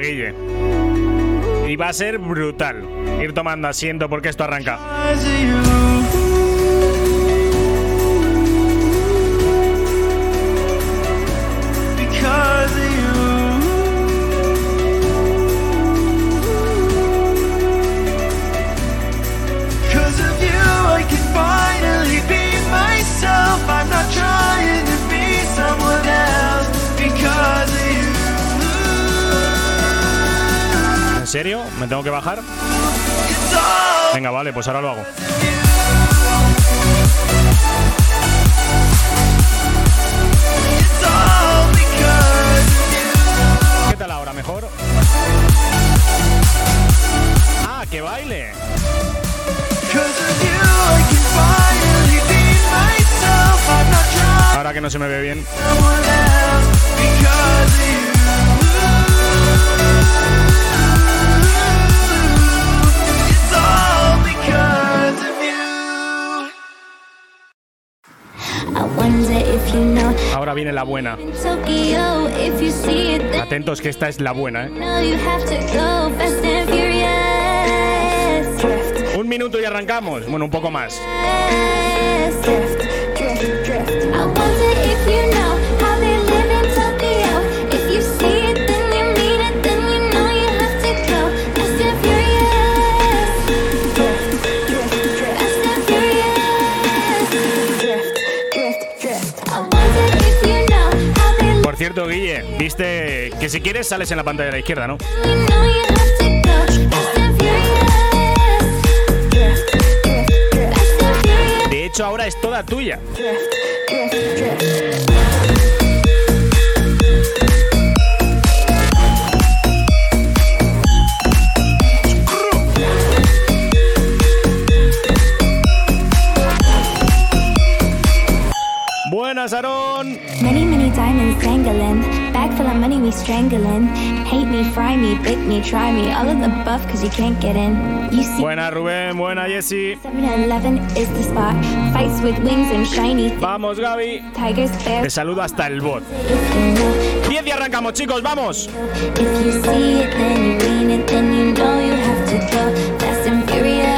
Guille. Y va a ser brutal ir tomando asiento porque esto arranca. serio? ¿Me tengo que bajar? Venga, vale, pues ahora lo hago. ¿Qué tal ahora? ¿Mejor? ¡Ah, que baile! Ahora que no se me ve bien. ahora viene la buena. Atentos que esta es la buena. ¿eh? Un minuto y arrancamos. Bueno, un poco más. Guille. Viste que si quieres sales en la pantalla de la izquierda, ¿no? De hecho, ahora es toda tuya. Buenas, Aaron. strangling. Hate me, fry me, bake me, try me. All of the above, cause you can't get in. You see. Buena Rubén, buena Jessy. 7-Eleven is the spot. Fights with wings and shiny. Vamos, Gaby. Tigers, bears. Te saludo hasta el bot. 10 y arrancamos, chicos, vamos. If you see it, then you mean it, then you know you have to go. Fast and furious.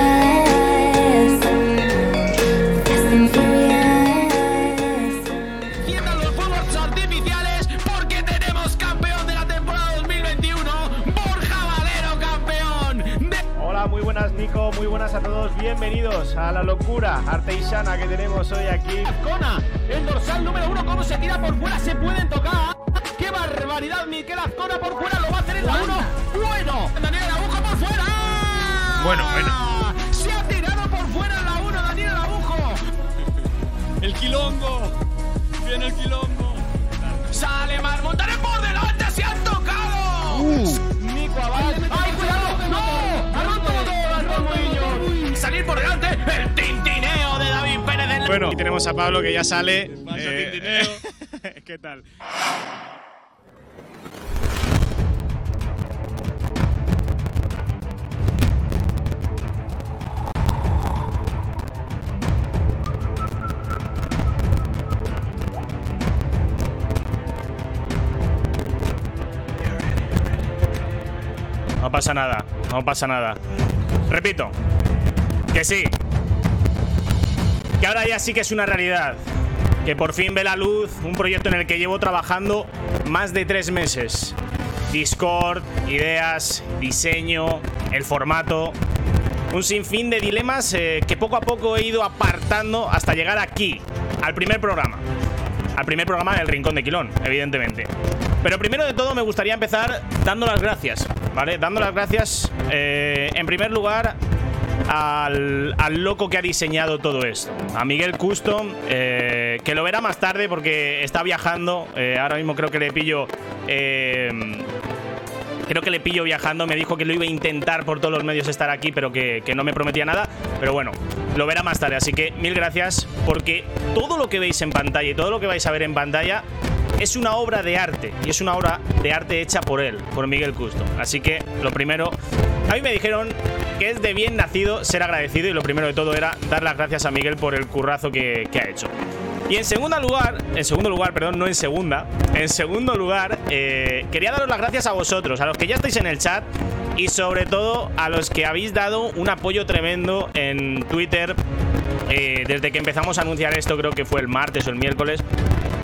A la locura artesana que tenemos hoy aquí. Azcona, el dorsal número uno, cómo se tira por fuera, se pueden tocar. ¡Qué barbaridad! Miquel Azcona por fuera, lo va a hacer en la uno. ¡Bueno! Daniel Araujo por fuera. Bueno, bueno. Se ha tirado por fuera en la uno, Daniel Araujo. El quilombo. Viene el quilombo. Sale Mar Montaner por delante, se han tocado. Nico Abad. El tintineo de David Pérez del Bueno, y tenemos a Pablo que ya sale. pasa, Eh, tintineo? ¿Qué tal? No pasa nada, no pasa nada. Repito, que sí. Que ahora ya sí que es una realidad. Que por fin ve la luz un proyecto en el que llevo trabajando más de tres meses. Discord, ideas, diseño, el formato. Un sinfín de dilemas eh, que poco a poco he ido apartando hasta llegar aquí, al primer programa. Al primer programa del Rincón de Quilón, evidentemente. Pero primero de todo me gustaría empezar dando las gracias, ¿vale? Dando las gracias, eh, en primer lugar, al, al loco que ha diseñado todo esto. A Miguel Custom, eh, que lo verá más tarde porque está viajando. eh, ahora mismo creo que le pillo. eh, Creo que le pillo viajando. Me dijo que lo iba a intentar por todos los medios estar aquí, pero que, que no me prometía nada. Pero bueno, lo verá más tarde. Así que mil gracias, porque todo lo que veis en pantalla y todo lo que vais a ver en pantalla es una obra de arte. Y es una obra de arte hecha por él, por Miguel Custom. Así que lo primero. A mí me dijeron que es de bien nacido ser agradecido. Y lo primero de todo era dar las gracias a Miguel por el currazo que, ha hecho. Y en segundo lugar, en segundo lugar, perdón, no en segunda, en segundo lugar, eh, quería daros las gracias a vosotros, a los que ya estáis en el chat y sobre todo a los que habéis dado un apoyo tremendo en Twitter eh, desde que empezamos a anunciar esto, creo que fue el martes o el miércoles.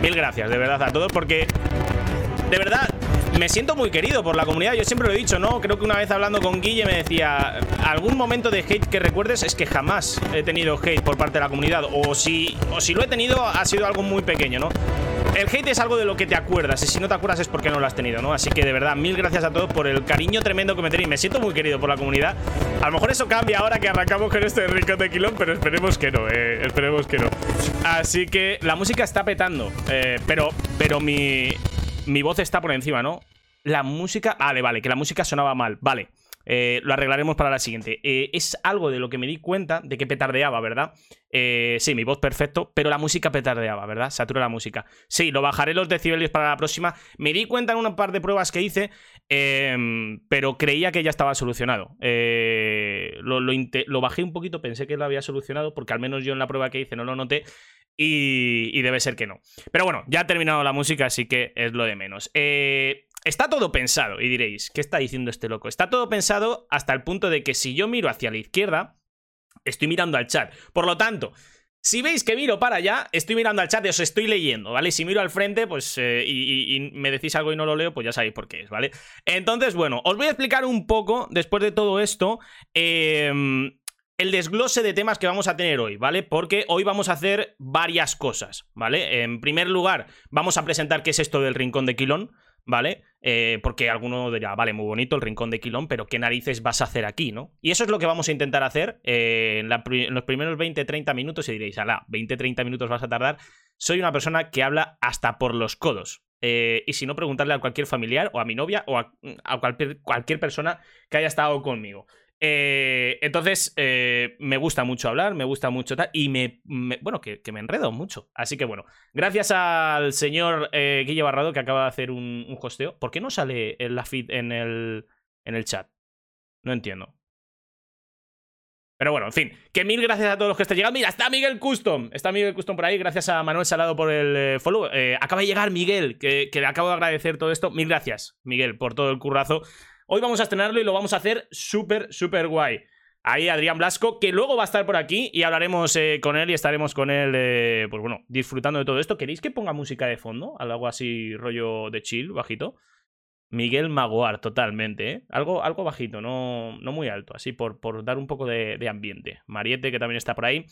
Mil gracias, de verdad, a todos, porque de verdad, me siento muy querido por la comunidad. Yo siempre lo he dicho, ¿no? Creo que una vez hablando con Guille me decía, algún momento de hate que recuerdes es que jamás he tenido hate por parte de la comunidad. O si, o si lo he tenido, ha sido algo muy pequeño, ¿no? El hate es algo de lo que te acuerdas, y si no te acuerdas es porque no lo has tenido, ¿no? Así que de verdad, mil gracias a todos por el cariño tremendo que me tenéis. Me siento muy querido por la comunidad. A lo mejor eso cambia ahora que arrancamos con este rincón de Quilón, pero esperemos que no, eh, esperemos que no. Así que la música está petando, eh, pero, pero mi, mi voz está por encima, ¿no? La música. Vale, vale, que la música sonaba mal. Vale. Eh, lo arreglaremos para la siguiente. Eh, es algo de lo que me di cuenta de que petardeaba, ¿verdad? Eh, sí, mi voz perfecto, pero la música petardeaba, ¿verdad? Satura la música. Sí, lo bajaré los decibelios para la próxima. Me di cuenta en una par de pruebas que hice, em, pero creía que ya estaba solucionado. Lo bajé un poquito, pensé que lo había solucionado, porque al menos yo en la prueba que hice no lo noté. Y, debe ser que no. Pero bueno, ya ha terminado la música, así que es lo de menos. Eh, está todo pensado, y diréis, ¿qué está diciendo este loco? Está todo pensado hasta el punto de que si yo miro hacia la izquierda, estoy mirando al chat. Por lo tanto, si veis que miro para allá, estoy mirando al chat y os estoy leyendo, ¿vale? Si miro al frente, pues, eh, y, y- me decís algo y no lo leo, pues ya sabéis por qué es, ¿vale? Entonces, bueno, os voy a explicar un poco, después de todo esto, em, el desglose de temas que vamos a tener hoy, ¿vale? Porque hoy vamos a hacer varias cosas, ¿vale? En primer lugar, vamos a presentar qué es esto del Rincón de Quilón, ¿vale? Eh, porque alguno dirá, vale, muy bonito el Rincón de Quilón, pero ¿qué narices vas a hacer aquí, no? Y eso es lo que vamos a intentar hacer eh, en, los primeros 20-30 minutos y diréis, alá, 20-30 minutos vas a tardar. Soy una persona que habla hasta por los codos. Eh, y si no, preguntarle a cualquier familiar o a mi novia o a, cualquier persona que haya estado conmigo. Eh, entonces, eh, me gusta mucho hablar, me gusta mucho tal, y me, bueno, que, me enredo mucho. Así que bueno, gracias al señor eh, Guille Barrado que acaba de hacer un, un hosteo. ¿Por qué no sale en la feed en el, en el chat? No entiendo. Pero bueno, en fin, que mil gracias a todos los que están llegando. Mira, está Miguel Custom. Está Miguel Custom por ahí. Gracias a Manuel Salado por el eh, follow. Acaba de llegar Miguel, que, que le acabo de agradecer todo esto. Mil gracias, Miguel, por todo el currazo. Hoy vamos a estrenarlo y lo vamos a hacer súper, súper guay. Ahí Adrián Blasco, que luego va a estar por aquí y hablaremos eh, con él y estaremos con él, eh, pues bueno, disfrutando de todo esto. ¿Queréis que ponga música de fondo? Algo así rollo de chill, bajito. Miguel Magoar, totalmente, ¿eh? Algo, algo bajito, no, no muy alto, así por, por dar un poco de, de ambiente. Mariette, que también está por ahí.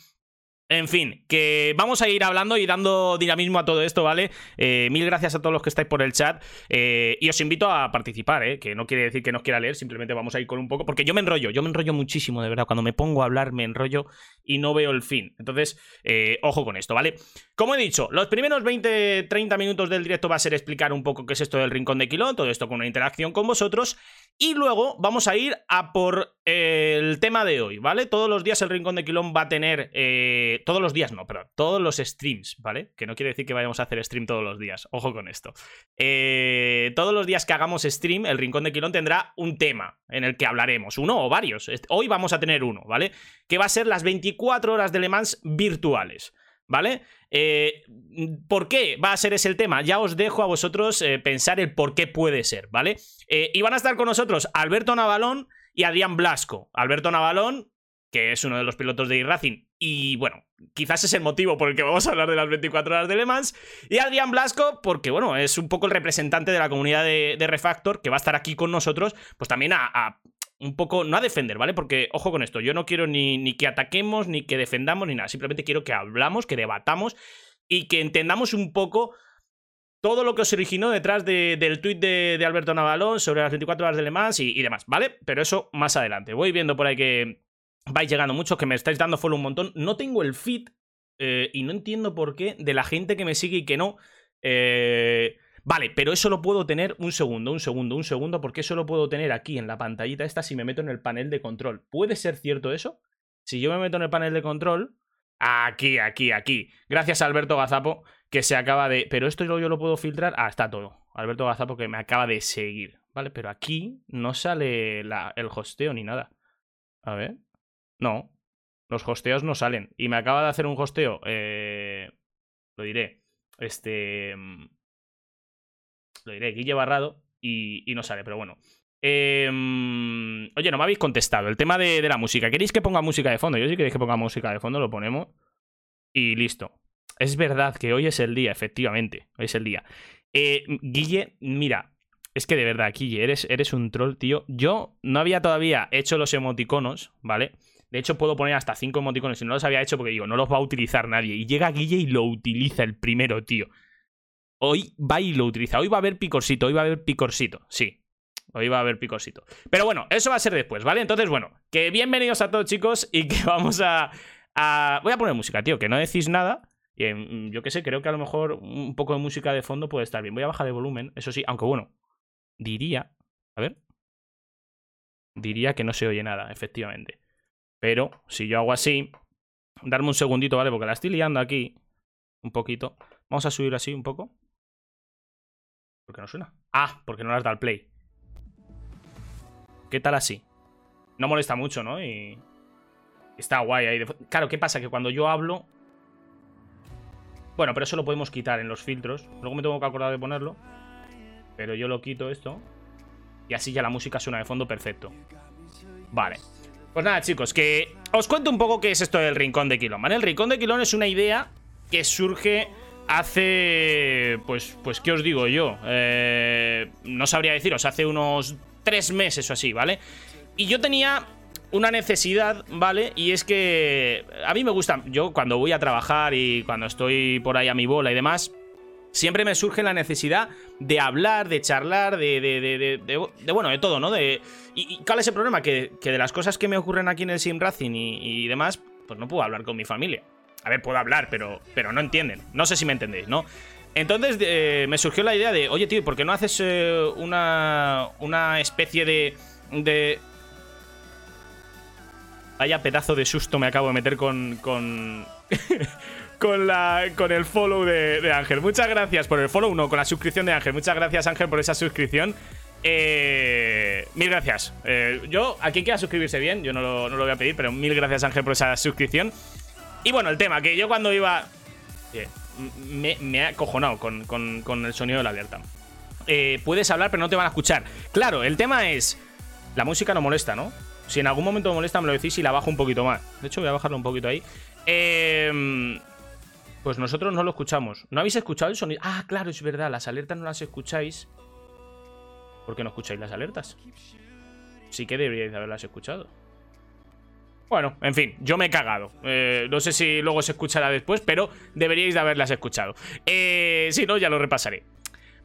En fin, que vamos a ir hablando y dando dinamismo a todo esto, ¿vale? Eh, mil gracias a todos los que estáis por el chat eh, y os invito a participar, ¿eh? Que no quiere decir que no os quiera leer, simplemente vamos a ir con un poco, porque yo me enrollo, yo me enrollo muchísimo, de verdad, cuando me pongo a hablar me enrollo y no veo el fin. Entonces, eh, ojo con esto, ¿vale? Como he dicho, los primeros 20-30 minutos del directo va a ser explicar un poco qué es esto del Rincón de Quilón, todo esto con una interacción con vosotros y luego vamos a ir a por el tema de hoy, ¿vale? Todos los días el Rincón de Quilón va a tener. Eh, todos los días no, pero todos los streams, ¿vale? Que no quiere decir que vayamos a hacer stream todos los días. Ojo con esto. Eh, todos los días que hagamos stream, el Rincón de Quilón tendrá un tema en el que hablaremos. Uno o varios. Hoy vamos a tener uno, ¿vale? Que va a ser las 24 horas de Le Mans virtuales. ¿Vale? Eh, ¿Por qué va a ser ese el tema? Ya os dejo a vosotros pensar el por qué puede ser, ¿vale? Y van a estar con nosotros Alberto Navalón y Adrián Blasco. Alberto Navalón, que es uno de los pilotos de iRacing, y bueno, quizás es el motivo por el que vamos a hablar de las 24 horas de Le Mans. Y Adrián Blasco, porque bueno, es un poco el representante de la comunidad de, Refactor, que va a estar aquí con nosotros, pues también a, un poco, no a defender, ¿vale? Porque, ojo con esto, yo no quiero ni, que ataquemos, ni que defendamos, ni nada. Simplemente quiero que hablamos, que debatamos y que entendamos un poco todo lo que os originó detrás de- del tuit de, de Alberto Navalón sobre las 24 horas de Le Mans y, y demás, ¿vale? Pero eso más adelante. Voy viendo por ahí que vais llegando muchos, que me estáis dando follow un montón. No tengo el feed eh, y no entiendo por qué de la gente que me sigue y que no. Eh, vale, pero eso lo puedo tener un segundo, un segundo, un segundo, porque eso lo puedo tener aquí en la pantallita esta si me meto en el panel de control. ¿Puede ser cierto eso? Si yo me meto en el panel de control, aquí, aquí, aquí. Gracias a Alberto Gazapo, que se acaba de... Pero esto yo, lo puedo filtrar. Ah, está todo. Alberto Gazapo que me acaba de seguir. Vale, pero aquí no sale el hosteo ni nada. A ver. No. Los hosteos no salen. Y me acaba de hacer un hosteo. eh, lo diré. Este. mm, Lo diré, Guille Barrado. Y, no sale, pero bueno. Eh, mm, oye, no me habéis contestado. El tema de, la música. ¿Queréis que ponga música de fondo? Yo sí queréis que ponga música de fondo, lo ponemos. Y listo. Es verdad que hoy es el día, efectivamente. Hoy es el día. Eh, Guille, mira. Es que de verdad, Guille, eres un troll, tío. Yo no había todavía hecho los emoticonos, ¿vale? De hecho, puedo poner hasta cinco emoticonos y no los había hecho porque digo, no los va a utilizar nadie. Y llega Guille y lo utiliza el primero, tío. Hoy va y lo utiliza. Hoy va a haber picorcito, hoy va a haber picorcito. Sí, hoy va a haber picorcito. Pero bueno, eso va a ser después, ¿vale? Entonces, bueno, que bienvenidos a todos, chicos, y que vamos a. a- Voy a poner música, tío, que no decís nada. Y, em, yo qué sé, creo que a lo mejor un poco de música de fondo puede estar bien. Voy a bajar de volumen, eso sí, aunque bueno, diría. A ver. Diría que no se oye nada, efectivamente. Pero si yo hago así, darme un segundito, ¿vale? Porque la estoy liando aquí un poquito. Vamos a subir así un poco. ¿Por qué no suena? Ah, porque no le has dado al play. ¿Qué tal así? No molesta mucho, ¿no? Y está guay ahí. Claro, ¿qué pasa? Que cuando yo hablo... Bueno, pero eso lo podemos quitar en los filtros. Luego me tengo que acordar de ponerlo. Pero yo lo quito esto. Y así ya la música suena de fondo perfecto. Vale. Pues nada, chicos, que os cuento un poco qué es esto del Rincón de Quilón, ¿vale? El Rincón de Quilón es una idea que surge hace... Pues, pues ¿qué os digo yo? Eh, no sabría deciros, hace unos tres meses o así, ¿vale? Y yo tenía una necesidad, ¿vale? Y es que a mí me gusta, yo cuando voy a trabajar y cuando estoy por ahí a mi bola y demás, siempre me surge la necesidad de hablar, de charlar, de, de, de, de- bueno, de todo, ¿no? Y, y ¿cuál es el problema? Que, de las cosas que me ocurren aquí en el Sim Racing y, demás, pues no puedo hablar con mi familia. A ver, puedo hablar, pero, pero no entienden. No sé si me entendéis, ¿no? Entonces me surgió la idea de, oye, tío, ¿por qué no haces eh, una, una especie de, de... Vaya pedazo de susto me acabo de meter con... con... con, la, con el follow de, de Ángel. Muchas gracias por el follow, no, con la suscripción de Ángel. Muchas gracias, Ángel, por esa suscripción. Eh, mil gracias. Eh, yo, a quien suscribirse bien, yo no lo, no lo voy a pedir, pero mil gracias, Ángel, por esa suscripción. Y bueno, el tema, que yo cuando iba. eh, me, me ha acojonado con, con- con el sonido de la alerta. Eh, puedes hablar, pero no te van a escuchar. Claro, el tema es. La música no molesta, ¿no? Si en algún momento me molesta, me lo decís y la bajo un poquito más. De hecho, voy a bajarlo un poquito ahí. Eh, pues nosotros no lo escuchamos. ¿No habéis escuchado el sonido? Ah, claro, es verdad, las alertas no las escucháis. ¿Por qué no escucháis las alertas? Sí que deberíais de haberlas escuchado. Bueno, en fin, yo me he cagado. Eh, no sé si luego se escuchará después, pero deberíais de haberlas escuchado. Eh, si no, ya lo repasaré.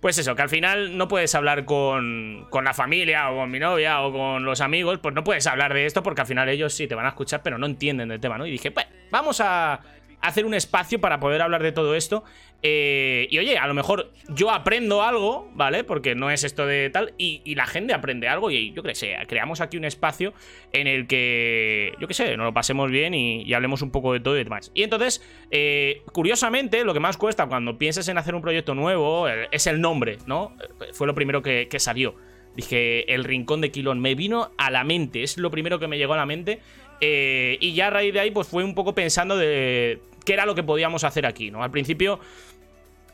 Pues eso, que al final no puedes hablar con, con la familia o con mi novia o con los amigos, pues no puedes hablar de esto porque al final ellos sí te van a escuchar, pero no entienden el tema, ¿no? Y dije, pues vamos a hacer un espacio para poder hablar de todo esto. Eh, y oye, a lo mejor yo aprendo algo, ¿vale? Porque no es esto de tal, y, la gente aprende algo, y yo qué sé, creamos aquí un espacio en el que, yo qué sé, nos lo pasemos bien y, hablemos un poco de todo y demás. Y entonces, eh, curiosamente, lo que más cuesta cuando piensas en hacer un proyecto nuevo eh, es el nombre, ¿no? Fue lo primero que, que salió. Dije, el rincón de Quilón. Me vino a la mente, es lo primero que me llegó a la mente. Eh, y ya a raíz de ahí, pues fue un poco pensando de qué era lo que podíamos hacer aquí, ¿no? Al principio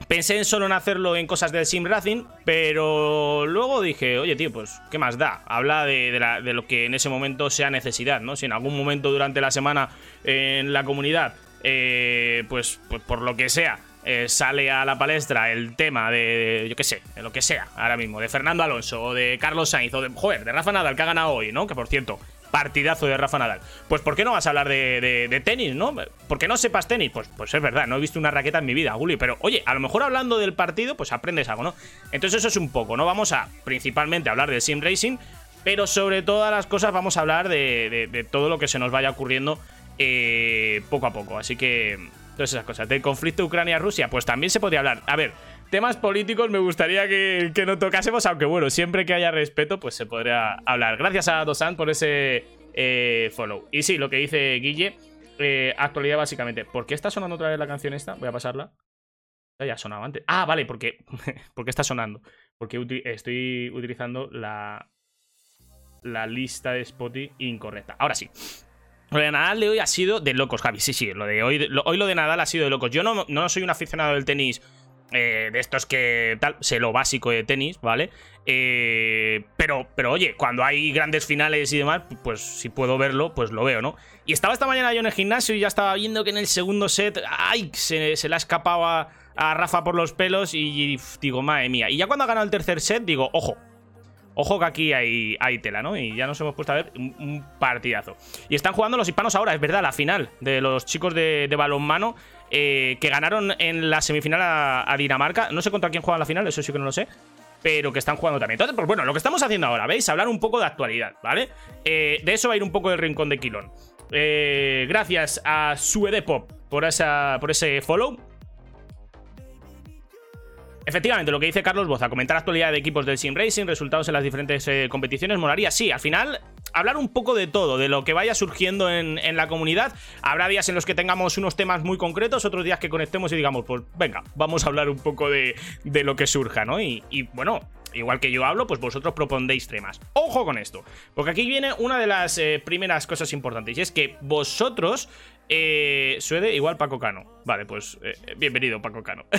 pensé en solo en hacerlo en cosas del Sim Racing, pero luego dije, oye, tío, pues, ¿qué más da? Habla de, de lo que en ese momento sea necesidad, ¿no? Si en algún momento durante la semana en la comunidad, eh, pues, pues por lo que sea, eh, sale a la palestra el tema de, yo qué sé, de lo que sea, ahora mismo, de Fernando Alonso, o de Carlos Sainz, o de, joder, de Rafa Nadal, que ha ganado hoy, ¿no? Que por cierto, partidazo de Rafa Nadal. Pues ¿por qué no vas a hablar de, tenis, no? ¿Por qué no sepas tenis? Pues, pues es verdad, no he visto una raqueta en mi vida, Juli, pero oye, a lo mejor hablando del partido, pues aprendes algo, ¿no? Entonces eso es un poco, ¿no? Vamos a principalmente hablar de sim racing, pero sobre todas las cosas vamos a hablar de, de- de todo lo que se nos vaya ocurriendo eh, poco a poco. Así que todas esas cosas. Del conflicto Ucrania-Rusia, pues también se podría hablar. A ver, temas políticos me gustaría que, no tocásemos, aunque bueno, siempre que haya respeto, pues se podría hablar. Gracias a Dosan por ese eh, follow. Y sí, lo que dice Guille, eh, actualidad básicamente. ¿Por qué está sonando otra vez la canción esta? Voy a pasarla. Ya sonaba antes. Ah, vale, porque, porque está sonando. Porque estoy utilizando la, la lista de Spotify incorrecta. Ahora sí. Lo de Nadal de hoy ha sido de locos, Javi. Sí, sí, lo de hoy, lo- hoy lo de Nadal ha sido de locos. Yo no, no soy un aficionado del tenis eh, de estos que tal, sé lo básico de tenis, ¿vale? Eh, pero, pero oye, cuando hay grandes finales y demás, pues si puedo verlo, pues lo veo, ¿no? Y estaba esta mañana yo en el gimnasio y ya estaba viendo que en el segundo set, ¡ay! Se, se le ha escapado a, Rafa por los pelos y, digo, madre mía. Y ya cuando ha ganado el tercer set, digo, ojo, Ojo que aquí hay, hay tela, ¿no? Y ya nos hemos puesto a ver un, un partidazo. Y están jugando los hispanos ahora, es verdad, la final de los chicos de, de balonmano eh, que ganaron en la semifinal a, Dinamarca. No sé contra quién juegan la final, eso sí que no lo sé. Pero que están jugando también. Entonces, pues bueno, lo que estamos haciendo ahora, ¿veis? Hablar un poco de actualidad, ¿vale? Eh, de eso va a ir un poco el rincón de Quilón. Eh, gracias a Suedepop por, esa, por ese follow. Efectivamente, lo que dice Carlos Boza, comentar actualidad de equipos del Sim Racing, resultados en las diferentes eh, competiciones, molaría. Sí, al final, hablar un poco de todo, de lo que vaya surgiendo en, la comunidad. Habrá días en los que tengamos unos temas muy concretos, otros días que conectemos y digamos, pues venga, vamos a hablar un poco de, de lo que surja, ¿no? Y, y, bueno. Igual que yo hablo, pues vosotros propondéis temas. Ojo con esto, porque aquí viene una de las eh, primeras cosas importantes, y es que vosotros eh, Suede igual Paco Cano. Vale, pues eh, bienvenido Paco Cano.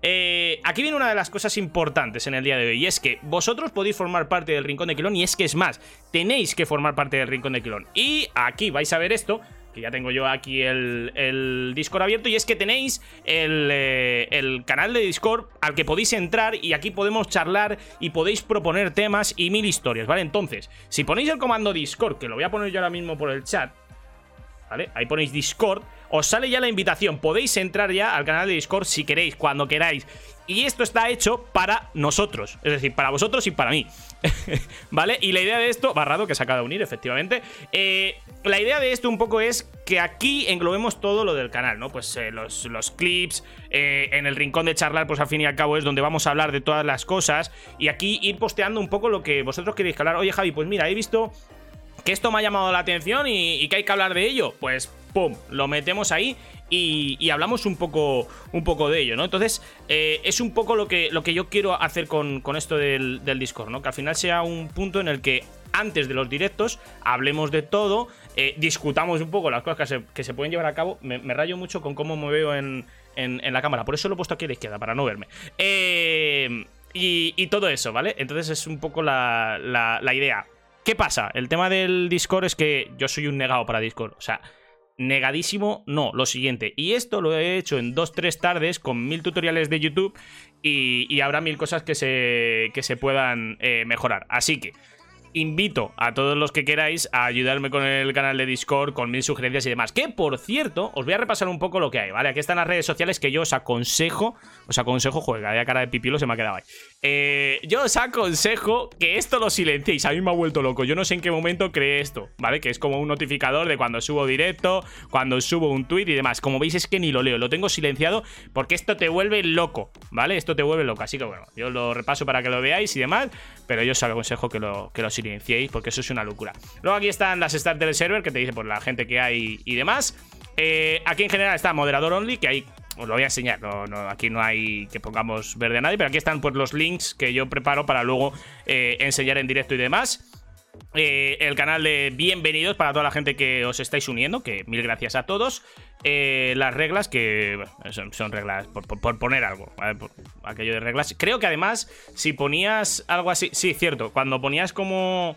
Eh, aquí viene una de las cosas importantes en el día de hoy y es que vosotros podéis formar parte del Rincón de Quilón y es que es más, tenéis que formar parte del Rincón de Quilón. Y aquí vais a ver esto, que ya tengo yo aquí el, el Discord abierto y es que tenéis el, eh, el canal de Discord al que podéis entrar y aquí podemos charlar y podéis proponer temas y mil historias, ¿vale? Entonces, si ponéis el comando Discord, que lo voy a poner yo ahora mismo por el chat, ¿Vale? Ahí ponéis Discord. Os sale ya la invitación. Podéis entrar ya al canal de Discord si queréis, cuando queráis. Y esto está hecho para nosotros. Es decir, para vosotros y para mí. ¿Vale? Y la idea de esto. Barrado, que se acaba de unir, efectivamente. Eh, la idea de esto un poco es que aquí englobemos todo lo del canal, ¿no? Pues eh, los, los clips. eh, en el rincón de charlar, pues al fin y al cabo es donde vamos a hablar de todas las cosas. Y aquí ir posteando un poco lo que vosotros queréis que hablar. Oye, Javi, pues mira, he visto que esto me ha llamado la atención y, que hay que hablar de ello, pues pum, lo metemos ahí y, hablamos un poco, un poco de ello, ¿no? Entonces, eh, es un poco lo que, lo que yo quiero hacer con, con esto del, Discord, ¿no? Que al final sea un punto en el que antes de los directos hablemos de todo, eh, discutamos un poco las cosas que se, que se pueden llevar a cabo. Me, rayo mucho con cómo me veo en, en- la cámara, por eso lo he puesto aquí a la izquierda, para no verme. Eh, y, todo eso, ¿vale? Entonces es un poco la- la idea. ¿Qué pasa? El tema del Discord es que yo soy un negado para Discord. O sea, negadísimo, no, lo siguiente. Y esto lo he hecho en dos, tres tardes con mil tutoriales de YouTube y, y habrá mil cosas que se, que se puedan eh, mejorar. Así que invito a todos los que queráis a ayudarme con el canal de Discord, con mil sugerencias y demás. Que por cierto, os voy a repasar un poco lo que hay, ¿vale? Aquí están las redes sociales que yo os aconsejo. Os aconsejo, joder, cada cara de pipilo se me ha quedado ahí. Eh, yo os aconsejo que esto lo silenciéis. A mí me ha vuelto loco. Yo no sé en qué momento creé esto, ¿vale? Que es como un notificador de cuando subo directo, cuando subo un tweet y demás. Como veis, es que ni lo leo. Lo tengo silenciado porque esto te vuelve loco, ¿vale? Esto te vuelve loco. Así que bueno, yo lo repaso para que lo veáis y demás. Pero yo os aconsejo que lo, que lo silenciéis porque eso es una locura. Luego aquí están las stats del server que te dice por la gente que hay y demás. Eh, aquí en general está moderador only, que hay os lo voy a enseñar. No, no, aquí no hay que pongamos verde a nadie, pero aquí están pues, los links que yo preparo para luego eh, enseñar en directo y demás. Eh, el canal de bienvenidos para toda la gente que os estáis uniendo, que mil gracias a todos. Eh, las reglas, que son, reglas por, poner algo, ¿vale? Aquello de reglas. Creo que además, si ponías algo así, sí, cierto, cuando ponías como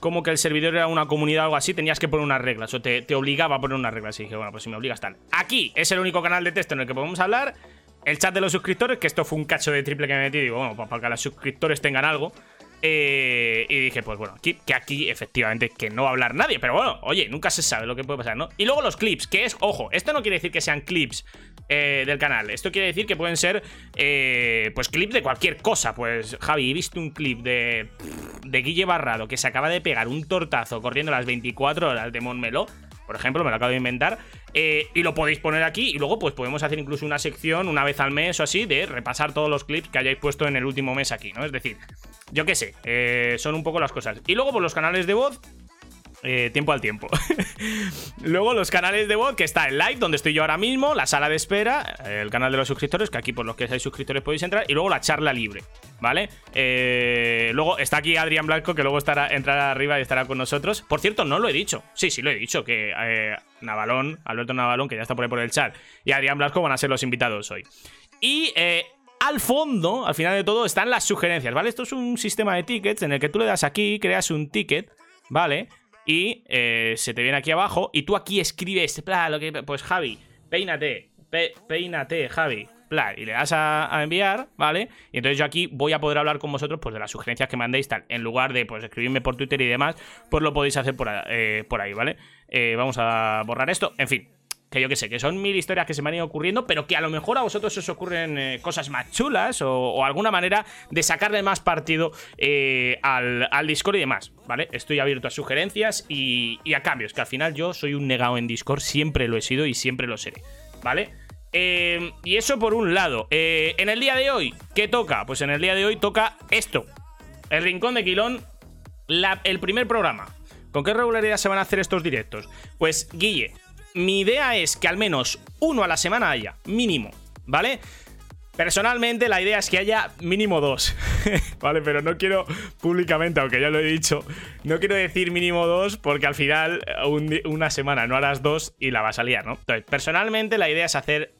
como que el servidor era una comunidad o algo así, tenías que poner unas reglas, o te, te obligaba a poner unas reglas. Y dije, bueno, pues si me obligas tal. Aquí es el único canal de texto en el que podemos hablar. El chat de los suscriptores, que esto fue un cacho de triple que me metí, digo, bueno, pues para que los suscriptores tengan algo. Eh, y dije, pues bueno, que aquí efectivamente que no va a hablar nadie, pero bueno, oye, nunca se sabe lo que puede pasar, ¿no? Y luego los clips, que es, ojo, esto no quiere decir que sean clips eh, del canal, esto quiere decir que pueden ser, eh, pues clips de cualquier cosa. Pues Javi, he visto un clip de, de Guille Barrado que se acaba de pegar un tortazo corriendo las 24 horas de Montmeló. Por ejemplo, me lo acabo de inventar. eh, y lo podéis poner aquí. Y luego, pues podemos hacer incluso una sección una vez al mes o así de repasar todos los clips que hayáis puesto en el último mes aquí, ¿no? Es decir, yo qué sé, eh, son un poco las cosas. Y luego, por los canales de voz, eh, tiempo al tiempo. Luego los canales de voz, que está el live, donde estoy yo ahora mismo, la sala de espera, el canal de los suscriptores, que aquí por los que seáis suscriptores podéis entrar, y luego la charla libre, ¿vale? Eh, luego está aquí Adrián Blanco, que luego estará, entrará arriba y estará con nosotros. Por cierto, no lo he dicho. Sí, sí lo he dicho, que eh, Navalón, Alberto Navalón, que ya está por ahí por el chat, y Adrián Blanco van a ser los invitados hoy. Y eh, al fondo, al final de todo, están las sugerencias, ¿vale? Esto es un sistema de tickets en el que tú le das aquí, creas un ticket, ¿vale? Y eh, se te viene aquí abajo y tú aquí escribes, bla, lo que, pues Javi, peínate, pe- peínate, Javi, bla, y le das a, enviar, ¿vale? Y entonces yo aquí voy a poder hablar con vosotros pues de las sugerencias que mandéis, tal. En lugar de pues escribirme por Twitter y demás, pues lo podéis hacer por, eh, ahí, ¿vale? Eh, vamos a borrar esto, en fin que yo que sé, que son mil historias que se me han ido ocurriendo, pero que a lo mejor a vosotros os ocurren eh, cosas más chulas o, alguna manera de sacarle más partido eh, al, al Discord y demás, ¿vale? Estoy abierto a sugerencias y, a cambios, que al final yo soy un negado en Discord, siempre lo he sido y siempre lo seré, ¿vale? Eh, y eso por un lado. Eh, en el día de hoy, ¿qué toca? Pues en el día de hoy toca esto. El Rincón de Quilón, la- el primer programa. ¿Con qué regularidad se van a hacer estos directos? Pues, Guille, mi idea es que al menos uno a la semana haya, mínimo, ¿vale? Personalmente, la idea es que haya mínimo dos, ¿vale? Pero no quiero públicamente, aunque ya lo he dicho, no quiero decir mínimo dos porque al final eh, una semana no harás dos y la vas a liar, ¿no? Entonces, personalmente, la idea es hacer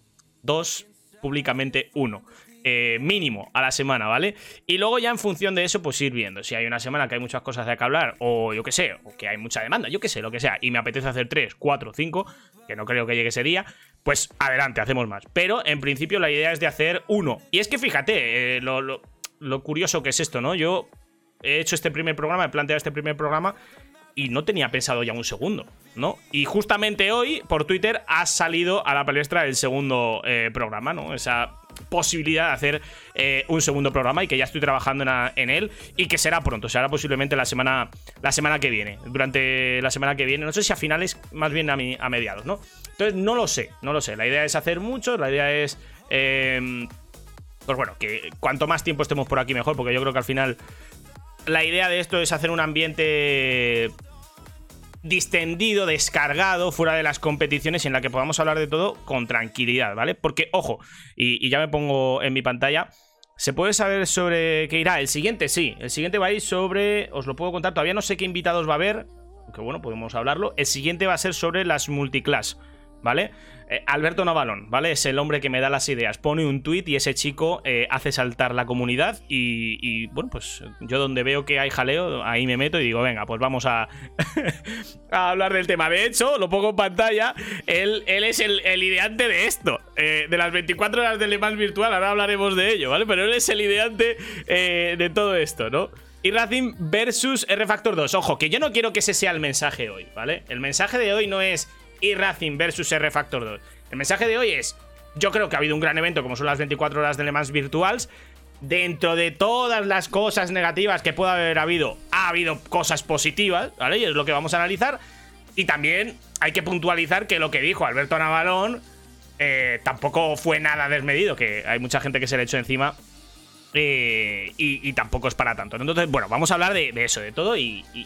dos, públicamente uno. Eh, mínimo a la semana, ¿vale? Y luego ya en función de eso, pues ir viendo. Si hay una semana que hay muchas cosas de que hablar, o yo qué sé, o que hay mucha demanda, yo qué sé, lo que sea, y me apetece hacer tres, cuatro, cinco, que no creo que llegue ese día, pues adelante, hacemos más. Pero en principio la idea es de hacer uno. Y es que fíjate, eh, lo, lo- lo curioso que es esto, ¿no? Yo he hecho este primer programa, he planteado este primer programa y no tenía pensado ya un segundo, ¿no? Y justamente hoy, por Twitter, ha salido a la palestra el segundo eh, programa, ¿no? Esa posibilidad de hacer eh, un segundo programa y que ya estoy trabajando en, él y que será pronto, será posiblemente la semana, la semana que viene, durante la semana que viene, no sé si a finales, más bien a, mi- a mediados, ¿no? Entonces no lo sé, no lo sé, la idea es hacer mucho, la idea es... eh, pues bueno, que cuanto más tiempo estemos por aquí mejor, porque yo creo que al final la idea de esto es hacer un ambiente distendido, descargado, fuera de las competiciones y en la que podamos hablar de todo con tranquilidad, ¿vale? Porque, ojo, y, ya me pongo en mi pantalla, ¿se puede saber sobre qué irá? El siguiente, sí, el siguiente va a ir sobre, os lo puedo contar, todavía no sé qué invitados va a haber, aunque bueno, podemos hablarlo. El siguiente va a ser sobre las multiclass. ¿Vale? Eh, Alberto Navalón, ¿vale? Es el hombre que me da las ideas. Pone un tuit y ese chico eh, hace saltar la comunidad y, bueno, pues yo donde veo que hay jaleo, ahí me meto y digo, venga, pues vamos a, hablar del tema. De hecho, lo pongo en pantalla, él, él es el, el ideante de esto, eh, de las 24 horas de Le virtual, ahora hablaremos de ello, ¿vale? Pero él es el ideante de todo esto, ¿no? Y Racing versus R Factor 2. Ojo, que yo no quiero que ese sea el mensaje hoy, ¿vale? El mensaje de hoy no es y Racing versus R Factor 2. El mensaje de hoy es, yo creo que ha habido un gran evento como son las 24 horas de Le Mans Virtuals. Dentro de todas las cosas negativas que pueda haber habido, ha habido cosas positivas, ¿vale? Y es lo que vamos a analizar. Y también hay que puntualizar que lo que dijo Alberto Navalón eh, tampoco fue nada desmedido, que hay mucha gente que se le echó encima eh, y, tampoco es para tanto. Entonces, bueno, vamos a hablar de, eso, de todo.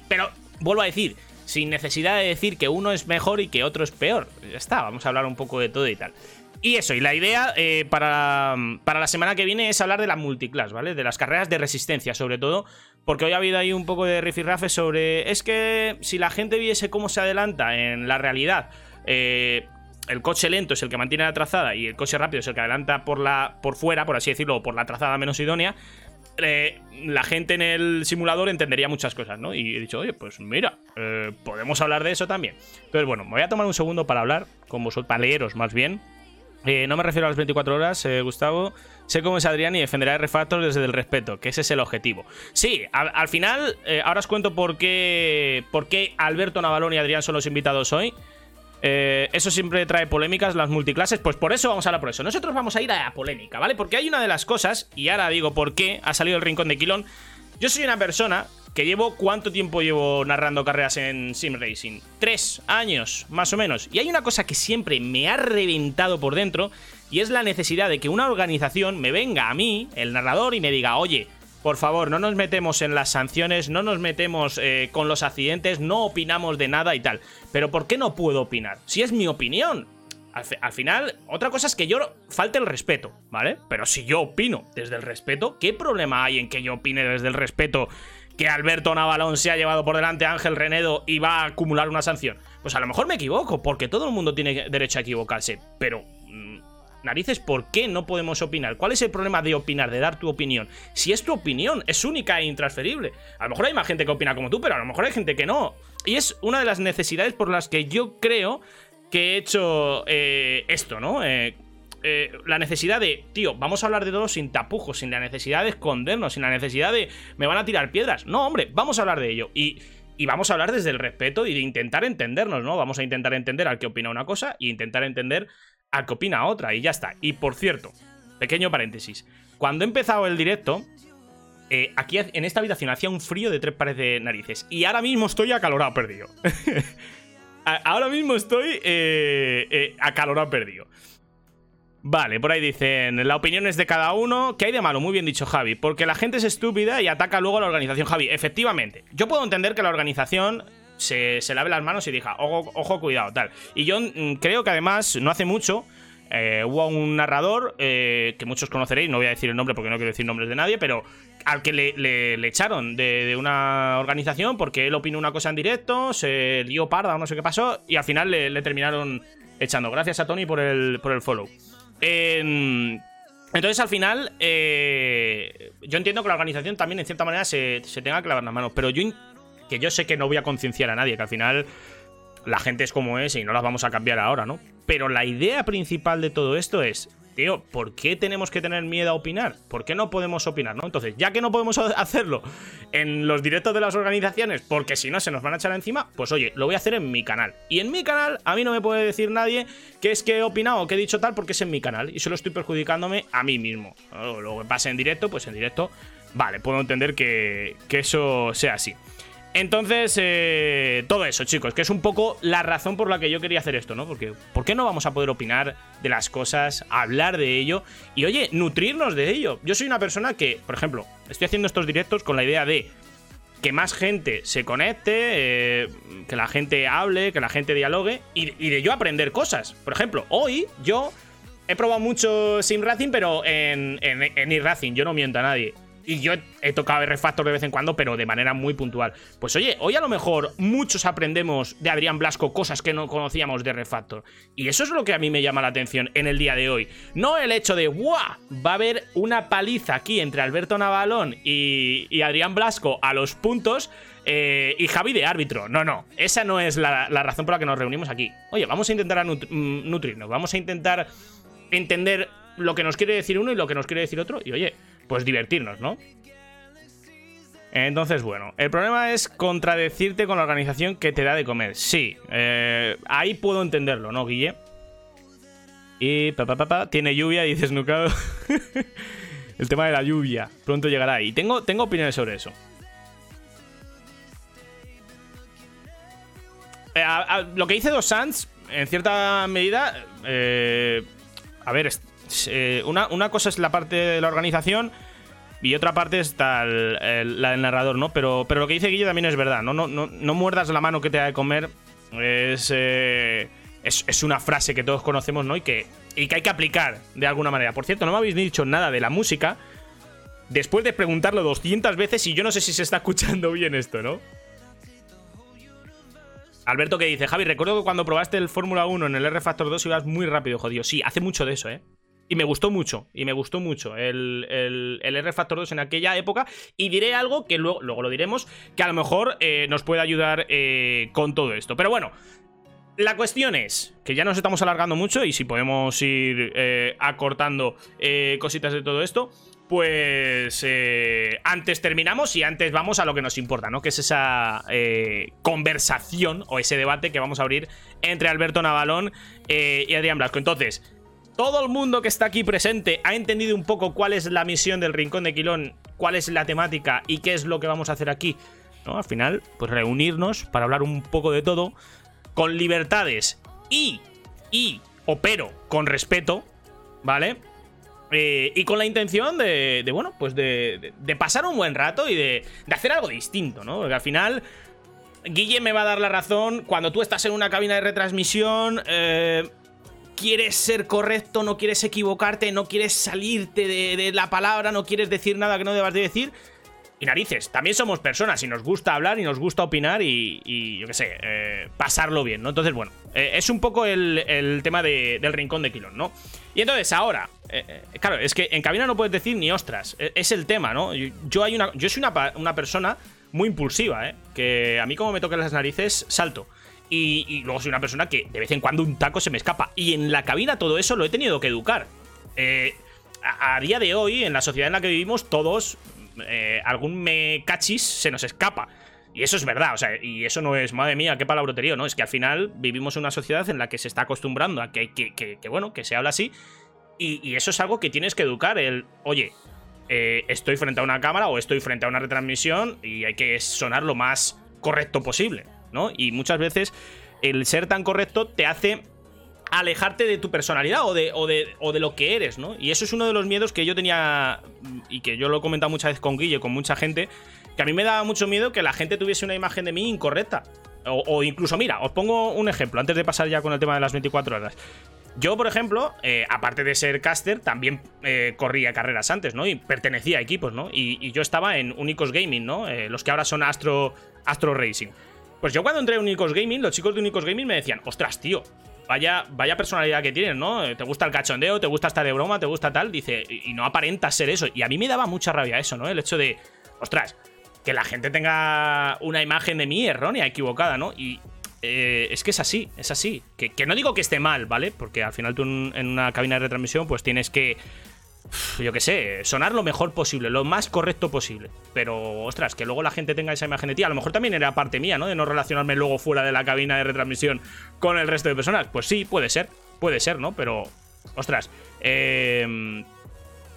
Pero vuelvo a decir, sin necesidad de decir que uno es mejor y que otro es peor. Ya está, vamos a hablar un poco de todo y tal. Y eso, y la idea eh, para, para la semana que viene es hablar de la multiclass, ¿vale? De las carreras de resistencia, sobre todo, porque hoy ha habido ahí un poco de rifirrafe sobre. Es que si la gente viese cómo se adelanta en la realidad, eh, el coche lento es el que mantiene la trazada y el coche rápido es el que adelanta por, la, por fuera, por así decirlo, o por la trazada menos idónea. La gente en el simulador entendería muchas cosas, ¿no? Y he dicho, oye, pues mira, eh, podemos hablar de eso también. Entonces, bueno, me voy a tomar un segundo para hablar con vosotros, para leeros más bien. Eh, no me refiero a las 24 horas, eh, Gustavo. Sé cómo es Adrián y defenderá el refactor desde el respeto, que ese es el objetivo. Sí, al, al final, ahora os cuento por qué, por qué Alberto Navalón y Adrián son los invitados hoy. Eh, eso siempre trae polémicas, las multiclases. Pues por eso vamos a hablar por eso. Nosotros vamos a ir a la polémica, ¿vale? Porque hay una de las cosas, y ahora digo por qué ha salido el rincón de Quilón. Yo soy una persona que llevo. ¿Cuánto tiempo llevo narrando carreras en Sim Racing? Tres años, más o menos. Y hay una cosa que siempre me ha reventado por dentro. Y es la necesidad de que una organización me venga a mí, el narrador, y me diga, oye. Por favor, no nos metemos en las sanciones, no nos metemos eh, con los accidentes, no opinamos de nada y tal. Pero ¿por qué no puedo opinar? Si es mi opinión. Al, al final, otra cosa es que yo falte el respeto, ¿vale? Pero si yo opino desde el respeto, ¿qué problema hay en que yo opine desde el respeto que Alberto Navalón se ha llevado por delante a Ángel Renedo y va a acumular una sanción? Pues a lo mejor me equivoco, porque todo el mundo tiene derecho a equivocarse, pero narices, ¿por qué no podemos opinar? ¿Cuál es el problema de opinar, de dar tu opinión? Si es tu opinión, es única e intransferible. A lo mejor hay más gente que opina como tú, pero a lo mejor hay gente que no. Y es una de las necesidades por las que yo creo que he hecho eh, esto, ¿no? Eh, eh, la necesidad de, tío, vamos a hablar de todo sin tapujos, sin la necesidad de escondernos, sin la necesidad de, me van a tirar piedras. No, hombre, vamos a hablar de ello. Y, y vamos a hablar desde el respeto y de intentar entendernos, ¿no? Vamos a intentar entender al que opina una cosa y intentar entender al que opina otra. Y ya está. Y por cierto, pequeño paréntesis. Cuando he empezado el directo, eh, aquí en esta habitación hacía un frío de tres pares de narices. Y ahora mismo estoy acalorado perdido. A- ahora mismo estoy eh, eh, acalorado perdido. Vale, por ahí dicen, la opinión es de cada uno. ¿Qué hay de malo? Muy bien dicho, Javi. Porque la gente es estúpida y ataca luego a la organización, Javi. Efectivamente, yo puedo entender que la organización se, se lave las manos y diga, ojo, ojo cuidado, tal. Y yo mm, creo que además, no hace mucho, eh, hubo un narrador eh, que muchos conoceréis, no voy a decir el nombre porque no quiero decir nombres de nadie, pero al que le, echaron de, una organización porque él opinó una cosa en directo, se lió parda o no sé qué pasó, y al final le, terminaron echando. Gracias a Tony por el, por el follow. En- entonces, al final, eh, yo entiendo que la organización también, en cierta manera, se, tenga que lavar las manos. Pero yo, que yo sé que no voy a concienciar a nadie, que al final la gente es como es y no las vamos a cambiar ahora, ¿no? Pero la idea principal de todo esto es, tío, ¿por qué tenemos que tener miedo a opinar? ¿Por qué no podemos opinar, no? Entonces, ya que no podemos hacerlo en los directos de las organizaciones, porque si no se nos van a echar encima, pues oye, lo voy a hacer en mi canal. Y en mi canal, a mí no me puede decir nadie que es que he opinado o que he dicho tal porque es en mi canal. Y solo estoy perjudicándome a mí mismo. Lo que pase en directo, pues en directo, vale, puedo entender que, que eso sea así. Entonces, eh, todo eso, chicos, que es un poco la razón por la que yo quería hacer esto, ¿no? Porque, ¿por qué no vamos a poder opinar de las cosas, hablar de ello y, oye, nutrirnos de ello? Yo soy una persona que, por ejemplo, estoy haciendo estos directos con la idea de que más gente se conecte, eh, que la gente hable, que la gente dialogue y, de yo aprender cosas. Por ejemplo, hoy yo he probado mucho Sim Racing, pero en, en, eRacing, yo no miento a nadie. Y yo he, tocado R Factor de vez en cuando, pero de manera muy puntual. Pues oye, hoy a lo mejor muchos aprendemos de Adrián Blasco cosas que no conocíamos de R Factor. Y eso es lo que a mí me llama la atención en el día de hoy. No el hecho de, ¡guau! Va a haber una paliza aquí entre Alberto Navalón y, Adrián Blasco a los puntos. eh, y Javi de árbitro. No, no. Esa no es la, razón por la que nos reunimos aquí. Oye, vamos a intentar mm, nutrirnos. Vamos a intentar entender lo que nos quiere decir uno y lo que nos quiere decir otro. Y oye, pues divertirnos, ¿no? Entonces, bueno, el problema es contradecirte con la organización que te da de comer. Sí, eh, ahí puedo entenderlo, ¿no, Guille? Y pa, pa, pa, pa, tiene lluvia, dices Nucado. el tema de la lluvia, pronto llegará. Y tengo, tengo opiniones sobre eso. Eh, lo que dice Dos Sanz, en cierta medida, eh, a ver, eh, una, una cosa es la parte de la organización y otra parte está el- la del narrador, ¿no? Pero, pero lo que dice Guille también es verdad, ¿no? No, no, no muerdas la mano que te da de comer. Es, eh, es, es una frase que todos conocemos, ¿no? Y que, y que hay que aplicar de alguna manera. Por cierto, no me habéis dicho nada de la música. Después de preguntarlo 200 veces y yo no sé si se está escuchando bien esto, ¿no? Alberto que dice, Javi, recuerdo que cuando probaste el Fórmula 1 en el R Factor 2 ibas muy rápido, jodido. Sí, hace mucho de eso, ¿eh? Y me gustó mucho, y me gustó mucho el, el- el R Factor 2 en aquella época. Y diré algo que luego, luego lo diremos, que a lo mejor eh, nos puede ayudar eh, con todo esto. Pero bueno, la cuestión es que ya nos estamos alargando mucho y si podemos ir eh, acortando cositas de todo esto, pues antes terminamos y antes vamos a lo que nos importa, ¿no? Que es esa conversación o ese debate que vamos a abrir entre Alberto Navalón y Adrián Blasco. Entonces, todo el mundo que está aquí presente ha entendido un poco cuál es la misión del Rincón de Quilón, cuál es la temática y qué es lo que vamos a hacer aquí. ¿no? Al final, pues reunirnos para hablar un poco de todo, con libertades y, y, o pero, con respeto, ¿vale? Eh, y con la intención de, de, bueno, pues de, de- pasar un buen rato y de, de hacer algo distinto, ¿no? Porque al final, Guille me va a dar la razón. Cuando tú estás en una cabina de retransmisión, eh, quieres ser correcto, no quieres equivocarte, no quieres salirte de, la palabra, no quieres decir nada que no debas de decir. Y narices, también somos personas y nos gusta hablar y nos gusta opinar y, yo qué sé, eh, pasarlo bien, ¿no? Entonces, bueno, eh, es un poco el, tema de- del rincón de Quilón, ¿no? Y entonces ahora, eh, claro, es que en cabina no puedes decir ni ostras, eh, es el tema, ¿no? Yo, hay una, yo soy una, una persona muy impulsiva, ¿eh? Que a mí como me toquen las narices, salto. Y, luego soy una persona que de vez en cuando un taco se me escapa. Y en la cabina todo eso lo he tenido que educar. Eh, a, día de hoy, en la sociedad en la que vivimos, todos, eh, algún me cachis se nos escapa. Y eso es verdad, o sea, y eso no es, madre mía, qué palabroterío, ¿no? Es que al final vivimos en una sociedad en la que se está acostumbrando a que, que- bueno, que se habla así. Y, y eso es algo que tienes que educar, el, oye, eh, estoy frente a una cámara o estoy frente a una retransmisión y hay que sonar lo más correcto posible, ¿no? Y muchas veces el ser tan correcto te hace alejarte de tu personalidad o de, o de, o de lo que eres, ¿no? Y eso es uno de los miedos que yo tenía y que yo lo he comentado muchas veces con Guille, con mucha gente, que a mí me daba mucho miedo que la gente tuviese una imagen de mí incorrecta. O, incluso, mira, os pongo un ejemplo, antes de pasar ya con el tema de las 24 horas. Yo, por ejemplo, eh, aparte de ser caster, también eh, corría carreras antes, ¿no? Y pertenecía a equipos, ¿no? Y, y yo estaba en Unicos Gaming, ¿no? Eh, los que ahora son Astro, Astro Racing. Pues yo cuando entré a Unicos Gaming, los chicos de Unicos Gaming me decían, ostras, tío, vaya, vaya personalidad que tienes, ¿no? Te gusta el cachondeo, te gusta estar de broma, te gusta tal, dice, y, no aparentas ser eso. Y a mí me daba mucha rabia eso, ¿no? El hecho de, ostras, que la gente tenga una imagen de mí errónea, equivocada, ¿no? Y eh, es que es así, es así. Que, que no digo que esté mal, ¿vale? Porque al final tú en, en una cabina de retransmisión pues tienes que, yo qué sé, sonar lo mejor posible, lo más correcto posible. Pero, ostras, que luego la gente tenga esa imagen de ti, a lo mejor también era parte mía, ¿no? De no relacionarme luego fuera de la cabina de retransmisión con el resto de personas. Pues sí, puede ser, puede ser, ¿no? Pero, ostras, eh...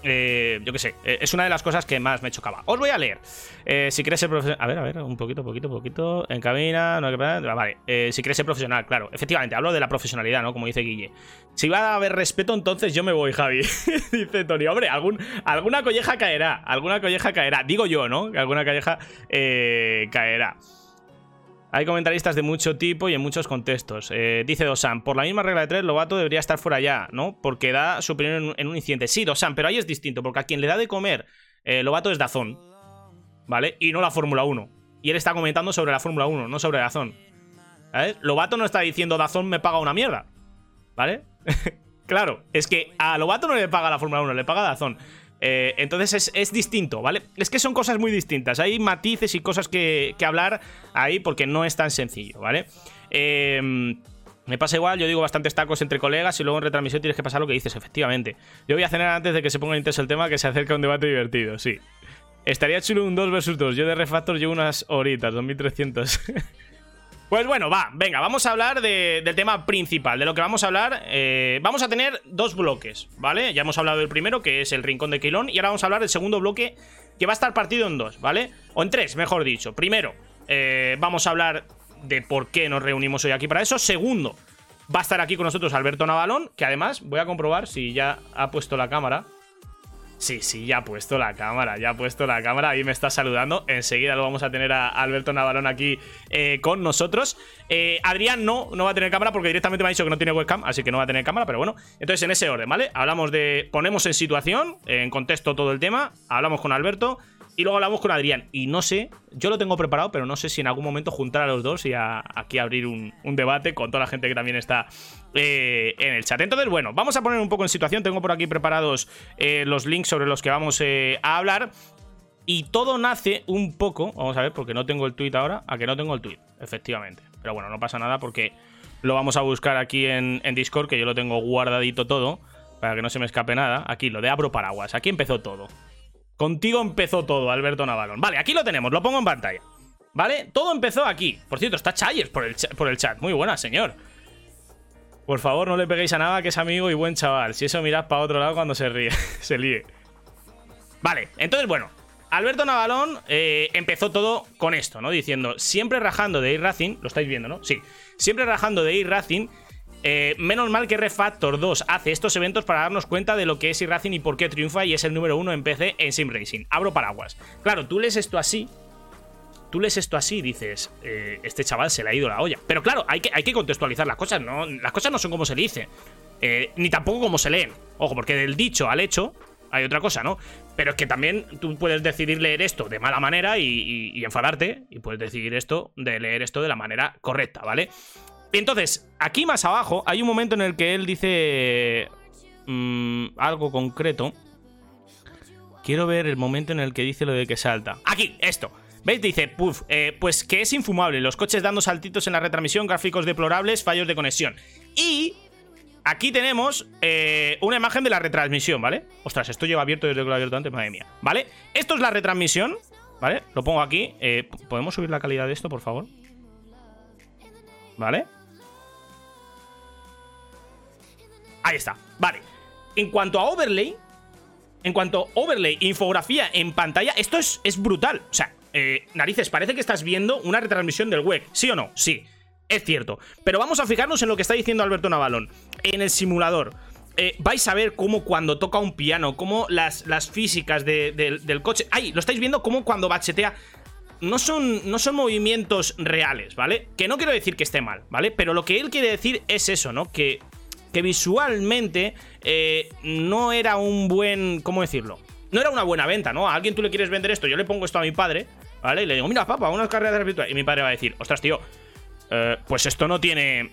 Eh, yo qué sé, eh, es una de las cosas que más me chocaba. Os voy a leer. Eh, si quieres ser profesional. A ver, a ver, un poquito, poquito, poquito. En cabina, no hay que Vale, eh, si quieres ser profesional, claro. Efectivamente, hablo de la profesionalidad, ¿no? Como dice Guille. Si va a haber respeto, entonces yo me voy, Javi. dice Tony, hombre, algún, alguna colleja caerá. Alguna colleja caerá. Digo yo, ¿no? Que alguna colleja caerá. Hay comentaristas de mucho tipo y en muchos contextos. Eh, dice Dosan, por la misma regla de tres, Lobato debería estar fuera ya, ¿no? Porque da su opinión en un, en un incidente. Sí, Dosan, pero ahí es distinto, porque a quien le da de comer eh, Lobato es Dazón, ¿vale? Y no la Fórmula 1. Y él está comentando sobre la Fórmula 1, no sobre Dazón. ¿Sabes? Lobato no está diciendo Dazón me paga una mierda, ¿vale? claro, es que a Lobato no le paga la Fórmula 1, le paga Dazón. Eh, entonces es, es distinto, ¿vale? Es que son cosas muy distintas. Hay matices y cosas que, que hablar ahí porque no es tan sencillo, ¿vale? Eh, me pasa igual, yo digo bastantes tacos entre colegas y luego en retransmisión tienes que pasar lo que dices, efectivamente. Yo voy a cenar antes de que se ponga intenso el tema, que se acerca un debate divertido, sí. Estaría chulo un 2 versus 2. Yo de Refactor llevo unas horitas, 2300. Pues bueno, va, venga, vamos a hablar de- del tema principal, de lo que vamos a hablar. eh, vamos a tener dos bloques, ¿vale? Ya hemos hablado del primero, que es el Rincón de Quilón, y ahora vamos a hablar del segundo bloque, que va a estar partido en dos, ¿vale? O en tres, mejor dicho. Primero, eh, vamos a hablar de por qué nos reunimos hoy aquí para eso. Segundo, va a estar aquí con nosotros Alberto Navalón, que además voy a comprobar si ya ha puesto la cámara. Sí, sí, ya ha puesto la cámara, ya ha puesto la cámara, ahí me está saludando. Enseguida lo vamos a tener a Alberto Navarón aquí eh, con nosotros. Eh, Adrián no, no va a tener cámara porque directamente me ha dicho que no tiene webcam, así que no va a tener cámara, pero bueno. Entonces, en ese orden, ¿vale? Hablamos de. Ponemos en situación, en contexto todo el tema, hablamos con Alberto y luego hablamos con Adrián. Y no sé, yo lo tengo preparado, pero no sé si en algún momento juntar a los dos y aquí abrir un, un debate con toda la gente que también está eh, en el chat. Entonces, bueno, vamos a poner un poco en situación. Tengo por aquí preparados eh, los links sobre los que vamos eh, a hablar. Y todo nace un poco, vamos a ver, porque no tengo el tweet ahora, a que no tengo el tweet, efectivamente. Pero bueno, no pasa nada porque lo vamos a buscar aquí en, en Discord, que yo lo tengo guardadito todo, para que no se me escape nada. Aquí, lo de abro paraguas, aquí empezó todo. Contigo empezó todo, Alberto Navalón. Vale, aquí lo tenemos, lo pongo en pantalla. ¿Vale? Todo empezó aquí. Por cierto, está Chayers por el, por el chat. Muy buena, señor. Por favor, no le peguéis a nada, que es amigo y buen chaval. Si eso mirad para otro lado cuando se ríe, se líe. Vale, entonces bueno, Alberto Navalón eh, empezó todo con esto, ¿no? Diciendo, siempre rajando de iRacing, lo estáis viendo, ¿no? Sí, siempre rajando de iRacing. Eh, menos mal que Refactor 2 hace estos eventos para darnos cuenta de lo que es iRacing y por qué triunfa y es el número uno en PC en Sim Racing. Abro paraguas. Claro, tú lees esto así. Tú lees esto así y dices, eh, este chaval se le ha ido la olla. Pero claro, hay que, hay que contextualizar las cosas, ¿no? Las cosas no son como se dice. eh, ni tampoco como se leen. Ojo, porque del dicho al hecho hay otra cosa, ¿no? Pero es que también tú puedes decidir leer esto de mala manera y- y enfadarte, y puedes decidir esto de leer esto de la manera correcta, ¿vale? Entonces, aquí más abajo hay un momento en el que él dice mm, algo concreto. Quiero ver el momento en el que dice lo de que salta. Aquí, esto. ¿Veis? Dice, puf, eh, pues que es infumable. Los coches dando saltitos en la retransmisión, gráficos deplorables, fallos de conexión. Y aquí tenemos eh, una imagen de la retransmisión, ¿vale? Ostras, esto lleva abierto desde que lo he abierto antes, madre mía. ¿Vale? Esto es la retransmisión, ¿vale? Lo pongo aquí. Eh, ¿Podemos subir la calidad de esto, por favor? ¿Vale? Ahí está, vale. En cuanto a overlay, en cuanto a overlay, infografía en pantalla, esto es, es brutal. O sea, eh, narices, parece que estás viendo una retransmisión del web. ¿Sí o no? Sí, es cierto. Pero vamos a fijarnos en lo que está diciendo Alberto Navalón. En el simulador. eh, vais a ver cómo cuando toca un piano, cómo las, las físicas de- del- coche. ¡Ay! Lo estáis viendo cómo cuando bachetea. No son, no son movimientos reales, ¿vale? Que no quiero decir que esté mal, ¿vale? Pero lo que él quiere decir es eso, ¿no? Que, que visualmente eh, no era un buen. ¿Cómo decirlo? No era una buena venta, ¿no? A alguien tú le quieres vender esto, yo le pongo esto a mi padre, ¿vale? Y le digo, mira, papá, unas carreras de virtual. Y mi padre va a decir, ostras, tío, eh, pues esto no tiene.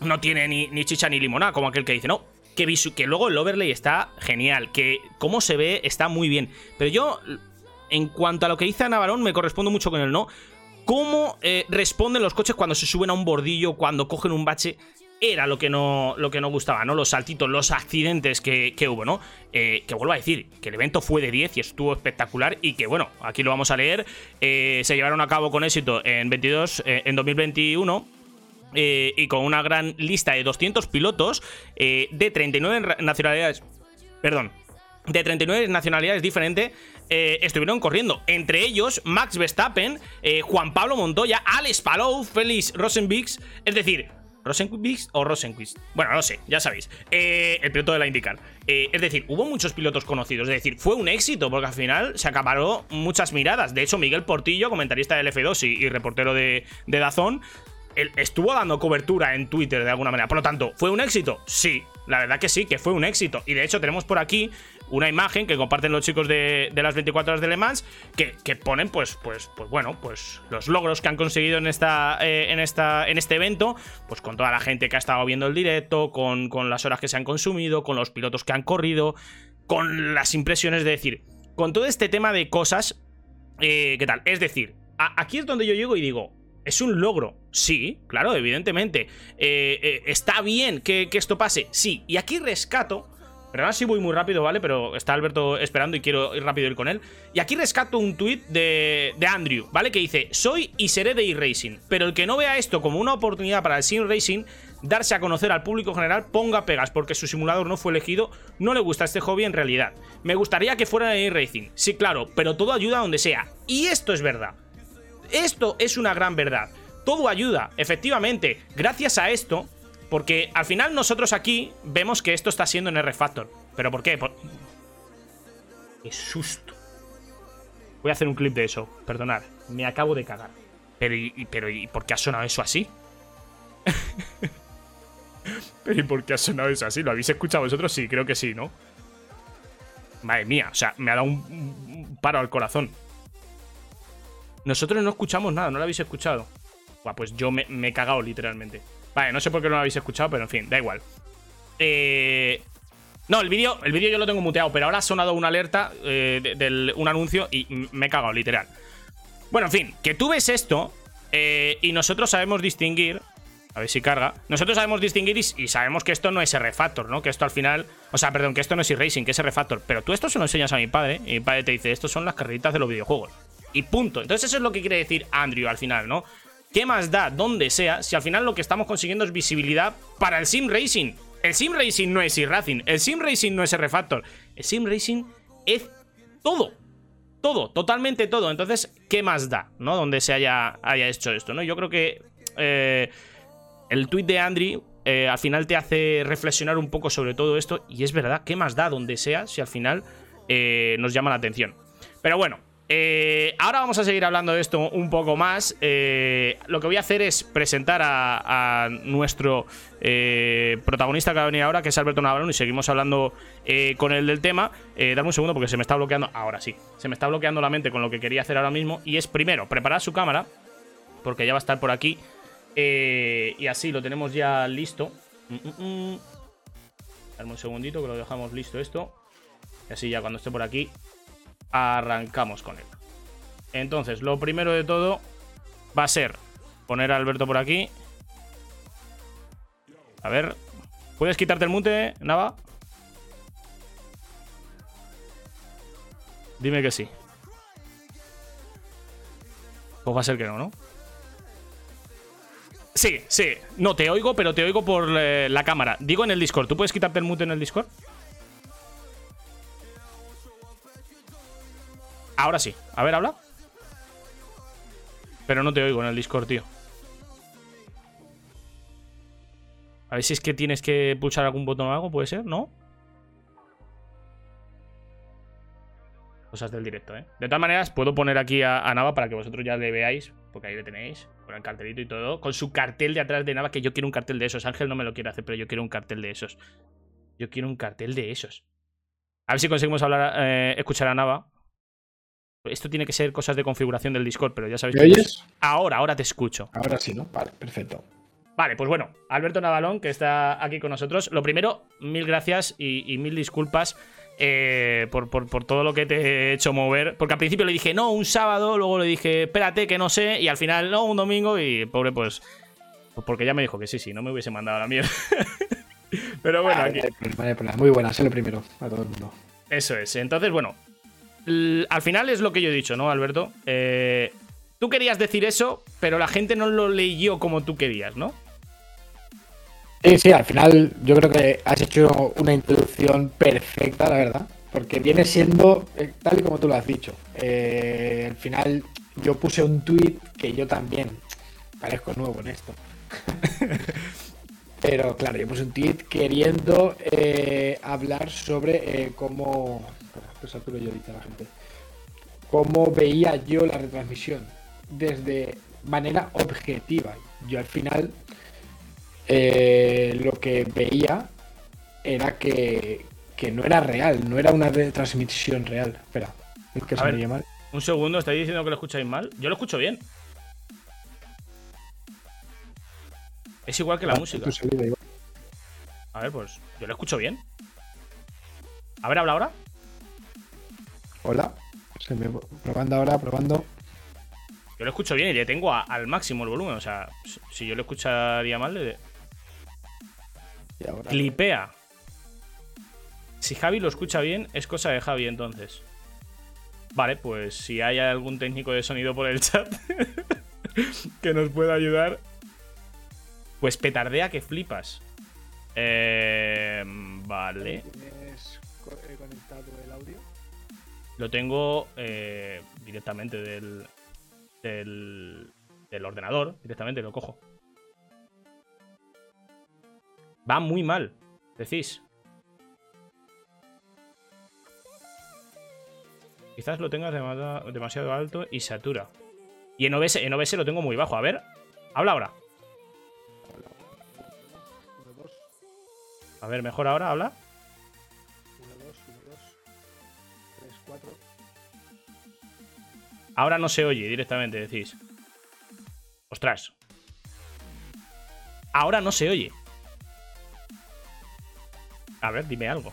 No tiene ni, ni chicha ni limonada, como aquel que dice, no. Que, que luego el overlay está genial, que cómo se ve está muy bien. Pero yo, en cuanto a lo que dice Navarón, me correspondo mucho con él, ¿no? Cómo eh, responden los coches cuando se suben a un bordillo, cuando cogen un bache. Era lo que no, lo que no gustaba, ¿no? Los saltitos, los accidentes que, que hubo, ¿no? Eh, que vuelvo a decir, que el evento fue de 10 y estuvo espectacular y que, bueno, aquí lo vamos a leer. eh, se llevaron a cabo con éxito en 22, eh, en 2021 eh, y con una gran lista de 200 pilotos de 39 ra- nacionalidades. Perdón. De 39 nacionalidades diferentes estuvieron corriendo. Entre ellos, Max Verstappen, Juan Pablo Montoya, Alex Palou, Félix Rosenbix. Es decir, ¿Rosenbix o Rosenquist? Bueno, no sé, ya sabéis. Eh, el piloto de la IndyCar. Eh, es decir, hubo muchos pilotos conocidos. Es decir, fue un éxito porque al final se acaparó muchas miradas. De hecho, Miguel Portillo, comentarista del F2 y, reportero de, de Dazón, estuvo dando cobertura en Twitter de alguna manera. Por lo tanto, ¿fue un éxito? Sí, la verdad que sí, que fue un éxito. Y de hecho tenemos por aquí una imagen que comparten los chicos de, de las 24 horas de Le Mans que, que ponen pues, pues, pues bueno, pues los logros que han conseguido en, esta, eh, en, esta, en este evento, pues con toda la gente que ha estado viendo el directo, con, con las horas que se han consumido, con los pilotos que han corrido, con las impresiones de decir, con todo este tema de cosas, eh, ¿qué tal? Es decir, aquí es donde yo llego y digo, ¿es un logro? Sí, claro, evidentemente. Eh, ¿Está bien que, que esto pase? Sí. Y aquí rescato, perdón si voy muy rápido, ¿vale? Pero está Alberto esperando y quiero ir rápido ir con él. Y aquí rescato un tuit de, de Andrew, ¿vale? Que dice, soy y seré de eRacing, pero el que no vea esto como una oportunidad para el Sim Racing, darse a conocer al público general, ponga pegas, porque su simulador no fue elegido, no le gusta este hobby en realidad. Me gustaría que fuera de eRacing, sí, claro, pero todo ayuda donde sea. Y esto es verdad. Esto es una gran verdad. Todo ayuda, efectivamente. Gracias a esto, porque al final nosotros aquí vemos que esto está siendo en R-Factor. ¿Pero por qué? ¡Qué susto! Voy a hacer un clip de eso, perdonad. Me acabo de cagar. Pero ¿y, pero, ¿y por qué ha sonado eso así? pero ¿y por qué ha sonado eso así? ¿Lo habéis escuchado vosotros? Sí, creo que sí, ¿no? Madre mía, o sea, me ha dado un, paro al corazón. Nosotros no escuchamos nada, no lo habéis escuchado. Buah, pues yo me he cagado literalmente. Vale, no sé por qué no lo habéis escuchado, pero en fin, da igual. Eh, no, el vídeo el vídeo yo lo tengo muteado, pero ahora ha sonado una alerta, eh, de- un anuncio y me he cagado, literal. Bueno, en fin, que tú ves esto eh, y nosotros sabemos distinguir. A ver si carga. Nosotros sabemos distinguir y, sabemos que esto no es R-Factor, ¿no? Que esto al final. O sea, perdón, que esto no es racing que es R-Factor. Pero tú esto se lo enseñas a mi padre y mi padre te dice: Estos son las carreritas de los videojuegos. Y punto. Entonces, eso es lo que quiere decir Andrew al final, ¿no? ¿Qué más da donde sea si al final lo que estamos consiguiendo es visibilidad para el Sim Racing? El Sim Racing no es e-Racing. El Sim Racing no es R-Factor. El Sim Racing es todo. Todo, totalmente todo. Entonces, ¿qué más da, no? Donde se haya, hecho esto, ¿no? Yo creo que eh, el tweet de Andrew eh, al final te hace reflexionar un poco sobre todo esto. Y es verdad, ¿qué más da donde sea si al final eh, nos llama la atención? Pero bueno, eh, ahora vamos a seguir hablando de esto un poco más. Eh, lo que voy a hacer es presentar a, nuestro eh, protagonista que va a venir ahora, que es Alberto Navarro, y seguimos hablando con él del tema. Dame un segundo porque se me está bloqueando. Ahora sí, se me está bloqueando la mente con lo que quería hacer ahora mismo. Y es primero preparar su cámara, porque ya va a estar por aquí. Y así lo tenemos ya listo. Mm, mm, mm. Dame un segundito que lo dejamos listo esto. Y así ya cuando esté por aquí, arrancamos con él. Entonces, lo primero de todo va a ser poner a Alberto por aquí. A ver, ¿puedes quitarte el mute, Nava? Dime que sí. Pues va a ser que no, ¿no? Sí, sí. No, te oigo, pero te oigo por eh, la cámara. Digo en el Discord. ¿Tú puedes quitarte el mute en el Discord? Ahora sí. A ver, habla. Pero no te oigo en el Discord, tío. A ver si es que tienes que pulsar algún botón o algo, puede ser, ¿no? Cosas del directo, ¿eh? De todas maneras, puedo poner aquí a, Nava para que vosotros ya le veáis, porque ahí le tenéis, con el cartelito y todo, con su cartel de atrás de Nava, que yo quiero un cartel de esos. Ángel no me lo quiere hacer, pero yo quiero un cartel de esos. Yo quiero un cartel de esos. A ver si conseguimos hablar, eh, escuchar a Nava. Esto tiene que ser cosas de configuración del Discord, pero ya sabéis ¿Me que- oyes? Ahora, ahora te escucho. Ahora sí, ¿no? Vale, perfecto. Vale, pues bueno, Alberto Navalón, que está aquí con nosotros. Lo primero, mil gracias y, y mil disculpas eh, por, por- por todo lo que te he hecho mover. Porque al principio le dije, no, un sábado, luego le dije, espérate, que no sé, y al final, no, un domingo, y pobre, pues. pues porque ya me dijo que sí, sí, no me hubiese mandado a la mierda. Pero bueno, Vale, aquí. problema, no hay problema. Muy buena, sé lo primero a todo el mundo. Eso es. Entonces, bueno, al final es lo que yo he dicho, ¿no, Alberto? Eh, tú querías decir eso, pero la gente no lo leyó como tú querías, ¿no? Sí, sí, al final yo creo que has hecho una introducción perfecta, la verdad, porque viene siendo eh, tal y como tú lo has dicho. Eh, al final yo puse un tweet que yo también parezco nuevo en esto. Pero claro, yo puse un tweet queriendo eh, hablar sobre eh, cómo... Espera, que saturo yo ahorita a la gente. Cómo veía yo la retransmisión desde manera objetiva. yo al final eh, lo que veía era que, que no era real, no era una retransmisión real. Espera, es que se ver. me mal. Un segundo, ¿estáis diciendo que lo escucháis mal? Yo lo escucho bien. Es igual que la Ah, música. salida, igual. A ver, pues yo lo escucho bien. A ver, habla ahora. Hola, se me... probando ahora, probando. Yo lo escucho bien y le tengo a- al máximo el volumen. O sea, si- si yo lo escucharía mal, le Y ahora. clipea. Si Javi lo escucha bien, es cosa de Javi entonces. Vale, pues si hay algún técnico de sonido por el chat que nos pueda ayudar, pues petardea que flipas. Eh, vale, lo tengo eh, directamente del, del, del ordenador, directamente lo cojo. Va muy mal, decís. Quizás lo tengas demasiado, alto y satura. Y en OBS, en OBS lo tengo muy bajo. A ver, habla ahora. A ver, mejor ahora, habla. Ahora no se oye directamente, decís. Ostras. Ahora no se oye. A ver, dime algo.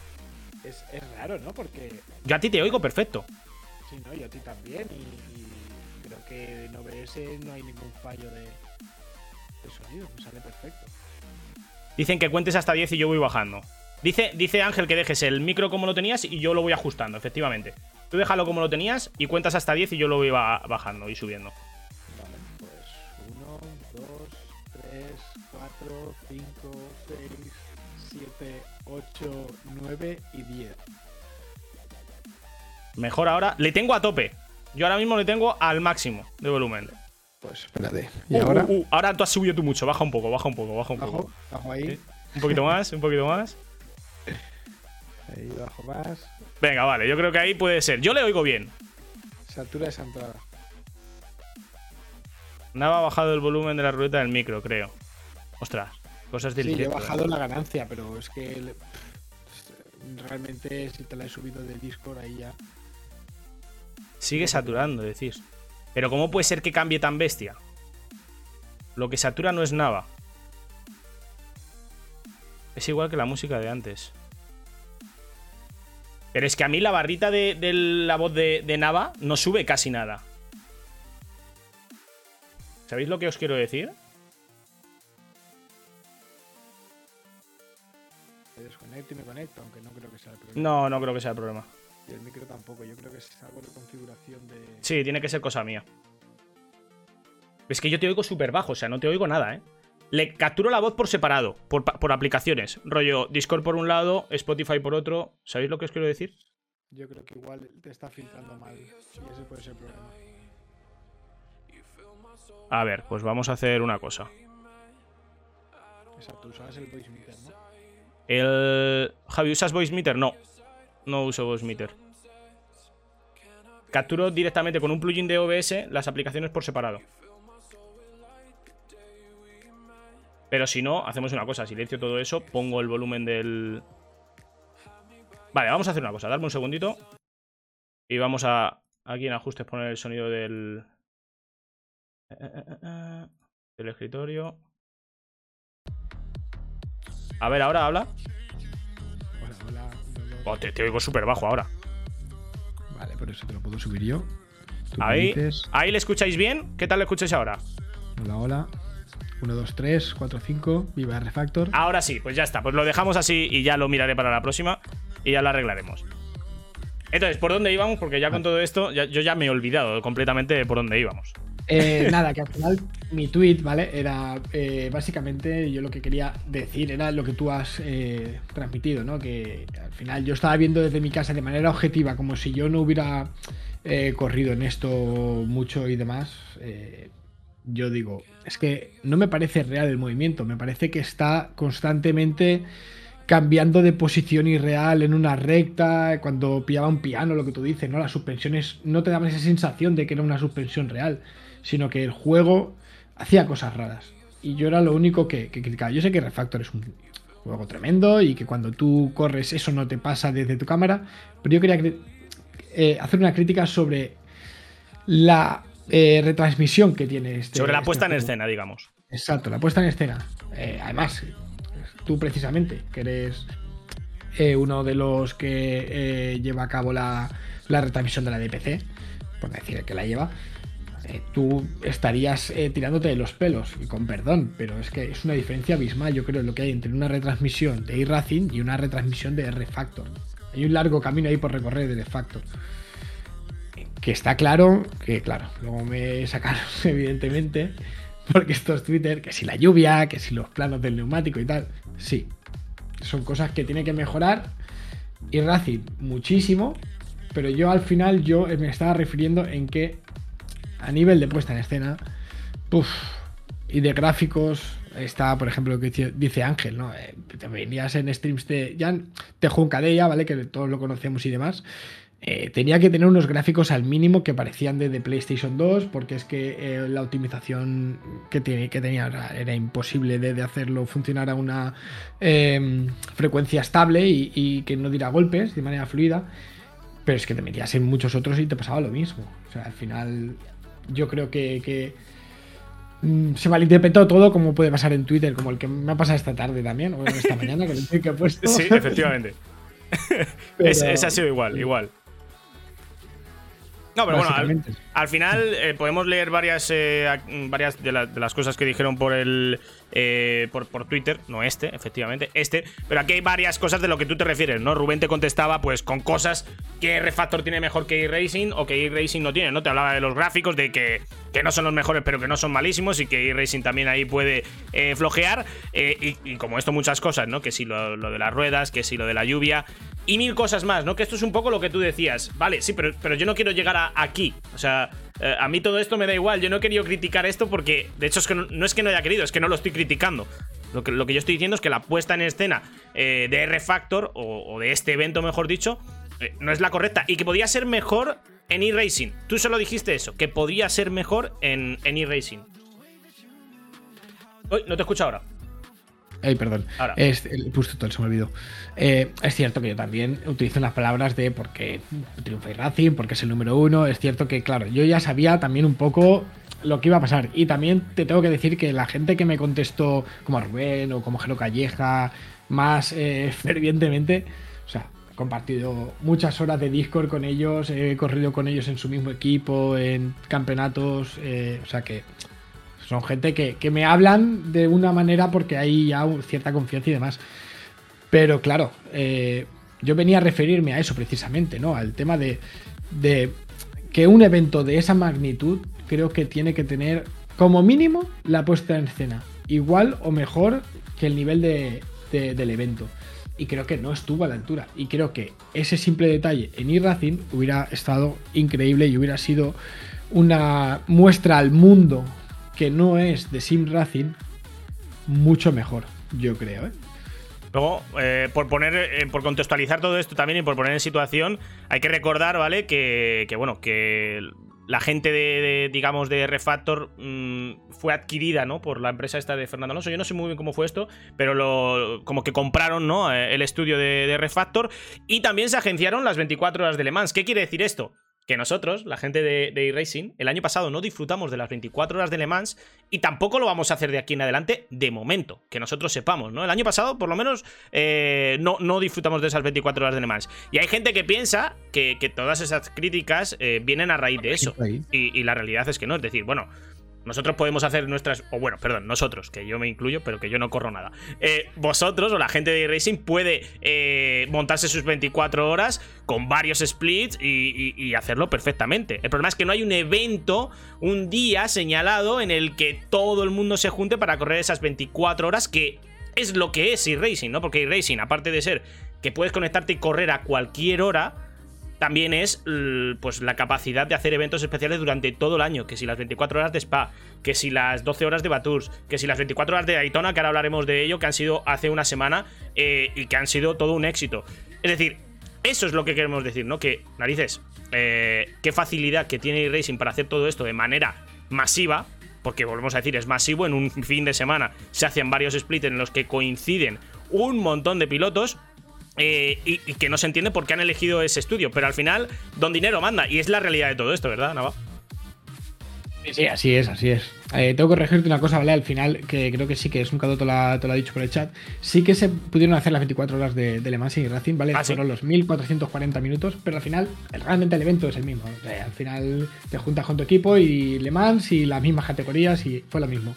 Es, es raro, ¿no? Porque Yo a ti te oigo perfecto. Sí, no, yo a ti también. Y, y creo que en OBS no hay ningún fallo de, de sonido, me sale perfecto. Dicen que cuentes hasta 10 y yo voy bajando. Dice, dice Ángel que dejes el micro como lo tenías y yo lo voy ajustando, efectivamente. Tú déjalo como lo tenías y cuentas hasta 10 y yo lo voy ba- bajando y subiendo. Vale, pues 1, 2, 3, 4, 5, 6, 7, 8, 9 y 10. Mejor ahora. Le tengo a tope. Yo ahora mismo le tengo al máximo de volumen. Pues espérate. ¿Y Uh, ahora? uh, uh, ahora tú has subido tú mucho. Baja un poco, baja un poco, baja un Bajo, poco. bajo ahí. Sí. Un poquito más, un poquito más. Ahí bajo más. Venga, vale, yo creo que ahí puede ser. Yo le oigo bien. Satura esa entrada. Nava ha bajado el volumen de la ruleta del micro, creo. Ostras, cosas del Sí, yo he bajado la ganancia, pero es que realmente si te la he subido de Discord ahí ya. Sigue saturando, decís. Pero ¿cómo puede ser que cambie tan bestia? Lo que satura no es Nava. Es igual que la música de antes. Pero es que a mí la barrita de, de la voz de, de Nava no sube casi nada. ¿Sabéis lo que os quiero decir? Me desconecto y me conecto, aunque no creo que sea el problema. No, no creo que sea el problema. Y el micro tampoco, yo creo que es algo de configuración de. Sí, tiene que ser cosa mía. Es que yo te oigo súper bajo, o sea, no te oigo nada, ¿eh? Le capturo la voz por separado, por, aplicaciones. Rollo Discord por un lado, Spotify por otro. ¿Sabéis lo que os quiero decir? Yo creo que igual te está filtrando mal. Y ese puede ser el problema. A ver, pues vamos a hacer una cosa. Exacto, usabas el voice meter, ¿no? El. Javi, ¿usas Voice Meter? No. No uso Voice Meter. Capturo directamente con un plugin de OBS las aplicaciones por separado. Pero si no, hacemos una cosa. Silencio todo eso, pongo el volumen del. Vale, vamos a hacer una cosa. Darme un segundito. Y vamos a. Aquí en ajustes poner el sonido del. del escritorio. A ver, ahora habla. Hola, hola. Oh, te, te oigo súper bajo ahora. Vale, pero eso te lo puedo subir yo. Ahí, ahí le escucháis bien. ¿Qué tal le escucháis ahora? Hola, hola. 1, 2, 3, 4, 5. Viva Refactor. Ahora sí, pues ya está. Pues lo dejamos así y ya lo miraré para la próxima y ya lo arreglaremos. Entonces, ¿por dónde íbamos? Porque ya con todo esto, ya- yo ya me he olvidado completamente de por dónde íbamos. Eh, nada, que al final mi tweet, ¿vale? Era eh, básicamente yo lo que quería decir, era lo que tú has eh, transmitido, ¿no? Que al final yo estaba viendo desde mi casa de manera objetiva, como si yo no hubiera eh, corrido en esto mucho y demás. Yo digo, es que no me parece real el movimiento, me parece que está constantemente cambiando de posición irreal en una recta, cuando pillaba un piano, lo que tú dices, ¿no? Las suspensiones no te daban esa sensación de que era una suspensión real, sino que el juego hacía cosas raras. y yo era lo único que, que criticaba. Yo sé que Refactor es un juego tremendo y que cuando tú corres eso no te pasa desde tu cámara, pero yo quería eh, hacer una crítica sobre la eh, retransmisión que tiene este. Sobre la este puesta en escena, digamos. Exacto, la puesta en escena. Eh, además, tú precisamente, que eres eh, uno de los que lleva a cabo la, la retransmisión de la DPC, por decir que la lleva, tú estarías tirándote de los pelos, y con perdón, pero es que es una diferencia abismal, yo creo, lo que hay entre una retransmisión de iRacing y una retransmisión de R-Factor. Hay un largo camino ahí por recorrer de R-Factor. Que está claro, que claro, luego me sacaron, evidentemente, porque esto es Twitter, que si la lluvia, que si los planos del neumático y tal. Sí, son cosas que tiene que mejorar. Y Racing muchísimo, pero yo al final yo me estaba refiriendo en que a nivel de puesta en escena, puf, y de gráficos, está, por ejemplo, lo que dice- Ángel, ¿no? Eh, te venías en streams de. Ya te Juncadella, ¿vale? Que todos lo conocemos y demás. Eh, tenía que tener unos gráficos al mínimo que parecían de, de PlayStation 2, porque es que eh, la optimización que, tiene, que tenía era, era imposible de, de hacerlo funcionar a una eh, frecuencia estable y, y que no diera golpes de manera fluida. Pero es que te metías en muchos otros y te pasaba lo mismo. O sea, al final yo creo que, que, mm, se malinterpretó todo como puede pasar en Twitter, como el que me ha pasado esta tarde también, o esta mañana con el que he puesto. Sí, efectivamente. Pero- Es- ese ha sido igual, igual. No, pero bueno, al, final eh, podemos leer varias, eh, varias de, la- de las cosas que dijeron por el eh, por, por Twitter, no este, efectivamente, este, pero aquí hay varias cosas de lo que tú te refieres, ¿no? Rubén te contestaba pues con cosas que Refactor tiene mejor que E-Racing o que E-Racing no tiene, ¿no? Te hablaba de los gráficos, de que, que no son los mejores pero que no son malísimos y que E-Racing también ahí puede eh, flojear eh, y, y como esto muchas cosas, ¿no? Que si lo, lo de las ruedas, que si lo de la lluvia y mil cosas más, ¿no? Que esto es un poco lo que tú decías, vale, sí, pero, pero yo no quiero llegar a aquí, o sea, eh, a mí todo esto me da igual, yo no he querido criticar esto porque, de hecho, es que no, es que no haya querido, es que no lo estoy criticando. Lo que, yo estoy diciendo es que la puesta en escena eh, de R-Factor, o, o de este evento, mejor dicho, eh, no es la correcta y que podía ser mejor en e-racing. Tú solo dijiste eso, que podría ser mejor en en e-racing. Uy, no te escucho ahora. Ay, perdón. Ahora. Es, el, todo se me olvidó. Eh, es cierto que yo también utilizo las palabras de porque triunfa y Racing, porque es el número uno. Es cierto que, claro, yo ya sabía también un poco lo que iba a pasar. Y también te tengo que decir que la gente que me contestó, como Rubén o como Jero Calleja, más eh, fervientemente, o sea, he compartido muchas horas de Discord con ellos, he corrido con ellos en su mismo equipo, en campeonatos, eh, o sea que son gente que, que me hablan de una manera porque hay ya cierta confianza y demás. Pero claro, eh, yo venía a referirme a eso precisamente, ¿no? Al tema de, de que un evento de esa magnitud creo que tiene que tener como mínimo la puesta en escena. Igual o mejor que el nivel de- del evento. Y creo que no estuvo a la altura. Y creo que ese simple detalle en iRacing hubiera estado increíble y hubiera sido una muestra al mundo que no es de Sim Racing mucho mejor, yo creo. ¿eh? Luego, eh, por poner, eh, por contextualizar todo esto también y por poner en situación, hay que recordar, ¿vale? Que, bueno, que la gente de, de, digamos, de Refactor mm, fue adquirida, ¿no? Por la empresa esta de Fernando Alonso. Yo no sé muy bien cómo fue esto, pero lo, como que compraron, ¿no? Eh, El estudio de, de Refactor y también se agenciaron las 24 horas de Le Mans. ¿Qué quiere decir esto? Que nosotros, la gente de, de iRacing, el año pasado no disfrutamos de las 24 horas de Le Mans y tampoco lo vamos a hacer de aquí en adelante de momento, que nosotros sepamos, ¿no? El año pasado, por lo menos, eh, no, no disfrutamos de esas 24 horas de Le Mans. Y hay gente que piensa que, que todas esas críticas eh, vienen a raíz de eso. Y, y la realidad es que no, es decir, bueno, nosotros podemos hacer nuestras. O bueno, perdón, nosotros, que yo me incluyo, pero que yo no corro nada. Eh, vosotros o la gente de Racing puede eh, montarse sus 24 horas con varios splits y, y- hacerlo perfectamente. El problema es que no hay un evento, un día señalado en el que todo el mundo se junte para correr esas 24 horas, que es lo que es iRacing, ¿no? Porque iRacing, aparte de ser que puedes conectarte y correr a cualquier hora, también es pues la capacidad de hacer eventos especiales durante todo el año, que si las 24 horas de Spa, que si las 12 horas de Bathurst, que si las 24 horas de Daytona, que ahora hablaremos de ello, que han sido hace una semana eh, y que han sido todo un éxito. Es decir, eso es lo que queremos decir, ¿no? Que, narices, eh, qué facilidad que tiene racing para hacer todo esto de manera masiva, porque volvemos a decir, es masivo, en un fin de semana se hacen varios splits en los que coinciden un montón de pilotos. Eh, y, y que no se entiende por qué han elegido ese estudio, pero al final, don dinero manda, y es la realidad de todo esto, ¿verdad, Nava? Sí, sí, así es, así es. Eh, tengo que corregirte una cosa, ¿vale? Al final, que creo que sí, que es un ha, te lo ha dicho por el chat. Sí que se pudieron hacer las 24 horas de, de Le Mans y Racing, ¿vale? Ah, sí. Fueron los 1440 minutos, pero al final, realmente el evento es el mismo. O sea, al final te juntas con tu equipo y Le Mans y las mismas categorías y fue lo mismo.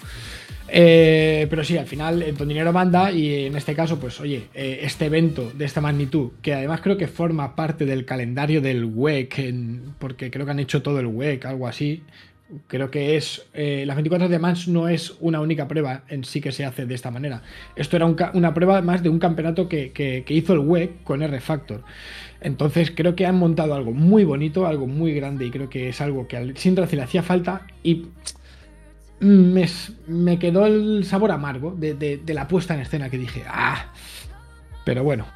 Eh, pero sí, al final eh, Don Dinero manda y en este caso, pues oye, eh, este evento de esta magnitud, que además creo que forma parte del calendario del WEC, porque creo que han hecho todo el WEC, algo así. Creo que es. eh, las 24 de Mans no es una única prueba en sí que se hace de esta manera. Esto era una prueba más de un campeonato que, hizo el WEC con R Factor. Entonces creo que han montado algo muy bonito, algo muy grande y creo que es algo que al Sintra le hacía falta y me, me quedó el sabor amargo de- de la puesta en escena que dije, ah, pero bueno,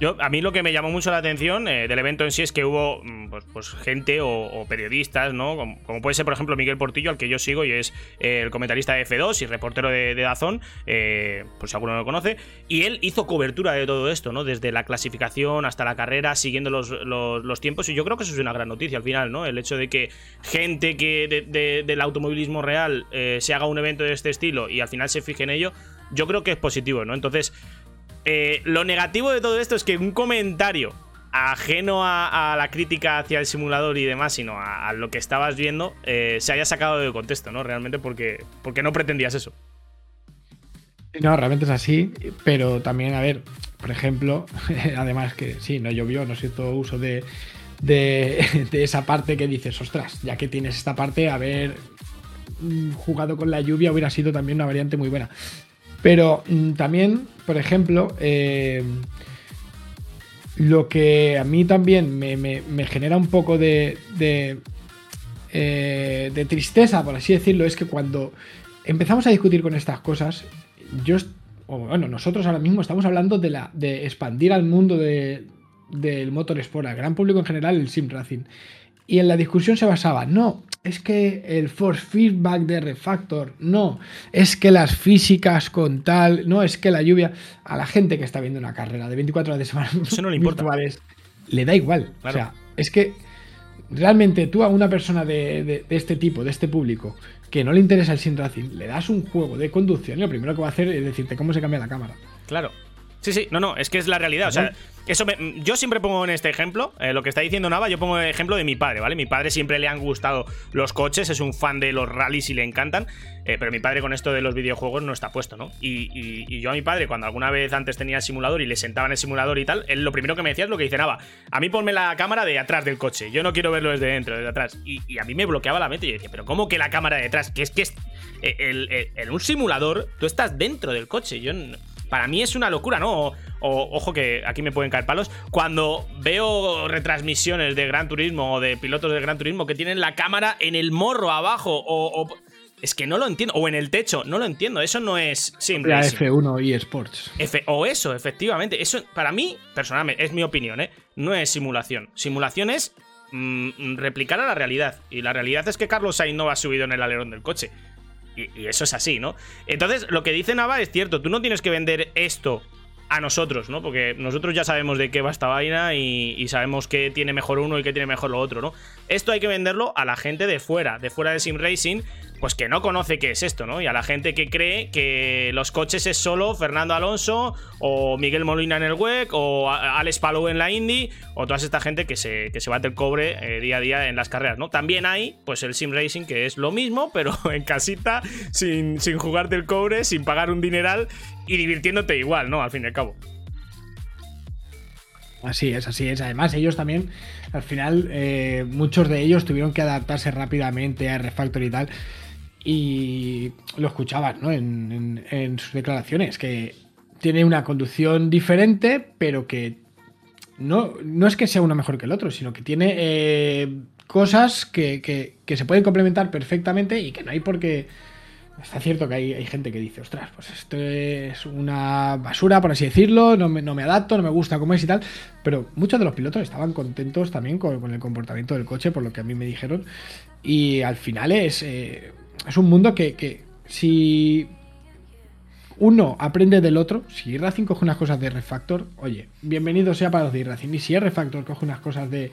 Yo, a mí lo que me llamó mucho la atención eh, del evento en sí es que hubo mm, pues, pues, gente o, periodistas, ¿no? Como, puede ser, por ejemplo, Miguel Portillo, al que yo sigo y es eh, el comentarista de F2 y reportero de, Dazón, eh, por si alguno no lo conoce. Y él hizo cobertura de todo esto, ¿no? Desde la clasificación hasta la carrera, siguiendo los, los- tiempos. Y yo creo que eso es una gran noticia al final, ¿no? El hecho de que gente que de- del automovilismo real eh, se haga un evento de este estilo y al final se fije en ello, yo creo que es positivo, ¿no? Entonces. Eh, lo negativo de todo esto es que un comentario ajeno a, la crítica hacia el simulador y demás, sino a, a lo que estabas viendo, eh, se haya sacado de contexto, ¿no? Realmente porque, porque no pretendías eso. No, realmente es así, pero también, a ver, por ejemplo, además que sí, no llovió, no se hizo uso de, de, de esa parte que dices, ostras, ya que tienes esta parte, haber mm, jugado con la lluvia hubiera sido también una variante muy buena. Pero mm, también, por ejemplo, eh, lo que a mí también me, genera un poco de, eh, de tristeza, por así decirlo, es que cuando empezamos a discutir con estas cosas, yo, o bueno, nosotros ahora mismo estamos hablando de, la, de expandir al mundo de- del motorsport, al gran público en general, el sim racing. Y en la discusión se basaba, no, es que el force feedback de refactor, no, es que las físicas con tal, no, es que la lluvia, a la gente que está viendo una carrera de 24 horas de semana Eso no le importa. virtuales, le da igual. Claro. O sea, es que realmente tú a una persona de, de- de este tipo, de este público, que no le interesa el sim racing, le das un juego de conducción y lo primero que va a hacer es decirte cómo se cambia la cámara. Claro. Sí, sí, no, no, es que es la realidad. O sea, eso me- yo siempre pongo en este ejemplo, eh, lo que está diciendo Nava, yo pongo el ejemplo de mi padre, ¿vale? Mi padre siempre le han gustado los coches, es un fan de los rallies y le encantan, eh, pero mi padre con esto de los videojuegos no está puesto, ¿no? Y, y- y yo a mi padre, cuando alguna vez antes tenía el simulador y le sentaba en el simulador y tal, él lo primero que me decía es lo que dice Nava, a mí ponme la cámara de atrás del coche, yo no quiero verlo desde dentro, desde atrás. Y, y a mí me bloqueaba la mente y yo decía, pero ¿cómo que la cámara de detrás? Que es que es, eh, el- el- en un simulador tú estás dentro del coche, yo... no- para mí es una locura, ¿no? O, o- ojo que aquí me pueden caer palos. Cuando veo retransmisiones de Gran Turismo o de pilotos de Gran Turismo que tienen la cámara en el morro abajo o... o- es que no lo entiendo. O en el techo, no lo entiendo. Eso no es sim La racing. F1 y Sports. Efe- o eso, efectivamente. Eso, para mí, personalmente, es mi opinión, ¿eh? No es simulación. Simulación es mm, replicar a la realidad. Y la realidad es que Carlos Sainz no va subido en el alerón del coche. Y, eso es así, ¿no? Entonces, lo que dice Nava es cierto. Tú no tienes que vender esto a nosotros, ¿no? Porque nosotros ya sabemos de qué va esta vaina y, sabemos qué tiene mejor uno y qué tiene mejor lo otro, ¿no? Esto hay que venderlo a la gente de fuera, de fuera de Sim Racing, pues que no conoce qué es esto, ¿no? Y a la gente que cree que los coches es solo Fernando Alonso o Miguel Molina en el WEC o Alex Palou en la Indy o toda esta gente que se, que se bate el cobre eh, día a día en las carreras, ¿no? También hay, pues, el Sim Racing, que es lo mismo, pero en casita, sin, sin jugarte el cobre, sin pagar un dineral y divirtiéndote igual, ¿no? Al fin y al cabo. Así es, así es. Además, ellos también, al final, eh, muchos de ellos tuvieron que adaptarse rápidamente a Refactor y tal. Y lo escuchaban, ¿no? En sus declaraciones, que tiene una conducción diferente, pero que no, no es que sea uno mejor que el otro, sino que tiene eh, cosas que, que- que se pueden complementar perfectamente y que no hay por qué. Está cierto que hay, hay gente que dice, ostras, pues esto es una basura, por así decirlo, no me, no me adapto, no me gusta cómo es y tal. Pero muchos de los pilotos estaban contentos también con, con el comportamiento del coche, por lo que a mí me dijeron. Y al final es. eh, es un mundo que, que si uno aprende del otro, si Racing coge unas cosas de Refactor, oye, bienvenido sea para los de Racing. Y si Refactor coge unas cosas de,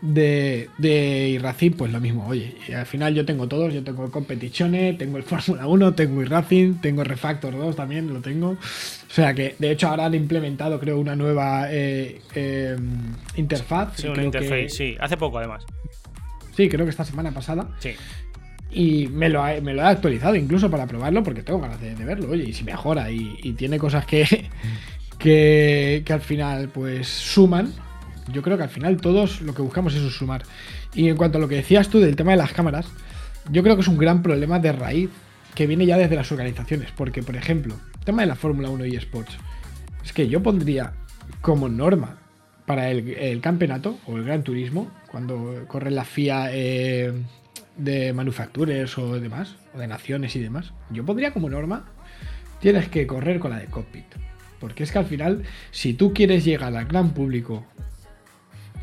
de, de Irracing, pues lo mismo. Oye, y al final yo tengo todos, yo tengo el Competizione, tengo el Fórmula 1, tengo Irracing, tengo el Refactor 2 también, lo tengo. O sea que, de hecho, ahora han implementado, creo, una nueva eh, eh, interfaz. Sí, una que- interface, sí. Hace poco, además. Sí, creo que esta semana pasada. Sí. Y me lo, ha- me lo he actualizado incluso para probarlo porque tengo ganas de, de verlo. Oye, y si mejora y, y tiene cosas que, que, que al final pues suman, yo creo que al final todos lo que buscamos es sumar. Y en cuanto a lo que decías tú del tema de las cámaras, yo creo que es un gran problema de raíz que viene ya desde las organizaciones. Porque, por ejemplo, el tema de la Fórmula 1 y eSports, es que yo pondría como norma para el, campeonato o el Gran Turismo, cuando corre la FIA eh, de manufactures o demás, o de naciones y demás, yo pondría como norma, tienes que correr con la de cockpit. Porque es que al final, si tú quieres llegar al gran público,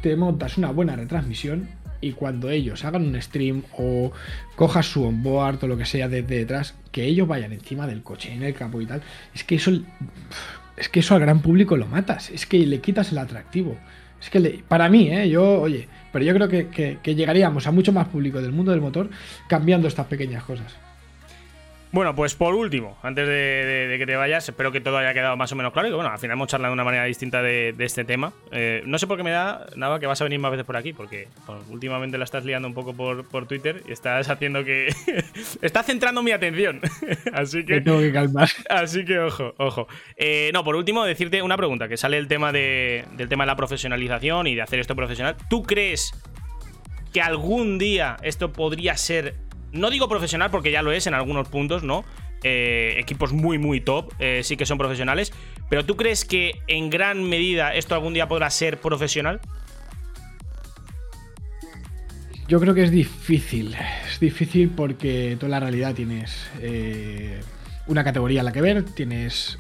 te montas una buena retransmisión y cuando ellos hagan un stream o cojas su onboard o lo que sea desde detrás, que ellos vayan encima del coche en el campo y tal, es que eso es que eso al gran público lo matas, es que le quitas el atractivo. Es que le- para mí, ¿eh? yo, oye, pero yo creo que, que- que llegaríamos a mucho más público del mundo del motor cambiando estas pequeñas cosas. Bueno, pues por último, antes de, de- de que te vayas, espero que todo haya quedado más o menos claro. Y que, bueno, al final hemos charlado de una manera distinta de, de este tema. Eh, no sé por qué me da nada que vas a venir más veces por aquí, porque bueno, últimamente la estás liando un poco por, por Twitter y estás haciendo que. estás centrando mi atención. Así Me que. tengo que calmar. Así que ojo, ojo. Eh, no, por último, decirte una pregunta, que sale el tema de, del tema de la profesionalización y de hacer esto profesional. ¿Tú crees que algún día esto podría ser, no digo profesional porque ya lo es en algunos puntos, ¿no? Eh, equipos muy, muy top, eh, sí que son profesionales, pero ¿tú crees que en gran medida esto algún día podrá ser profesional? Yo creo que es difícil. Es difícil porque toda la realidad tienes eh, una categoría a la que ver, tienes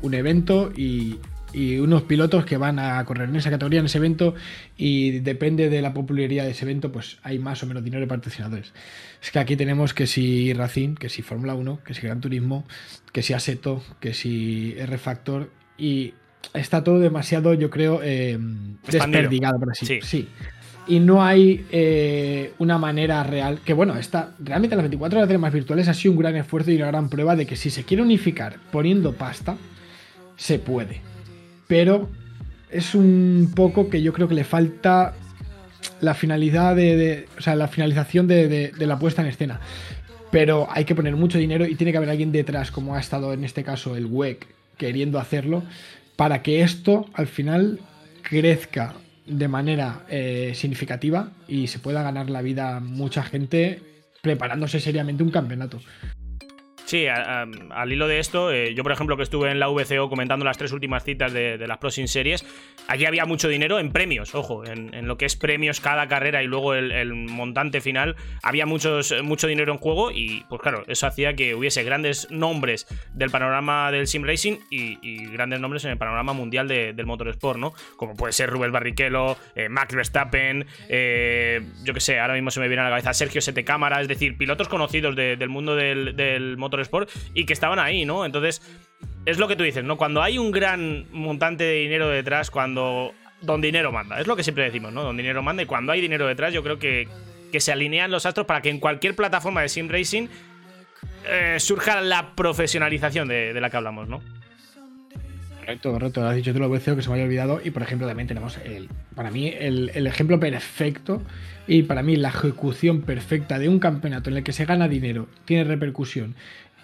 un evento y, y unos pilotos que van a correr en esa categoría, en ese evento, y depende de la popularidad de ese evento, pues hay más o menos dinero de patrocinadores. Es que aquí tenemos que si Racing, que si Fórmula 1, que si Gran Turismo, que si Aseto, que si R-Factor, y está todo demasiado, yo creo, eh, desperdigado, por así Sí. sí y no hay eh, una manera real. Que bueno, está, realmente las 24 horas de más virtuales ha sido un gran esfuerzo y una gran prueba de que si se quiere unificar poniendo pasta, se puede. Pero es un poco que yo creo que le falta la finalidad de. o sea, la finalización de la puesta en escena. Pero hay que poner mucho dinero y tiene que haber alguien detrás, como ha estado en este caso el WEC, queriendo hacerlo, para que esto al final crezca de manera eh, significativa y se pueda ganar la vida mucha gente preparándose seriamente un campeonato. Sí, al hilo de esto, eh, yo por ejemplo que estuve en la VCO comentando las tres últimas citas de, de las Pro Sim Series, allí había mucho dinero en premios, ojo, en, lo que es premios cada carrera y luego el, montante final, había muchos, mucho dinero en juego y pues claro, eso hacía que hubiese grandes nombres del panorama del Sim Racing y, grandes nombres en el panorama mundial de- del motorsport, ¿no? Como puede ser Rubén Barrichello, eh, Max Verstappen, eh, yo que sé, ahora mismo se me viene a la cabeza Sergio Sete Cámara, es decir, pilotos conocidos de- del mundo del, del motorsport y que estaban ahí, ¿no? Entonces, es lo que tú dices, ¿no? Cuando hay un gran montante de dinero detrás, cuando. Don dinero manda, es lo que siempre decimos, ¿no? Don dinero manda y cuando hay dinero detrás, yo creo que, que se alinean los astros para que en cualquier plataforma de sim racing eh, surja la profesionalización de, la que hablamos, ¿no? Correcto, correcto. Lo has dicho tú lo veo que se me había olvidado. Y por ejemplo, también tenemos el, para mí el, el ejemplo perfecto y para mí la ejecución perfecta de un campeonato en el que se gana dinero, tiene repercusión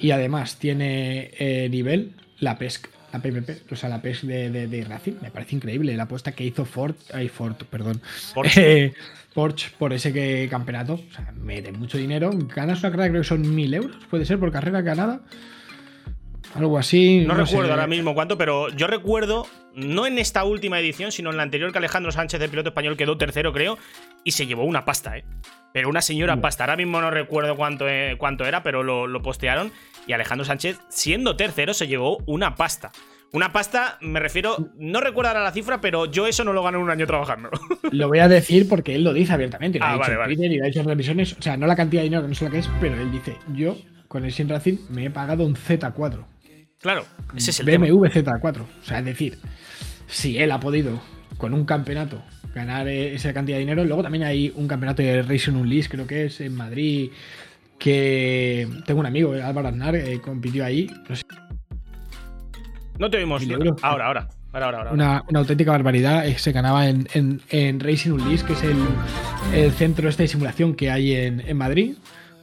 y además tiene eh, nivel, la PESC, la PPP, o sea, la PESC de, de, de Racing. Me parece increíble la apuesta que hizo Ford, ay, Ford, perdón. Porsche. Eh, Porsche por ese que, campeonato. O sea, mete mucho dinero. Ganas una carrera, creo que son mil euros, puede ser, por carrera ganada. Algo así. No, recuerdo ahora mismo cuánto, pero yo recuerdo, no en esta última edición, sino en la anterior que Alejandro Sánchez, el piloto español, quedó tercero, creo, y se llevó una pasta, ¿eh? Pero una señora pasta. Ahora mismo no recuerdo cuánto, eh, cuánto era, pero lo, lo postearon. Y Alejandro Sánchez, siendo tercero, se llevó una pasta. Una pasta, me refiero, no recuerdo ahora la cifra, pero yo eso no lo gané en un año trabajando. Lo voy a decir porque él lo dice abiertamente. Lo Ah, ha vale, vale. Twitter y lo ha dicho en revisiones. O sea, no la cantidad de dinero, no sé la que es, pero él dice: Yo con el Sin Racing me he pagado un Z4. Claro, ese es el tema. BMW Z4. O sea, es decir, si él ha podido con un campeonato ganar eh, esa cantidad de dinero, luego también hay un campeonato de Racing Unleashed, creo que es en Madrid, que tengo un amigo, Álvaro Aznar, eh, compitió ahí. No sé, No te oímos. Ahora, ahora. Ahora, ahora, ahora. una, una auténtica barbaridad. eh, Se ganaba en, en- en Racing Unleashed, que es el, el centro este de simulación que hay en, en Madrid.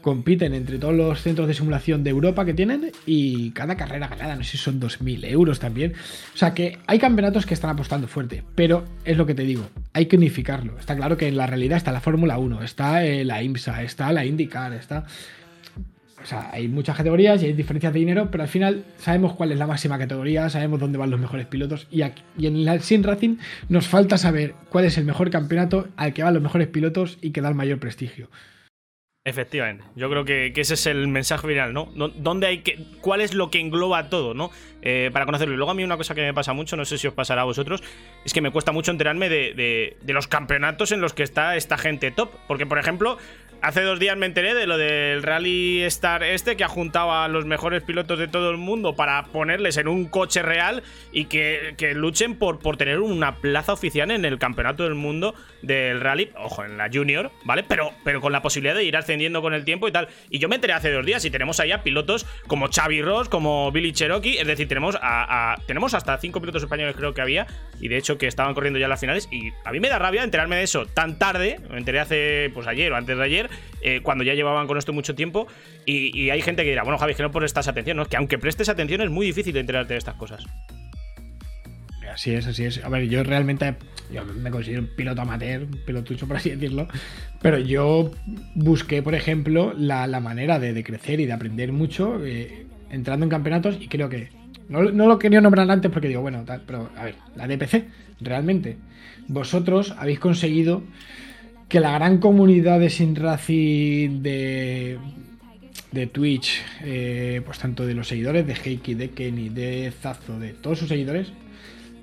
Compiten entre todos los centros de simulación de Europa que tienen y cada carrera ganada, no sé si son 2.000 euros también. O sea que hay campeonatos que están apostando fuerte, pero es lo que te digo, hay que unificarlo. Está claro que en la realidad está la Fórmula 1, está eh, la IMSA, está la IndyCar, está... O sea, hay muchas categorías y hay diferencias de dinero, pero al final sabemos cuál es la máxima categoría, sabemos dónde van los mejores pilotos y, aquí, y en el Sin Racing nos falta saber cuál es el mejor campeonato al que van los mejores pilotos y que da el mayor prestigio. Efectivamente, yo creo que, ese es el mensaje final, ¿no? ¿Dónde hay que, ¿Cuál es lo que engloba todo, ¿no? Eh, para conocerlo. Y luego a mí una cosa que me pasa mucho, no sé si os pasará a vosotros, es que me cuesta mucho enterarme de- de los campeonatos en los que está esta gente top. Porque, por ejemplo, hace dos días me enteré de lo del Rally Star este, que ha juntado a los mejores pilotos de todo el mundo para ponerles en un coche real y que, que luchen por, por tener una plaza oficial en el campeonato del mundo del rally, ojo, en la junior, ¿vale? Pero, pero con la posibilidad de ir ascendiendo con el tiempo y tal. Y yo me enteré hace dos días y tenemos allá pilotos como Xavi Ross, como Billy Cherokee, es decir, tenemos, a, a- tenemos hasta cinco pilotos españoles creo que había, y de hecho que estaban corriendo ya las finales, y a mí me da rabia enterarme de eso tan tarde, me enteré hace, pues ayer o antes de ayer, eh, cuando ya llevaban con esto mucho tiempo, y, hay gente que dirá, bueno Javi, que no prestas atención, ¿no? Que aunque prestes atención es muy difícil enterarte de estas cosas. Así es, así es. A ver, yo realmente yo me considero un piloto amateur, un pilotucho por así decirlo, pero yo busqué, por ejemplo, la, la manera de, de crecer y de aprender mucho eh, entrando en campeonatos y creo que no, no lo quería nombrar antes porque digo, bueno, tal, pero a ver, la DPC, realmente, vosotros habéis conseguido que la gran comunidad de Sin Racing de, de Twitch, eh, pues tanto de los seguidores de Heiki, de Kenny, de Zazo, de todos sus seguidores,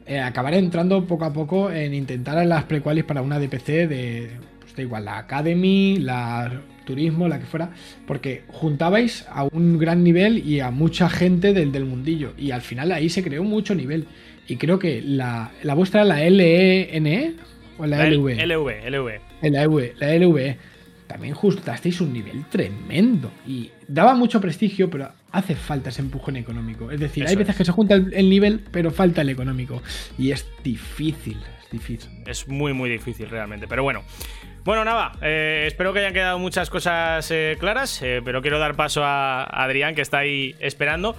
eh, acabaré entrando poco a poco en intentar en las prequalis para una DPC de, pues da igual, la Academy, la Turismo, la que fuera, porque juntabais a un gran nivel y a mucha gente del, del mundillo, y al final ahí se creó mucho nivel. Y creo que la, la vuestra, la LENE, o la, LV. LV, LV. En la EV, la LVE, también justasteis un nivel tremendo. Y daba mucho prestigio, pero hace falta ese empujón económico. Es decir, Eso hay veces es. que se junta el, el nivel, pero falta el económico. Y es difícil, es difícil. Es muy, muy difícil realmente. Pero bueno. Bueno, nada, eh, espero que hayan quedado muchas cosas eh, claras, eh, pero quiero dar paso a Adrián, que está ahí esperando.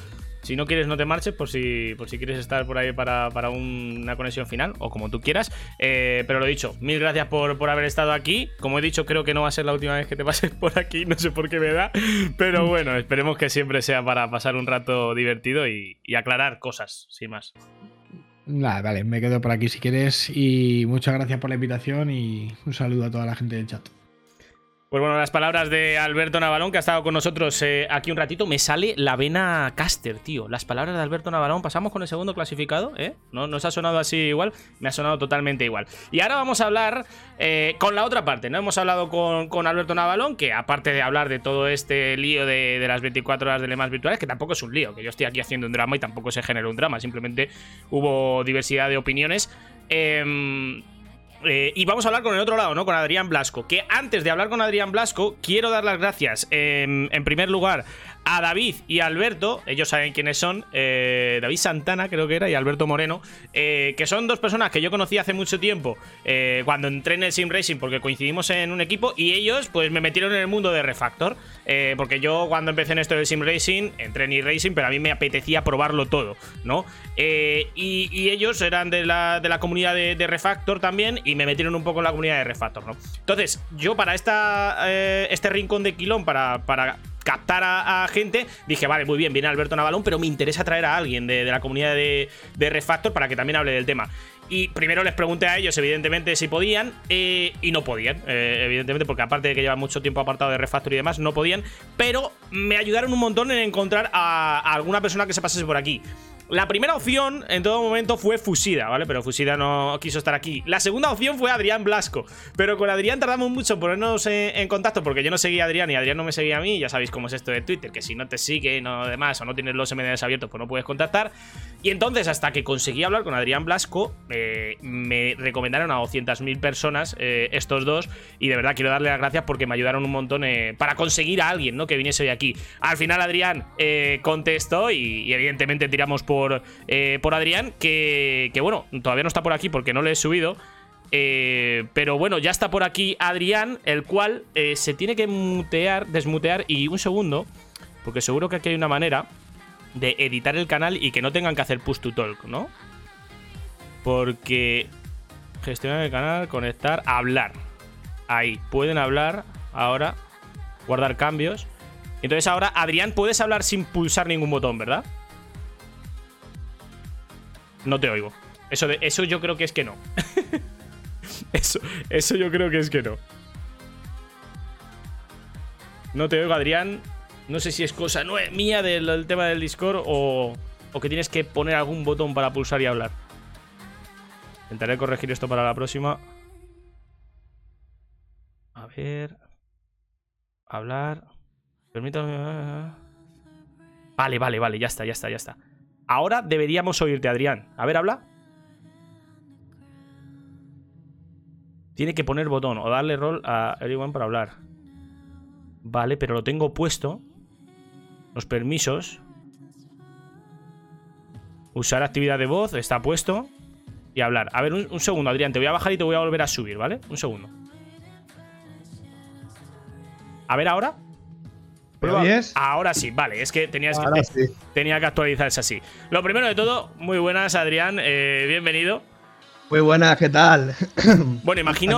Si no quieres, no te marches, por si, por si quieres estar por ahí para, para un- una conexión final, o como tú quieras. Eh, pero lo dicho, mil gracias por, por haber estado aquí. Como he dicho, creo que no va a ser la última vez que te pases por aquí, no sé por qué me da. Pero bueno, esperemos que siempre sea para pasar un rato divertido y, y aclarar cosas, sin más. Nada, vale, me quedo por aquí si quieres. Y muchas gracias por la invitación y un saludo a toda la gente del chat. Pues bueno, las palabras de Alberto Navalón, que ha estado con nosotros eh, aquí un ratito, me sale la vena caster, tío. Las palabras de Alberto Navalón, pasamos con el segundo clasificado, ¿eh? ¿No nos ha sonado así igual? Me ha sonado totalmente igual. Y ahora vamos a hablar eh, con la otra parte, ¿no? Hemos hablado con, con Alberto Navalón, que aparte de hablar de todo este lío de, de las 24 horas de lemas virtuales, que tampoco es un lío, que yo estoy aquí haciendo un drama y tampoco se generó un drama, simplemente hubo diversidad de opiniones. Eh, eh, y vamos a hablar con el otro lado, ¿no? Con Adrián Blasco. Que antes de hablar con Adrián Blasco, quiero dar las gracias, em, en primer lugar, a David y Alberto. Ellos saben quiénes son. eh, David Santana, creo que era, y Alberto Moreno. eh, que son dos personas que yo conocí hace mucho tiempo. eh, cuando entré en el Sim Racing, porque coincidimos en un equipo. Y ellos, pues, me metieron en el mundo de Refactor. porque yo, cuando empecé en esto del Sim Racing, entré en e-Racing, pero a mí me apetecía probarlo todo, ¿no? Y, ellos eran de la, de la comunidad de, Refactor también y me metieron un poco en la comunidad de Refactor, ¿no? Entonces, yo para esta, este rincón de Quilón, para captar a, gente, dije, vale, muy bien, viene Alberto Navalón, pero me interesa traer a alguien de, la comunidad de, Refactor para que también hable del tema. Y primero les pregunté a ellos, evidentemente, si podían, eh, y no podían, eh, evidentemente, porque aparte de que llevan mucho tiempo apartado de Refactor y demás, no podían, pero me ayudaron un montón en encontrar a alguna persona que se pasase por aquí. La primera opción en todo momento fue Fusida, ¿vale? Pero Fusida no quiso estar aquí. La segunda opción fue Adrián Blasco. Pero con Adrián tardamos mucho en ponernos en, en contacto porque yo no seguía a Adrián y Adrián no me seguía a mí. Ya sabéis cómo es esto de Twitter, que si no te sigue no demás o no tienes los MDs abiertos, pues no puedes contactar. Y entonces, hasta que conseguí hablar con Adrián Blasco, eh, me recomendaron a 200.000 personas eh, estos dos. Y de verdad quiero darle las gracias porque me ayudaron un montón eh, para conseguir a alguien, ¿no? Que viniese hoy aquí. Al final, Adrián contestó y, y evidentemente tiramos por, eh, por Adrián, que, bueno, todavía no está por aquí porque no le he subido. Eh, pero bueno, ya está por aquí Adrián, el cual eh, se tiene que mutear, desmutear. Y un segundo, porque seguro que aquí hay una manera de editar el canal y que no tengan que hacer push to talk, ¿no? Porque gestionar el canal, conectar, hablar. Ahí, pueden hablar ahora, guardar cambios. Entonces ahora, Adrián, puedes hablar sin pulsar ningún botón, ¿verdad? No te oigo. Eso, eso yo creo que es que no. eso, eso yo creo que es que no. No te oigo, Adrián. No sé si es cosa no mía del, del tema del Discord o, o que tienes que poner algún botón para pulsar y hablar. Intentaré corregir esto para la próxima. A ver. Hablar. Permítame. Vale, vale, vale, ya está, ya está, ya está. Ahora deberíamos oírte, Adrián. A ver, habla. Tiene que poner botón o darle rol a everyone para hablar. Vale, pero lo tengo puesto. Los permisos. Usar actividad de voz, está puesto. Y hablar. A ver, un, un segundo, Adrián. Te voy a bajar y te voy a volver a subir, ¿vale? Un segundo. A ver ahora. ¿Me Prueba- oyes? Ahora sí, vale. Es que tenías que, sí. tenía que actualizarse así. Lo primero de todo, muy buenas, Adrián. eh, bienvenido. Muy buenas, ¿qué tal? Bueno, imagino,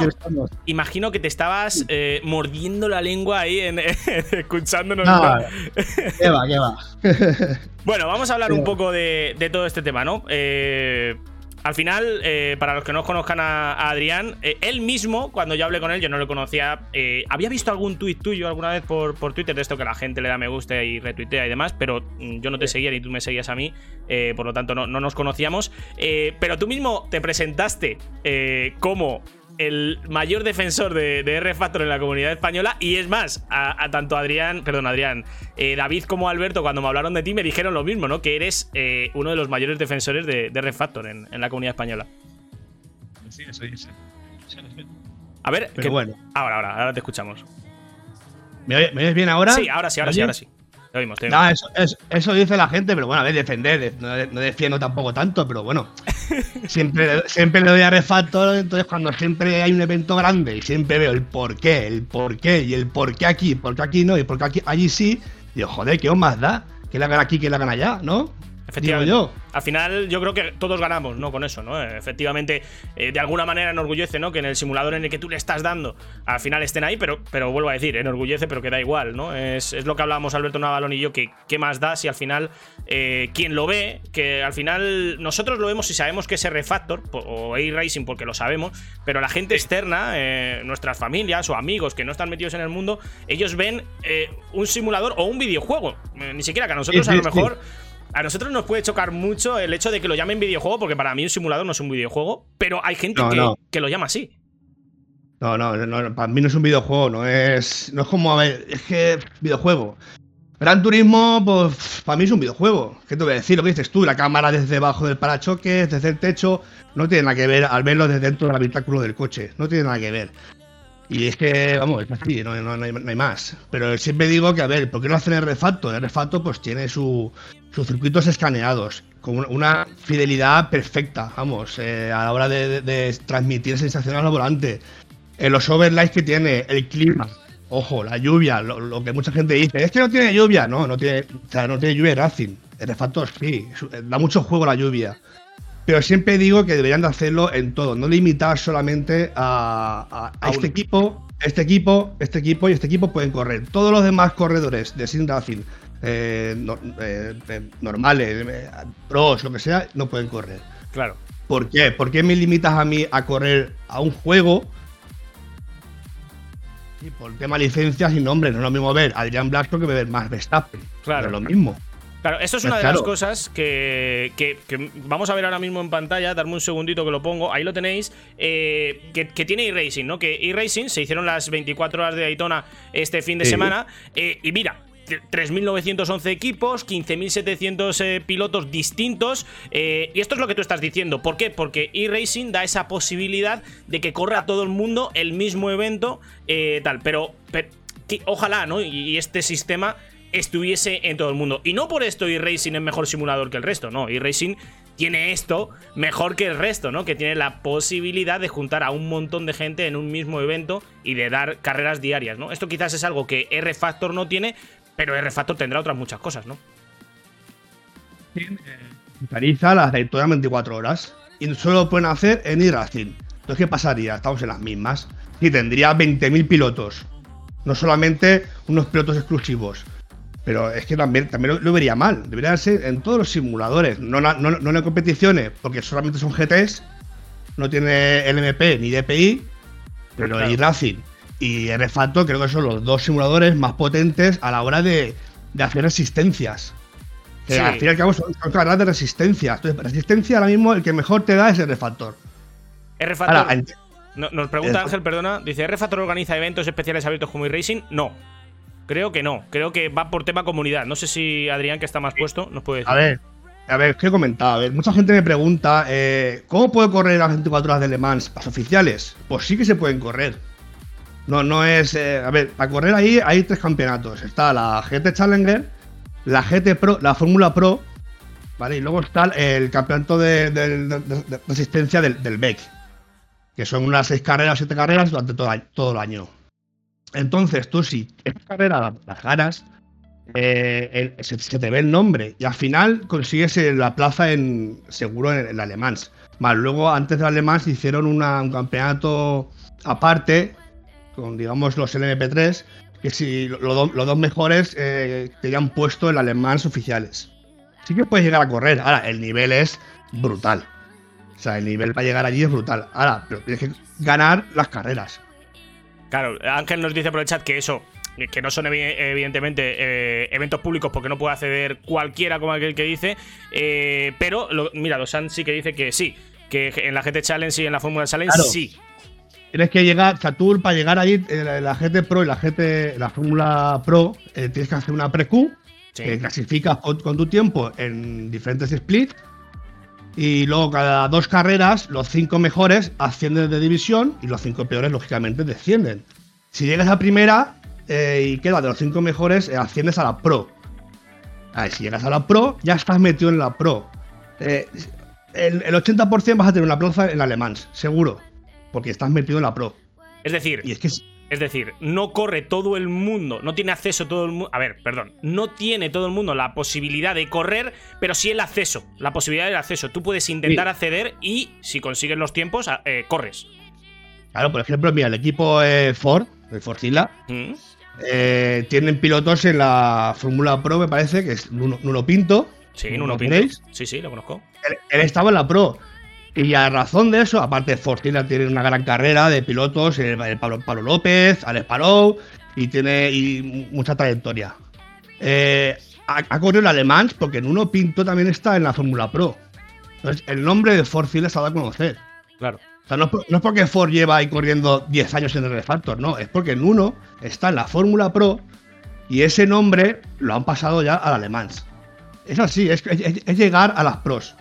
imagino que te estabas eh, mordiendo la lengua ahí en, escuchándonos. No, ¿no? ¿Qué va, qué va? Bueno, vamos a hablar un poco de, de todo este tema, ¿no? Eh, al final, eh, para los que no conozcan a, a Adrián, eh, él mismo, cuando yo hablé con él, yo no lo conocía. eh, había visto algún tuit tuyo alguna vez por, por Twitter de esto que la gente le da me gusta y retuitea y demás, pero mm, yo no te seguía ni tú me seguías a mí, por lo tanto no, no nos conocíamos. Pero tú mismo te presentaste como el mayor defensor de, de R Factor en la comunidad española. Y es más, a, a tanto Adrián, perdón, Adrián, eh, David como Alberto, cuando me hablaron de ti, me dijeron lo mismo, ¿no? Que eres eh, uno de los mayores defensores de, de R Factor en, en la comunidad española. Sí, eso dice. A ver, Pero ¿qué- bueno. ahora, ahora, ahora te escuchamos. ¿Me, oye- me oyes bien ahora? Sí, ahora sí, ahora sí, ¿Me ahora sí. Te oímos, te oímos. No, eso, eso- eso dice la gente, pero bueno, a ver, defender, de- no, no defiendo tampoco tanto, pero bueno. Siempre, siempre le doy a refactor, entonces cuando siempre hay un evento grande y siempre veo el por qué, el por qué y el por qué aquí, por qué aquí no y por qué aquí, allí sí, digo, joder, ¿qué os más da? Que la hagan aquí, que la hagan allá, ¿no? Digo Efectivamente. yo. Al final, yo creo que todos ganamos, ¿no? Con eso, ¿no? Efectivamente, eh, de alguna manera enorgullece, ¿no? Que en el simulador en el que tú le estás dando, al final estén ahí, pero, pero vuelvo a decir, enorgullece, pero que da igual, ¿no? Es, es lo que hablábamos Alberto Navalón y yo, que qué más da si al final eh, quien lo ve, que al final nosotros lo vemos y sabemos que es refactor o A-Racing porque lo sabemos, pero la gente externa, eh, nuestras familias o amigos que no están metidos en el mundo, ellos ven eh, un simulador o un videojuego. Eh, ni siquiera que a nosotros Sí, a sí, lo sí. mejor a nosotros nos puede chocar mucho el hecho de que lo llamen videojuego, porque para mí un simulador no es un videojuego, pero hay gente No, que, no. que lo llama así. No, no, no, no, para mí no es un videojuego, no es. No es como, a ver, es que. Videojuego. Gran Turismo, pues para mí es un videojuego. ¿Qué te voy a decir? Lo que dices tú, la cámara desde debajo del parachoques, desde el techo, no tiene nada que ver al verlo desde dentro del habitáculo del coche. No tiene nada que ver. Y es que, vamos, es así, no, no- no hay, no hay más. Pero siempre digo que, a ver, ¿por qué no hacen el refacto? El refacto, pues tiene su- sus circuitos escaneados, con una- fidelidad perfecta, vamos, eh, a la hora de, transmitir sensaciones al volante. Eh, los overlays que tiene, el clima, ojo, la lluvia, lo, que mucha gente dice, es que no tiene lluvia, no, no tiene, o sea, no tiene lluvia Racing. El sí, eh, da mucho juego la lluvia. Pero siempre digo que deberían de hacerlo en todo, no limitar solamente a, a- a A este equipo, este equipo, este equipo y este equipo pueden correr. Todos los demás corredores de Sim Racing, eh, no- eh, eh, normales, eh, pros, lo que sea, no pueden correr. Claro. ¿Por qué? ¿Por qué me limitas a mí a correr a un juego? Y por tema licencias y nombre, no es lo mismo ver a Adrián Blasco que ver más Verstappen. Claro. No es lo mismo. Claro, esto es Pues una de claro. las cosas que, que- que vamos a ver ahora mismo en pantalla. Darme un segundito que lo pongo. Ahí lo tenéis. eh, que, que tiene eRacing, ¿no? Que eRacing se hicieron las 24 horas de Daytona este fin de Sí. semana. eh, y mira. 3.911 equipos, 15.700 eh, pilotos distintos. eh, y esto es lo que tú estás diciendo. ¿Por qué? Porque eRacing da esa posibilidad de que corra todo el mundo el mismo evento. eh, tal. Pero, ojalá, ¿no? Y este sistema estuviese en todo el mundo. Y no por esto eRacing es mejor simulador que el resto, no. eRacing tiene esto mejor que el resto, ¿no? Que tiene la posibilidad de juntar a un montón de gente en un mismo evento y de dar carreras diarias, ¿no? Esto quizás es algo que R Factor no tiene, pero R Factor tendrá otras muchas cosas, ¿no? Realiza las Daytona 24 horas y solo lo pueden hacer en iRacing. Entonces, ¿qué pasaría? Estamos en las mismas. Y tendría 20.000 pilotos. No solamente unos pilotos exclusivos. Pero es que también, también lo, lo vería mal. Debería ser en todos los simuladores. No, no, no en competiciones, porque solamente son GTs. No tiene LMP ni DPI. Pero Claro. iRacing y R-Factor creo que son los dos simuladores más potentes a la hora de, de hacer resistencias. Que Sí. al fin y al cabo son, son carreras de resistencia. Entonces, resistencia ahora mismo el que mejor te da es el refactor. R Factor. Ahora, en- no- nos pregunta Ángel, perdona. Dice: ¿R Factor organiza eventos especiales abiertos como eRacing? No. Creo que no. Creo que va por tema comunidad. No sé si Adrián, que está más puesto, nos puede decir. a ver, a ver, ¿qué he comentado? A ver, mucha gente me pregunta, eh, ¿cómo puedo correr las 24 horas de Le Mans? ¿Las oficiales? Pues sí que se pueden correr. No, no es. eh, a ver, para correr ahí hay tres campeonatos. Está la GT Challenger, la GT Pro, la Fórmula Pro, ¿vale? Y luego está el campeonato de, de- de- de- de resistencia del, del BEC, que son unas seis carreras, siete carreras durante todo el año. Entonces, tú si esta carrera la- las ganas, eh, se, te ve el nombre y al final consigues eh, la plaza en seguro en el alemán. Más luego, antes del alemán, hicieron un campeonato aparte con, digamos, los LMP3, que si los dos mejores eh, tenían puesto el alemán oficiales. Sí que puedes llegar a correr. Ahora, el nivel es brutal. O sea, el nivel para llegar allí es brutal. Ahora, pero tienes que ganar las carreras. Claro, Ángel nos dice por el chat que eso, que no son evi- evidentemente eh, eventos públicos porque no puede acceder cualquiera como aquel que dice, eh, pero lo- mira, Dosan sí que dice que sí, que en la GT Challenge y en la Fórmula Challenge Claro. sí. Tienes que llegar, tú para llegar allí, eh, la, la GT Pro y la GT, la Fórmula Pro, eh, tienes que hacer una pre-Q, Sí. que clasificas con, con tu tiempo en diferentes splits. Y luego cada dos carreras, los cinco mejores ascienden de división y los cinco peores, lógicamente, descienden. Si llegas a primera eh, y queda de los cinco mejores, eh, asciendes a la Pro. A ver, si llegas a la Pro, ya estás metido en la Pro. Eh, el, el 80% vas a tener una plaza en alemán, seguro. Porque estás metido en la Pro. Es decir, Y es que es- es decir, no corre todo el mundo, no tiene acceso todo el mundo. A ver, perdón, no tiene todo el mundo la posibilidad de correr, pero sí el acceso, la posibilidad del acceso. Tú puedes intentar Sí. acceder y si consigues los tiempos, eh, corres. Claro, por ejemplo, mira, el equipo eh, Ford, el Forcilla, ¿Mm? eh, tienen pilotos en la Fórmula Pro, me parece, que es Nuno, Nuno Pinto. Sí, ¿Lo en uno conocéis? Sí, sí, lo conozco. Él, él estaba en la Pro. Y a razón de eso, aparte Forcilla tiene una gran carrera de pilotos, el, el Pablo, Pablo López, Alex Palou, y tiene y mucha trayectoria. Eh, ha, ha corrido el alemán porque Nuno Pinto también está en la Fórmula Pro. Entonces, el nombre de Forcilla se ha dado a conocer. Claro. O sea, no es, por- no es porque Ford lleva ahí corriendo 10 años en el Refactor, no, es porque en uno está en la Fórmula Pro y ese nombre lo han pasado ya al alemán. Es así, es, es- es llegar a las pros.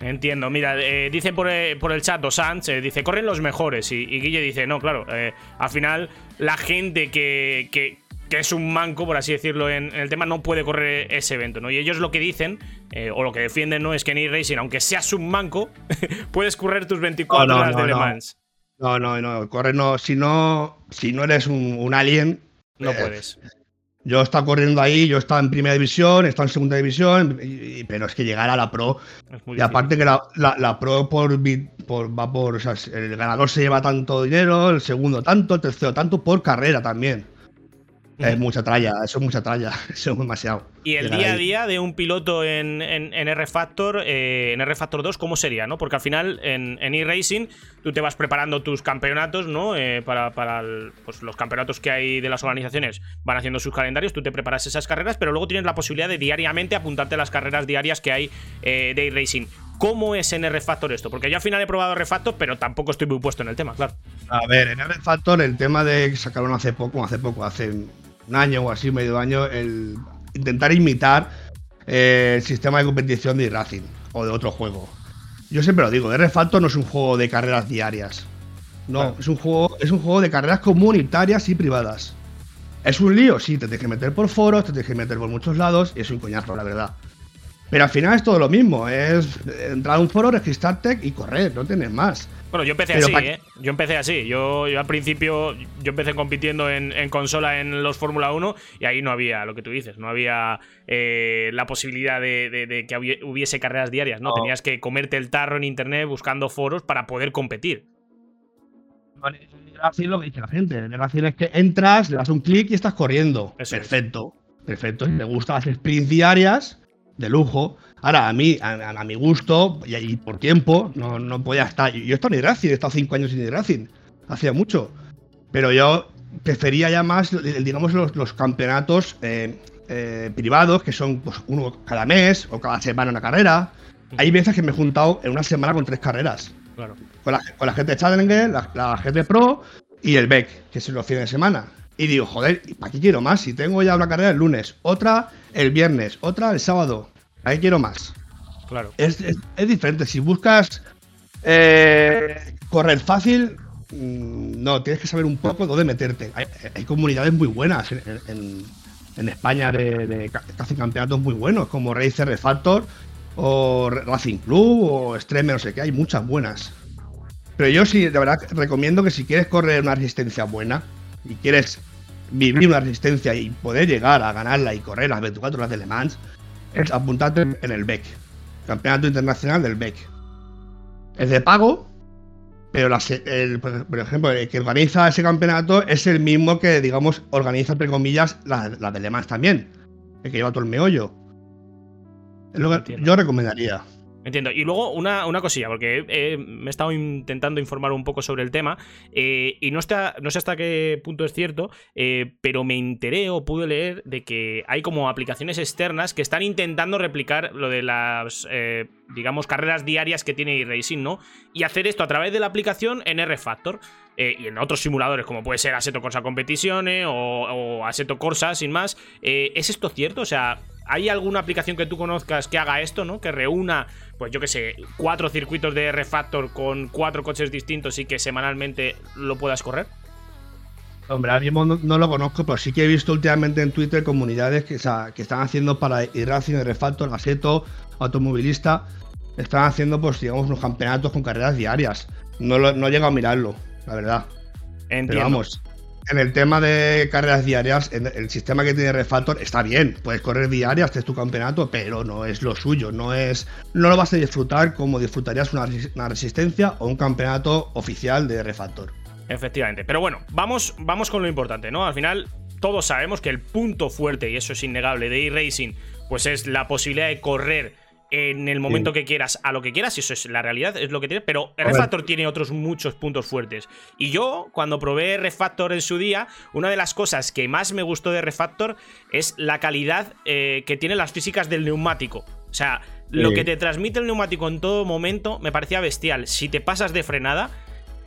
Entiendo, mira, eh, dice por, eh, por el chat Dos Sanz, eh, dice, corren los mejores. Y, y Guille dice, no, claro, eh, al final la gente que, que- que es un manco, por así decirlo, en, en el tema, no puede correr ese evento, ¿no? Y ellos lo que dicen, eh, o lo que defienden, no es que en e-racing, aunque seas un manco, puedes correr tus 24 No, no, horas no, de Le no. Mans. No, no, no, corre no, si no, si no eres un, un alien, No puedes. Yo he estado corriendo ahí, yo he estado en primera división, he estado en segunda división, y- y- pero es que llegar a la pro Y aparte que la, la- la pro por, por- va por. O sea, el ganador se lleva tanto dinero, el segundo tanto, el tercero tanto por carrera también. Es mucha tralla, eso es mucha tralla, eso es demasiado. Y el día a día de un piloto en, en, en R Factor, eh, en R Factor 2, ¿cómo sería? ¿no? Porque al final en, en eRacing tú te vas preparando tus campeonatos, ¿no? Eh, para para el- pues, los campeonatos que hay de las organizaciones van haciendo sus calendarios, tú te preparas esas carreras, pero luego tienes la posibilidad de diariamente apuntarte a las carreras diarias que hay eh, de eRacing. ¿Cómo es en R Factor esto? Porque yo al final he probado R Factor, pero tampoco estoy muy puesto en el tema, claro. A ver, en R Factor el tema de que sacaron hace poco, hace poco, hace un año o así, medio año, el intentar imitar eh, el sistema de competición de Racing o de otro juego. Yo siempre lo digo, R Factor no es un juego de carreras diarias. No, es un juego, es un juego de carreras comunitarias y privadas. ¿Es un lío? Sí, te tienes que meter por foros, te tienes que meter por muchos lados y es un coñazo, la verdad. Pero al final es todo lo mismo, es entrar a un foro, registrarte y correr, no tienes más. Bueno, yo empecé Pero así, ¿eh? Yo empecé así. Yo, yo al principio, yo empecé compitiendo en, en consola en los Fórmula 1 y ahí no había lo que tú dices, no había eh, la posibilidad de, de- de que hubi- hubiese carreras diarias, ¿no? No. Tenías que comerte el tarro en internet buscando foros para poder competir. En Racing lo que dice la gente. En Racing es que entras, le das un clic y estás corriendo. Eso es. perfecto. Perfecto. Si te gustan las sprints diarias, de lujo. Ahora, a mí, a, mi gusto, y, y por tiempo, no, no podía estar. Yo he estado en Racing, he estado cinco años en Racing. Hacía mucho. Pero yo prefería ya más, digamos, los, los campeonatos eh, eh, privados, que son pues, uno cada mes o cada semana una carrera. Hay veces que me he juntado en una semana con tres carreras Claro. con la, con la gente Challenger, la, la GT Pro y el BEC, que son los fines de semana. Y digo, joder, ¿y ¿para qué quiero más? Si tengo ya una carrera el lunes, otra el viernes, otra el sábado. ¿Para qué quiero más? Claro. Es, es- es diferente. Si buscas eh, correr fácil, mm, no, tienes que saber un poco dónde meterte. Hay, hay comunidades muy buenas en, en- en España de, de campeonatos muy buenos, como Racer Refactor o Racing Club o Extreme, no sé qué, hay muchas buenas. Pero yo sí, de verdad, recomiendo que si quieres correr una resistencia buena y quieres vivir una resistencia y poder llegar a ganarla y correr las 24 horas de Le Mans, es apuntarte en el BEC, Campeonato Internacional del BEC. Es de pago, pero el- por por ejemplo, el que organiza ese campeonato es el mismo que, digamos, organiza, entre comillas, la, la de Le Mans también, el que lleva todo el meollo. Es lo que Entiendo. yo recomendaría. Entiendo. Y luego una, una cosilla, porque eh, me he estado intentando informar un poco sobre el tema eh, y no, sé hasta qué punto es cierto, eh, pero me enteré o pude leer de que hay como aplicaciones externas que están intentando replicar lo de las, digamos, carreras diarias que tiene iRacing, ¿no? Y hacer esto a través de la aplicación en R-Factor. y en otros simuladores, como puede ser Assetto Corsa Competizione o, o Assetto Corsa, sin más. ¿Es esto cierto? O sea, ¿hay alguna aplicación que tú conozcas que haga esto, ¿no? Que reúna, pues yo qué sé, cuatro circuitos de R-Factor con cuatro coches distintos y que semanalmente lo puedas correr? Hombre, ahora mismo no, no lo conozco, pero sí que he visto últimamente en Twitter comunidades que, o sea, que están haciendo para iRacing, Refactor, Gaseto, Automovilista, están haciendo, pues, digamos, unos campeonatos con carreras diarias. No, lo, no he llegado a mirarlo, la verdad. Entiendo. Pero vamos, en el tema de carreras diarias, el sistema que tiene Refactor está bien. Puedes correr diarias, este es tu campeonato, pero no es lo suyo. No es, no lo vas a disfrutar como disfrutarías una, una resistencia o un campeonato oficial de Refactor. Efectivamente. Pero bueno, vamos, vamos con lo importante, ¿no? Al final, todos sabemos que el punto fuerte, y eso es innegable, de iRacing, pues es la posibilidad de correr en el momento que quieras, a lo que quieras, y eso es la realidad, es lo que tiene. Pero ver. R-Factor tiene otros muchos puntos fuertes. Y yo, cuando probé R-Factor en su día, una de las cosas que más me gustó de R-Factor es la calidad eh, que tienen las físicas del neumático. O sea, lo que te transmite el neumático en todo momento me parecía bestial. Si te pasas de frenada,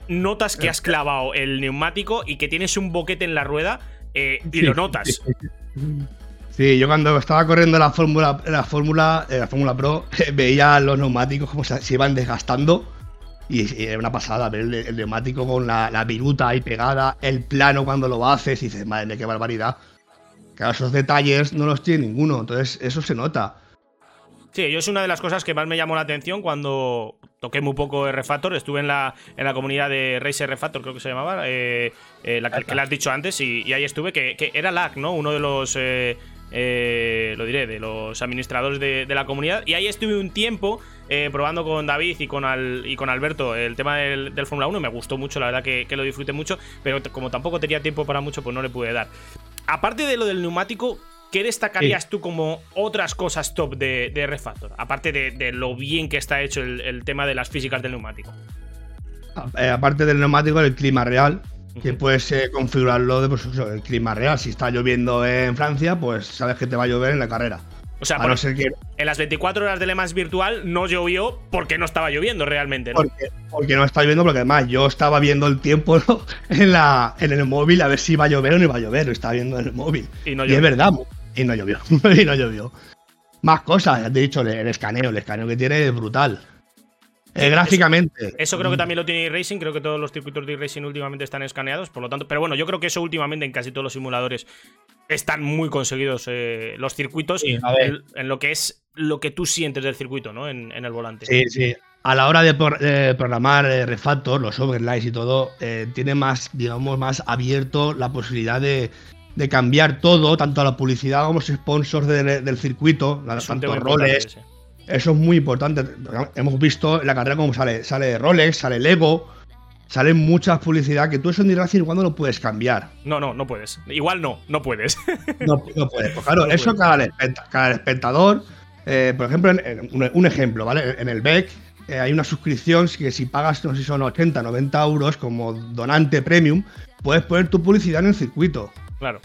notas que has clavado el neumático y que tienes un boquete en la rueda eh, y lo notas. Sí, yo cuando estaba corriendo la Fórmula la Fórmula eh, la Fórmula Pro veía los neumáticos como se, iban desgastando y, era una pasada ver el, neumático con la, la viruta ahí pegada, el plano cuando lo haces y dices, madre mía, qué barbaridad. Claro, esos detalles no los tiene ninguno, entonces eso se nota. Sí, yo es una de las cosas que más me llamó la atención cuando toqué muy poco R-Factor. Estuve en la, en la comunidad de Race R-Factor, creo que se llamaba, eh, eh, la que, que le has dicho antes, y, ahí estuve, que, que era LAC, ¿no? Uno de los, eh, lo diré, de los administradores de, de la comunidad. Y ahí estuve un tiempo eh, probando con David y con, Al- y con Alberto el tema del, del Fórmula 1. y Me gustó mucho, la verdad que, que lo disfruté mucho, pero como tampoco tenía tiempo para mucho, pues no le pude dar. Aparte de lo del neumático, ¿qué destacarías tú como otras cosas top de, de R-Factor? Aparte de, de lo bien que está hecho el, el tema de las físicas del neumático. Eh, aparte del neumático, el clima real, que puedes eh, configurarlo de pues, eso, el clima real. Si está lloviendo en Francia, pues sabes que te va a llover en la carrera. O sea, no ser que. en las 24 horas de Le Mans virtual no llovió porque no estaba lloviendo realmente, ¿no? Porque, porque no está lloviendo, porque además yo estaba viendo el tiempo ¿no? en, la, en el móvil a ver si iba a llover o no iba a llover. Lo estaba viendo en el móvil. Y no y es verdad, y no llovió. y no llovió. Más cosas, ya te he dicho, el, el escaneo. El escaneo que tiene es brutal. Eh, gráficamente. Eso creo que también lo tiene racing creo que todos los circuitos de racing últimamente están escaneados, por lo tanto, pero bueno, yo creo que eso últimamente en casi todos los simuladores están muy conseguidos eh, los circuitos Sí, a en, en lo que es lo que tú sientes del circuito, ¿no? En, en el volante. Sí, sí. A la hora de, por- programar eh, Refactor, los overlays y todo, tiene más, digamos, más abierto la posibilidad de, de cambiar todo, tanto a la publicidad como los sponsors de- del circuito, tanto roles. ese. Eso es muy importante. Hemos visto en la carrera cómo sale, sale Rolex, sale Lego, salen muchas publicidad que tú eso en Racing cuando lo puedes cambiar. No, no, no puedes. Igual no, no puedes. No, no puedes. Pues claro, No eso puedes. cada, espect- cada espectador, eh, por ejemplo, en- en- un, ejemplo, ¿vale? En el BEC eh, hay una suscripción que si pagas, no sé si son 80, 90 euros como donante premium, puedes poner tu publicidad en el circuito. claro.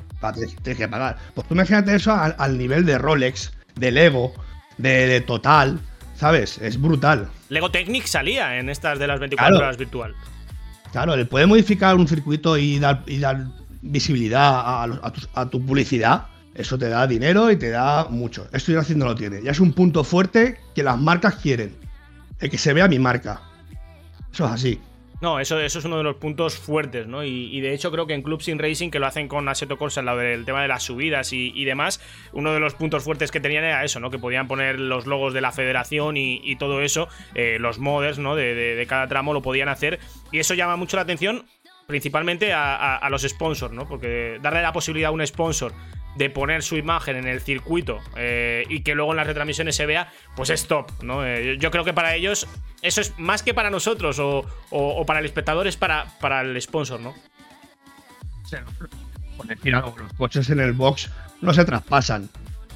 Tienes que pagar. Pues tú imagínate eso al, al nivel de Rolex, de Lego, de, de Total, ¿sabes? Es brutal. Lego Technic salía en estas de las 24 Claro. horas virtual. Claro, le puede modificar un circuito y dar, y dar visibilidad a, a los- a tu, a tu publicidad. Eso te da dinero y te da mucho. Esto ya haciendo lo tiene. Ya es un punto fuerte que las marcas quieren. El que se vea mi marca. Eso es así. No, eso, eso es uno de los puntos fuertes, ¿no? Y, de hecho creo que en Club Sin Racing, que lo hacen con Assetto Corsa, lo del tema de las subidas y, demás, uno de los puntos fuertes que tenían era eso, ¿no? Que podían poner los logos de la federación y, todo eso, eh, los modders, ¿no? De- de cada tramo lo podían hacer. Y eso llama mucho la atención, principalmente a, los sponsors, ¿no? Porque darle la posibilidad a un sponsor de poner su imagen en el circuito eh, y que luego en las retransmisiones se vea, pues es top, ¿no? Eh, yo creo que para ellos eso es más que para nosotros o, o- o para el espectador, es para, para el sponsor, ¿no? Por decir algo, los coches en el box no se traspasan.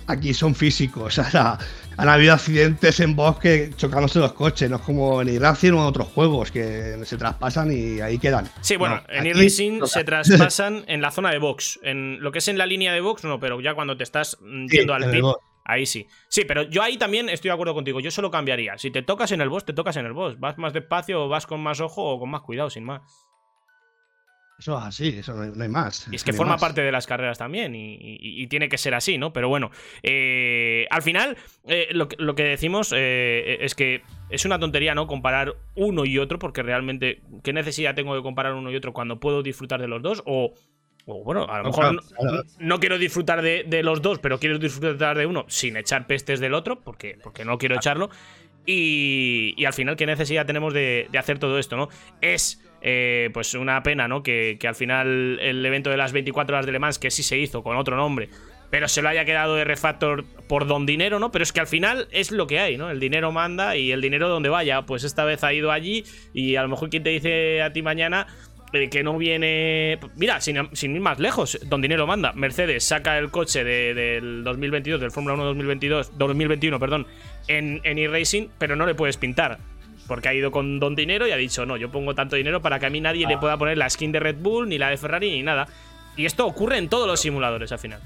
Aquí son físicos. O sea, han habido accidentes en box que chocándose los coches. No es como en Racing o en otros juegos que se traspasan y ahí quedan. Sí, bueno, No, en e-racing se traspasan en la zona de box. En lo que es en la línea de box, no, pero ya cuando te estás mm, Sí, yendo al pit, ahí sí. Sí, pero yo ahí también estoy de acuerdo contigo. Yo solo cambiaría. Si te tocas en el boss, te tocas en el boss. Vas más despacio o vas con más ojo o con más cuidado, sin más. Eso es así, eso no hay, no hay más. Y es que no forma más. parte de las carreras también y, y- y tiene que ser así, ¿no? Pero bueno, eh, al final eh, lo, que- lo que decimos eh, es que es una tontería, ¿no? Comparar uno y otro porque realmente, ¿qué necesidad tengo de comparar uno y otro cuando puedo disfrutar de los dos? O, o, bueno, a lo No, mejor no, claro. no quiero disfrutar de, de los dos, pero quiero disfrutar de uno sin echar pestes del otro porque, porque no quiero echarlo. Y, y al final, ¿qué necesidad tenemos de, de hacer todo esto, no? Es eh, pues una pena, ¿no? Que, que al final el evento de las 24 horas de Le Mans, que sí se hizo con otro nombre, pero se lo haya quedado de refactor por don dinero, ¿no? Pero es que al final es lo que hay, ¿no? El dinero manda y el dinero donde vaya. Pues esta vez ha ido allí y a lo mejor quien te dice a ti mañana eh, que no viene. Mira, sin, sin ir más lejos, don dinero manda. Mercedes saca el coche de- del 2022, del Fórmula 1 2022, 2021, perdón, en, en e-racing, pero no le puedes pintar. Porque ha ido con don dinero y ha dicho, no, yo pongo tanto dinero para que a mí nadie le pueda poner la skin de Red Bull, ni la de Ferrari, ni nada. Y esto ocurre en todos los simuladores al final.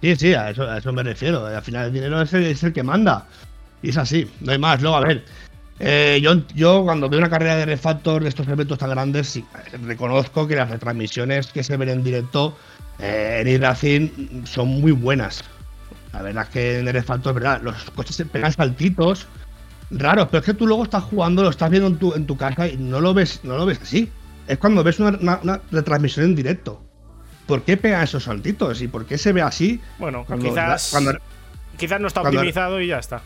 Sí, sí, a eso, a eso me refiero. Al final el dinero es el, es el que manda. Y es así, no hay más. Luego, a ver, eh, yo, yo cuando veo una carrera de refactor de estos eventos tan grandes, sí, reconozco que las retransmisiones que se ven en directo eh, en iRacing son muy buenas. La verdad es que en el refactor, verdad, los coches se pegan saltitos raros, pero es que tú luego estás jugando, lo estás viendo en tu, en tu casa y no lo ves, no lo ves así. Es cuando ves una, una- una retransmisión en directo. ¿Por qué pegan esos saltitos? ¿Y por qué se ve así? Bueno, Cuando- quizás, cuando- quizás no está cuando- optimizado y ya está.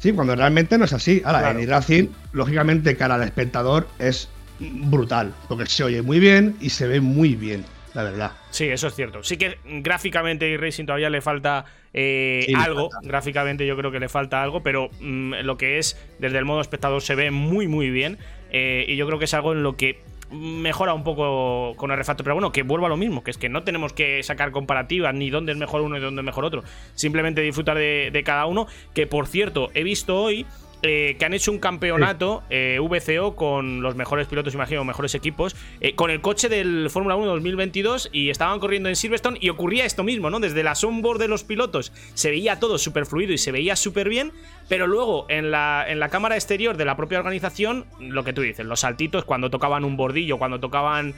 Sí, cuando realmente no es así. Ahora, Claro. en iRacing, lógicamente, cara al espectador es brutal, porque se oye muy bien y se ve muy bien, la verdad. Sí, eso es cierto. Sí que gráficamente Racing todavía le falta eh, Sí, algo. falta. Gráficamente yo creo que le falta algo, pero mm, lo que es desde el modo espectador se ve muy, muy bien. eh, y yo creo que es algo en lo que mejora un poco con el refactor. Pero bueno, que vuelva a lo mismo, que es que no tenemos que sacar comparativas ni dónde es mejor uno y dónde es mejor otro. Simplemente disfrutar de, de cada uno. Que por cierto, he visto hoy eh, que han hecho un campeonato eh, VCO con los mejores pilotos, imagino, mejores equipos, eh, con el coche del Fórmula 1 2022 y estaban corriendo en Silverstone y ocurría esto mismo, ¿no? Desde la onboard de los pilotos se veía todo súper fluido y se veía súper bien, pero luego en la, en la cámara exterior de la propia organización, lo que tú dices, los saltitos cuando tocaban un bordillo, cuando tocaban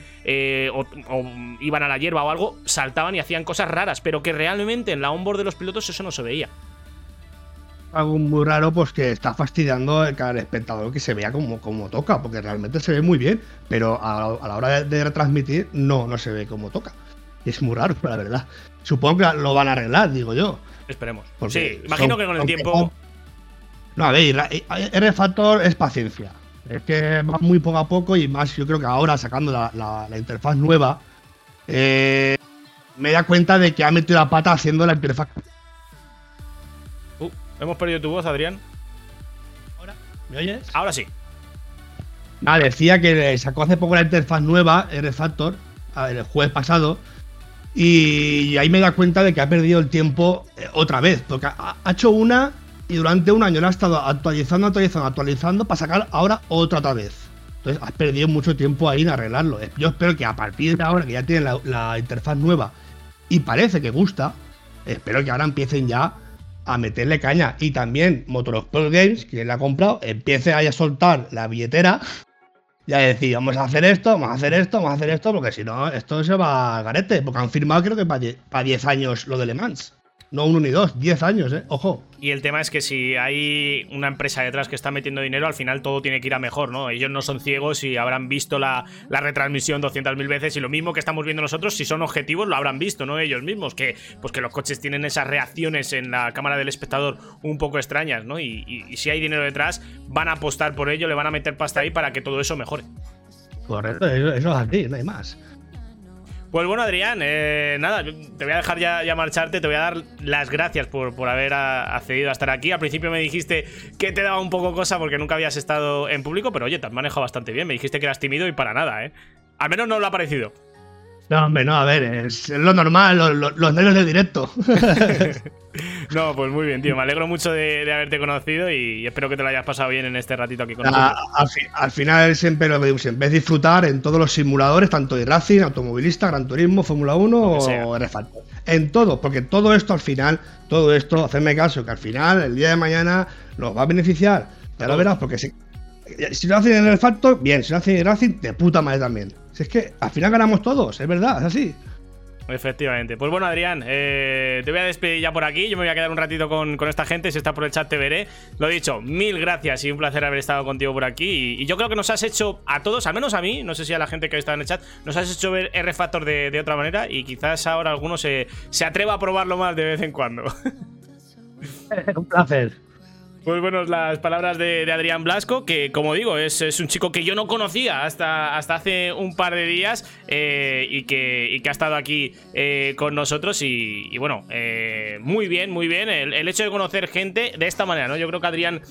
o, o iban a la hierba o algo, saltaban y hacían cosas raras, pero que realmente en la onboard de los pilotos eso no se veía algo muy raro, pues que está fastidiando al espectador que se vea como, como toca, porque realmente se ve muy bien, pero a, la hora de, retransmitir no, no se ve como toca. Y es muy raro, la verdad. Supongo que lo van a arreglar, digo yo. Esperemos. sí, imagino que con el tiempo. No, a ver, R Factor es paciencia. Es que va muy poco a poco y más, yo creo que ahora sacando la, interfaz nueva, eh, me da cuenta de que ha metido la pata haciendo la interfaz Hemos perdido tu voz, Adrián. ¿Ahora? ¿Me oyes? Ahora sí. Nada, decía que sacó hace poco la interfaz nueva, R-Factor, el jueves pasado. Y ahí me da cuenta de que ha perdido el tiempo eh, otra vez. Porque ha, hecho una y durante un año la ha estado actualizando, actualizando, actualizando para sacar ahora otra otra vez. Entonces has perdido mucho tiempo ahí en arreglarlo. Yo espero que a partir de ahora que ya tienen la, la interfaz nueva y parece que gusta, espero que ahora empiecen ya a meterle caña. Y también Motorsport Games, quien la ha comprado, empiece a soltar la billetera y a decir, vamos a hacer esto, vamos a hacer esto, vamos a hacer esto, porque si no, esto se va al garete. Porque han firmado creo que para 10 años lo de Le Mans. No uno ni dos, 10 años, ¿eh? Ojo. Y el tema es que si hay una empresa detrás que está metiendo dinero, al final todo tiene que ir a mejor, ¿no? Ellos no son ciegos y habrán visto la, la retransmisión 200.000 veces y lo mismo que estamos viendo nosotros, si son objetivos, lo habrán visto, ¿no? Ellos mismos, que pues que los coches tienen esas reacciones en la cámara del espectador un poco extrañas, ¿no? Y, y si hay dinero detrás, van a apostar por ello, le van a meter pasta ahí para que todo eso mejore. Correcto, eso, eso es así, no hay más. Pues bueno, Adrián, eh, nada, te voy a dejar ya, marcharte, te voy a dar las gracias por, por haber accedido a estar aquí. Al principio me dijiste que te daba un poco cosa porque nunca habías estado en público, pero oye, te has manejado bastante bien. Me dijiste que eras tímido y para nada, ¿eh? Al menos no lo ha parecido. No, hombre, no, a ver, es lo normal, los, nervios del directo. no, pues muy bien, tío. Me alegro mucho de, haberte conocido y espero que te lo hayas pasado bien en este ratito aquí con nosotros. Al, final siempre lo que siempre es disfrutar en todos los simuladores, tanto de racing, automovilista, Gran Turismo, Fórmula 1 o r En todo, porque todo esto al final, todo esto, hacerme caso, que al final, el día de mañana, nos va a beneficiar. Ya lo verás, porque si, si lo hacen en el Factor, bien, si lo hacen en Racing, de puta madre también. Si es que al final ganamos todos, es verdad, es así. Efectivamente. Pues bueno, Adrián, eh, te voy a despedir ya por aquí. Yo me voy a quedar un ratito con, esta gente. Si está por el chat, te veré. Lo dicho, mil gracias y un placer haber estado contigo por aquí. Y, yo creo que nos has hecho a todos, al menos a mí, no sé si a la gente que está en el chat, nos has hecho ver R-Factor de, otra manera. Y quizás ahora alguno se, se atreva a probarlo más de vez en cuando. un placer. Pues bueno, las palabras de, Adrián Blasco, que como digo, es, un chico que yo no conocía hasta, hasta hace un par de días eh, y, que, que, ha estado aquí eh, con nosotros. Y, bueno, eh, muy bien, muy bien. El, hecho de conocer gente de esta manera, ¿no? Yo creo que Adrián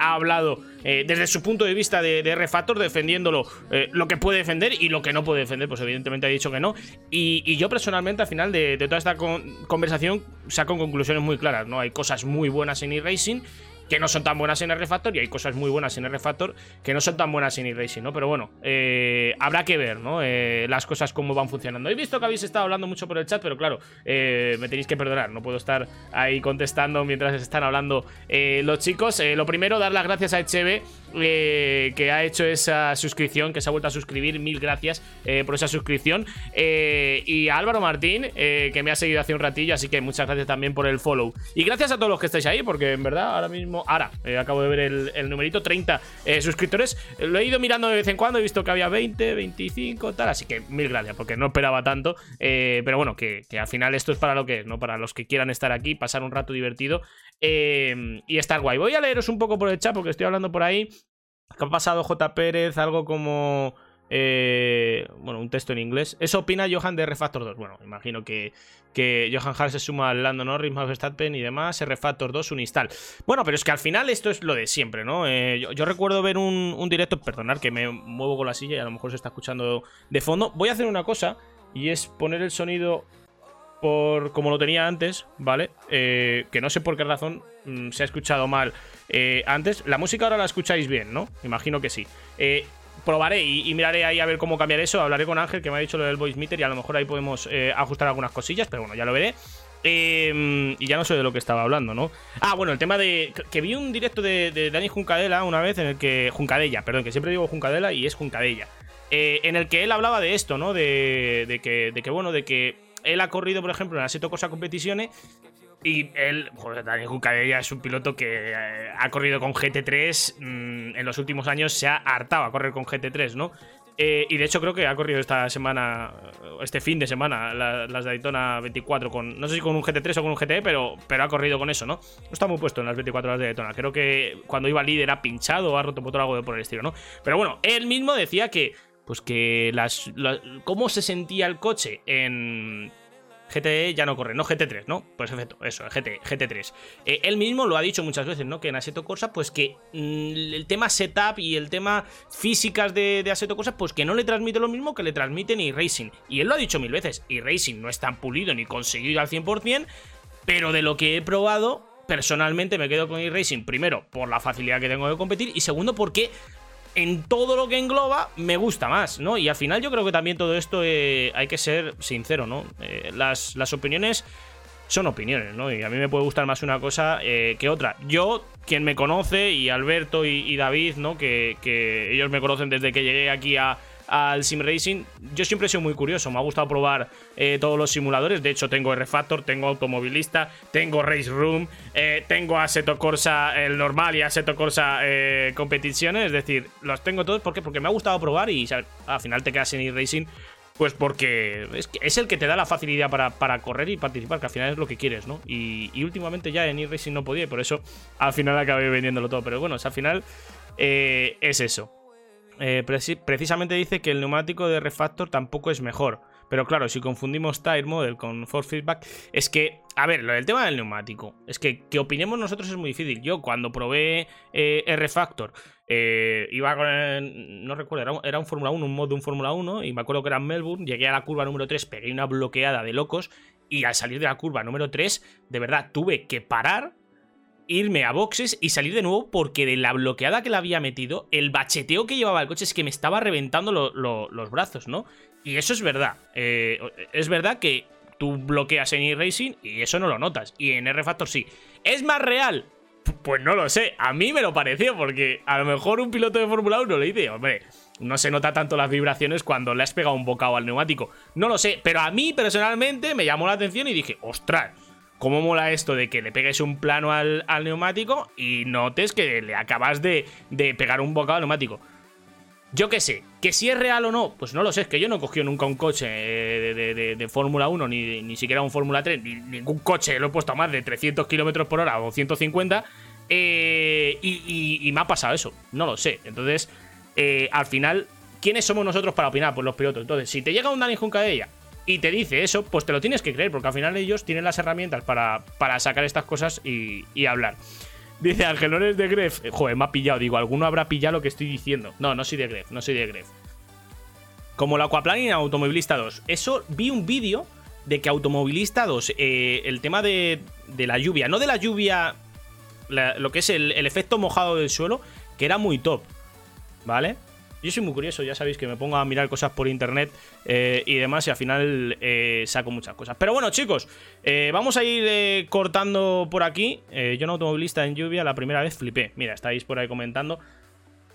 ha hablado desde su punto de vista de, de R-Factor, defendiéndolo lo que puede defender y lo que no puede defender, pues evidentemente ha dicho que no. Y, yo personalmente, al final de, toda esta conversación, saco conclusiones muy claras, ¿no? Hay cosas muy buenas en e-racing que no son tan buenas en R-Factor y hay cosas muy buenas en R-Factor que no son tan buenas en e-Racing, ¿no? Pero bueno, eh, habrá que ver, ¿no? Eh, las cosas cómo van funcionando. He visto que habéis estado hablando mucho por el chat, pero claro, eh, me tenéis que perdonar, no puedo estar ahí contestando mientras están hablando los chicos. lo primero, dar las gracias a HB que ha hecho esa suscripción, que se ha vuelto a suscribir, mil gracias por esa suscripción. y a Álvaro Martín, que me ha seguido hace un ratillo, así que muchas gracias también por el follow. Y gracias a todos los que estáis ahí, porque en verdad ahora mismo ahora, eh, acabo de ver el, numerito, 30 eh, suscriptores. Lo he ido mirando de vez en cuando, he visto que había 20, 25, tal, así que mil gracias, porque no esperaba tanto. Eh, pero bueno, que, al final esto es para lo que es, ¿no? Para los que quieran estar aquí, pasar un rato divertido y estar guay. Voy a leeros un poco por el chat, porque estoy hablando por ahí. ¿Qué ha pasado J. Pérez? Algo como... bueno, un texto en inglés. Eso opina Johan de Refactor 2. Bueno, imagino que, que Johan Hart se suma al Lando Norris, Max Verstappen y demás. Refactor 2, un install. Bueno, pero es que al final esto es lo de siempre, ¿no? Eh, yo, yo recuerdo ver un, un directo, perdonad que me muevo con la silla y a lo mejor se está escuchando de fondo. Voy a hacer una cosa y es poner el sonido por como lo tenía antes, ¿vale? Eh, que no sé por qué razón mm, se ha escuchado mal eh, antes. La música ahora la escucháis bien, ¿no? Imagino que sí. Eh, probaré y, miraré ahí a ver cómo cambiar eso. Hablaré con Ángel, que me ha dicho lo del voice meter, y a lo mejor ahí podemos ajustar algunas cosillas, pero bueno, ya lo veré. Eh, y ya no sé de lo que estaba hablando, ¿no? Ah, bueno, el tema de. Que, vi un directo de, de Dani Juncadela una vez en el que. Juncadella, perdón, que siempre digo Juncadela y es Juncadella. En el que él hablaba de esto, ¿no? De, de que, de que, bueno, de que él ha corrido, por ejemplo, en Assetto Corsa Competiciones y él, joder, Dani Juncadella es un piloto que eh, ha corrido con GT3 mm, en los últimos años, se ha hartado a correr con GT3, ¿no? Eh, y de hecho creo que ha corrido esta semana, este fin de semana, la- las Daytona 24 con, no sé si con un GT3 o con un GT, pero, pero ha corrido con eso, ¿no? No está muy puesto en las 24 horas de Daytona. Creo que cuando iba líder ha pinchado o ha roto motor algo de por el estilo, ¿no? Pero bueno, él mismo decía que, pues que las, la- cómo se sentía el coche en GT ya no corre, no GT3, ¿no? Pues efecto, eso, GT, GT3. Eh, él mismo lo ha dicho muchas veces, ¿no? Que en Assetto Corsa, pues que mm, el tema setup y el tema físicas de, Assetto Corsa, pues que no le transmite lo mismo que le transmite ni Racing. Y él lo ha dicho mil veces, y Racing no es tan pulido ni conseguido al 100%, pero de lo que he probado, personalmente me quedo con e-Racing, primero, por la facilidad que tengo de competir, y segundo, porque en todo lo que engloba me gusta más, ¿no? Y al final yo creo que también todo esto eh, hay que ser sincero, ¿no? Eh, las, las opiniones son opiniones, ¿no? Y a mí me puede gustar más una cosa eh, que otra. Yo, quien me conoce, y Alberto y, y David, ¿no? Que, que ellos me conocen desde que llegué aquí a, al Sim Racing, yo siempre he sido muy curioso. Me ha gustado probar eh, todos los simuladores. De hecho, tengo R-Factor, tengo Automovilista, tengo Race Room, eh, tengo Assetto Corsa el normal y Assetto Corsa eh, competiciones. Es decir, los tengo todos. ¿Por qué? Porque me ha gustado probar y ¿sabes? al final te quedas en e-Racing. Pues porque es, el que te da la facilidad para, para correr y participar, que al final es lo que quieres, ¿no? Y, últimamente ya en e-Racing no podía y por eso al final acabé vendiéndolo todo. Pero bueno, al final es eso. Eh, preci- precisamente dice que el neumático de Refactor tampoco es mejor. Pero claro, si confundimos Tire Model con Force Feedback, es que, a ver, lo del tema del neumático, es que que opinemos nosotros es muy difícil. Yo cuando probé eh, R-Factor, eh, iba con, el- no recuerdo, era un, era un Fórmula 1, un mod de un Fórmula 1, y me acuerdo que era en Melbourne, llegué a la curva número 3, pegué una bloqueada de locos, y al salir de la curva número 3, de verdad, tuve que parar irme a boxes y salir de nuevo porque de la bloqueada que le había metido, el bacheteo que llevaba el coche es que me estaba reventando lo- lo- los brazos, ¿no? Y eso es verdad. Eh, es verdad que tú bloqueas en e-racing y eso no lo notas. Y en R-Factor sí. ¿Es más real? Pues no lo sé. A mí me lo pareció porque a lo mejor un piloto de Fórmula 1 le dice, hombre, no se nota tanto las vibraciones cuando le has pegado un bocado al neumático. No lo sé, pero a mí personalmente me llamó la atención y dije, ostras, ¿Cómo mola esto de que le pegues un plano al, al neumático y notes que le acabas de, de pegar un bocado al neumático? Yo qué sé, que si es real o no, pues no lo sé, es que yo no he cogido nunca un coche eh, de, de- de- de Fórmula 1, ni, ni siquiera un Fórmula 3, ni ningún coche lo he puesto a más de 300 kilómetros por hora o 150, eh, y, me ha pasado eso, no lo sé. Entonces, eh, al final, ¿quiénes somos nosotros para opinar? Pues los pilotos. Entonces, si te llega un Dani Juncadella y te dice eso, pues te lo tienes que creer, porque al final ellos tienen las herramientas para, para sacar estas cosas y, hablar. Dice eres de Gref. Eh, Joder, me ha pillado. Digo, alguno habrá pillado lo que estoy diciendo. No, no soy de Gref, no soy de Gref. Como la Aquaplaning Automovilista 2. Eso vi un vídeo de que Automovilista 2, eh, el tema de, de la lluvia, no de la lluvia, lo que es el, el efecto mojado del suelo, que era muy top. ¿Vale? Yo soy muy curioso, ya sabéis que me pongo a mirar cosas por internet eh, y demás y al final eh, saco muchas cosas. Pero bueno, chicos, eh, vamos a ir cortando por aquí. Yo en automovilista en lluvia la primera vez flipé. Mira, estáis por ahí comentando.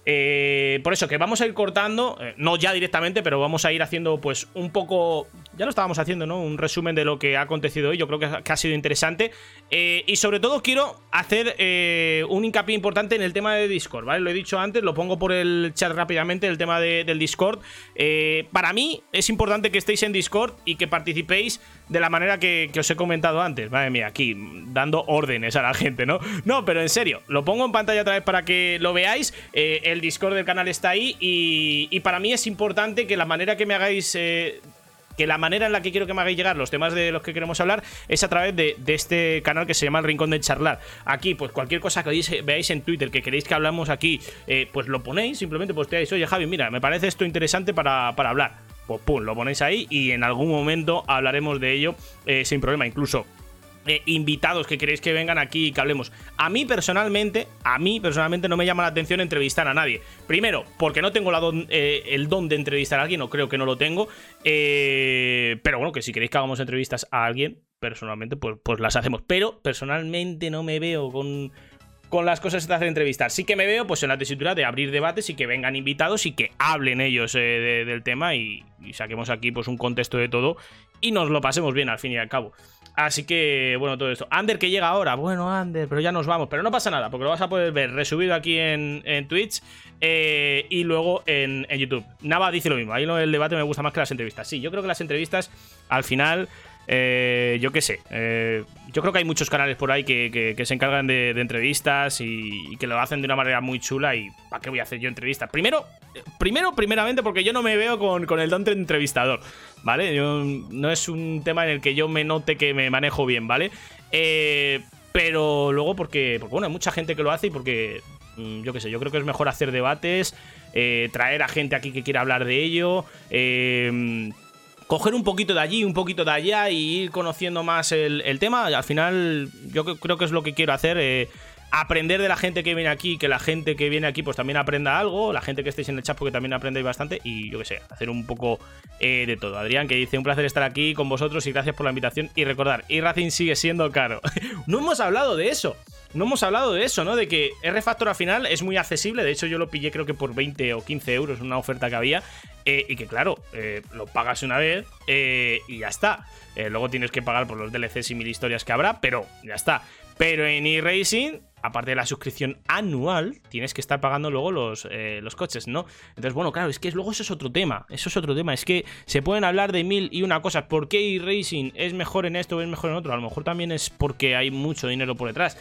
Eh, por eso que vamos a ir cortando, eh, no ya directamente, pero vamos a ir haciendo pues un poco ya lo estábamos haciendo, ¿no? Un resumen de lo que ha acontecido hoy. Yo creo que ha, sido interesante. Eh, y sobre todo quiero hacer eh, un hincapié importante en el tema de Discord, ¿vale? Lo he dicho antes, lo pongo por el chat rápidamente, el tema de- del Discord. Para mí es importante que estéis en Discord y que participéis de la manera que, que os he comentado antes. Madre mía, aquí dando órdenes a la gente, ¿no? No, pero en serio, lo pongo en pantalla otra vez para que lo veáis. Eh, el Discord del canal está ahí y, y para mí es importante que la manera que me hagáis... eh, que la manera en la que quiero que me hagáis llegar los temas de los que queremos hablar es a través de, de este canal que se llama El Rincón de Charlar. Aquí, pues cualquier cosa que veáis, en Twitter, que queréis que hablamos aquí, eh, pues lo ponéis, simplemente posteáis, oye Javi, mira, me parece esto interesante para, para hablar. Pues pum, lo ponéis ahí y en algún momento hablaremos de ello eh, sin problema. Incluso eh, invitados que queréis que vengan aquí y que hablemos. A mí personalmente, a mí personalmente no me llama la atención entrevistar a nadie. Primero, porque no tengo eh, el don de entrevistar a alguien, o creo que no lo tengo. Pero bueno, que si queréis que hagamos entrevistas a alguien, personalmente, pues, pues las hacemos. Pero personalmente no me veo con, con las cosas de hacer entrevistas. Sí que me veo pues en la tesitura de abrir debates y que vengan invitados y que hablen ellos eh, de- del tema y, saquemos aquí pues un contexto de todo y nos lo pasemos bien al fin y al cabo. Así que, bueno, todo esto. Ander que llega ahora. Bueno, Ander, pero ya nos vamos. Pero no pasa nada, porque lo vas a poder ver resubido aquí en, Twitch eh, y luego en, en YouTube. Nava dice lo mismo. Ahí el debate me gusta más que las entrevistas. Sí, yo creo que las entrevistas, al final, eh, yo qué sé. eh, yo creo que hay muchos canales por ahí que, que- se encargan de, entrevistas y, y que lo hacen de una manera muy chula. ¿Y para qué voy a hacer yo entrevistas? Primero, primero, primeramente, porque yo no me veo con, con el don de entrevistador. ¿Vale? No es un tema en el que yo me note que me manejo bien, ¿vale? Eh, pero luego porque, porque, bueno, hay mucha gente que lo hace y porque, mm, yo qué sé, yo creo que es mejor hacer debates, eh, traer a gente aquí que quiera hablar de ello, eh, coger un poquito de allí, un poquito de allá y ir conociendo más el, tema. Al final, yo que- creo que es lo que quiero hacer. eh, aprender de la gente que viene aquí, que la gente que viene aquí pues también aprenda algo, la gente que estéis en el chat porque también aprendéis bastante y yo qué sé, hacer un poco eh, de todo. Adrián que dice un placer estar aquí con vosotros y gracias por la invitación y recordar, y Racing sigue siendo caro. no hemos hablado de eso. No hemos hablado de eso, ¿no? De que R-Factor al final es muy accesible. De hecho, yo lo pillé creo que por 20 o 15 euros, una oferta que había. Eh, y que claro, eh, lo pagas una vez eh, y ya está. Luego tienes que pagar por los DLCs y mil historias que habrá, pero ya está. Pero en eRacing, aparte de la suscripción anual, tienes que estar pagando luego los, los coches, ¿no? Entonces, bueno, claro, es que luego eso es otro tema. Eso es otro tema. Es que se pueden hablar de mil y una cosa. ¿Por qué eRacing es mejor en esto o es mejor en otro? A lo mejor también es porque hay mucho dinero por detrás.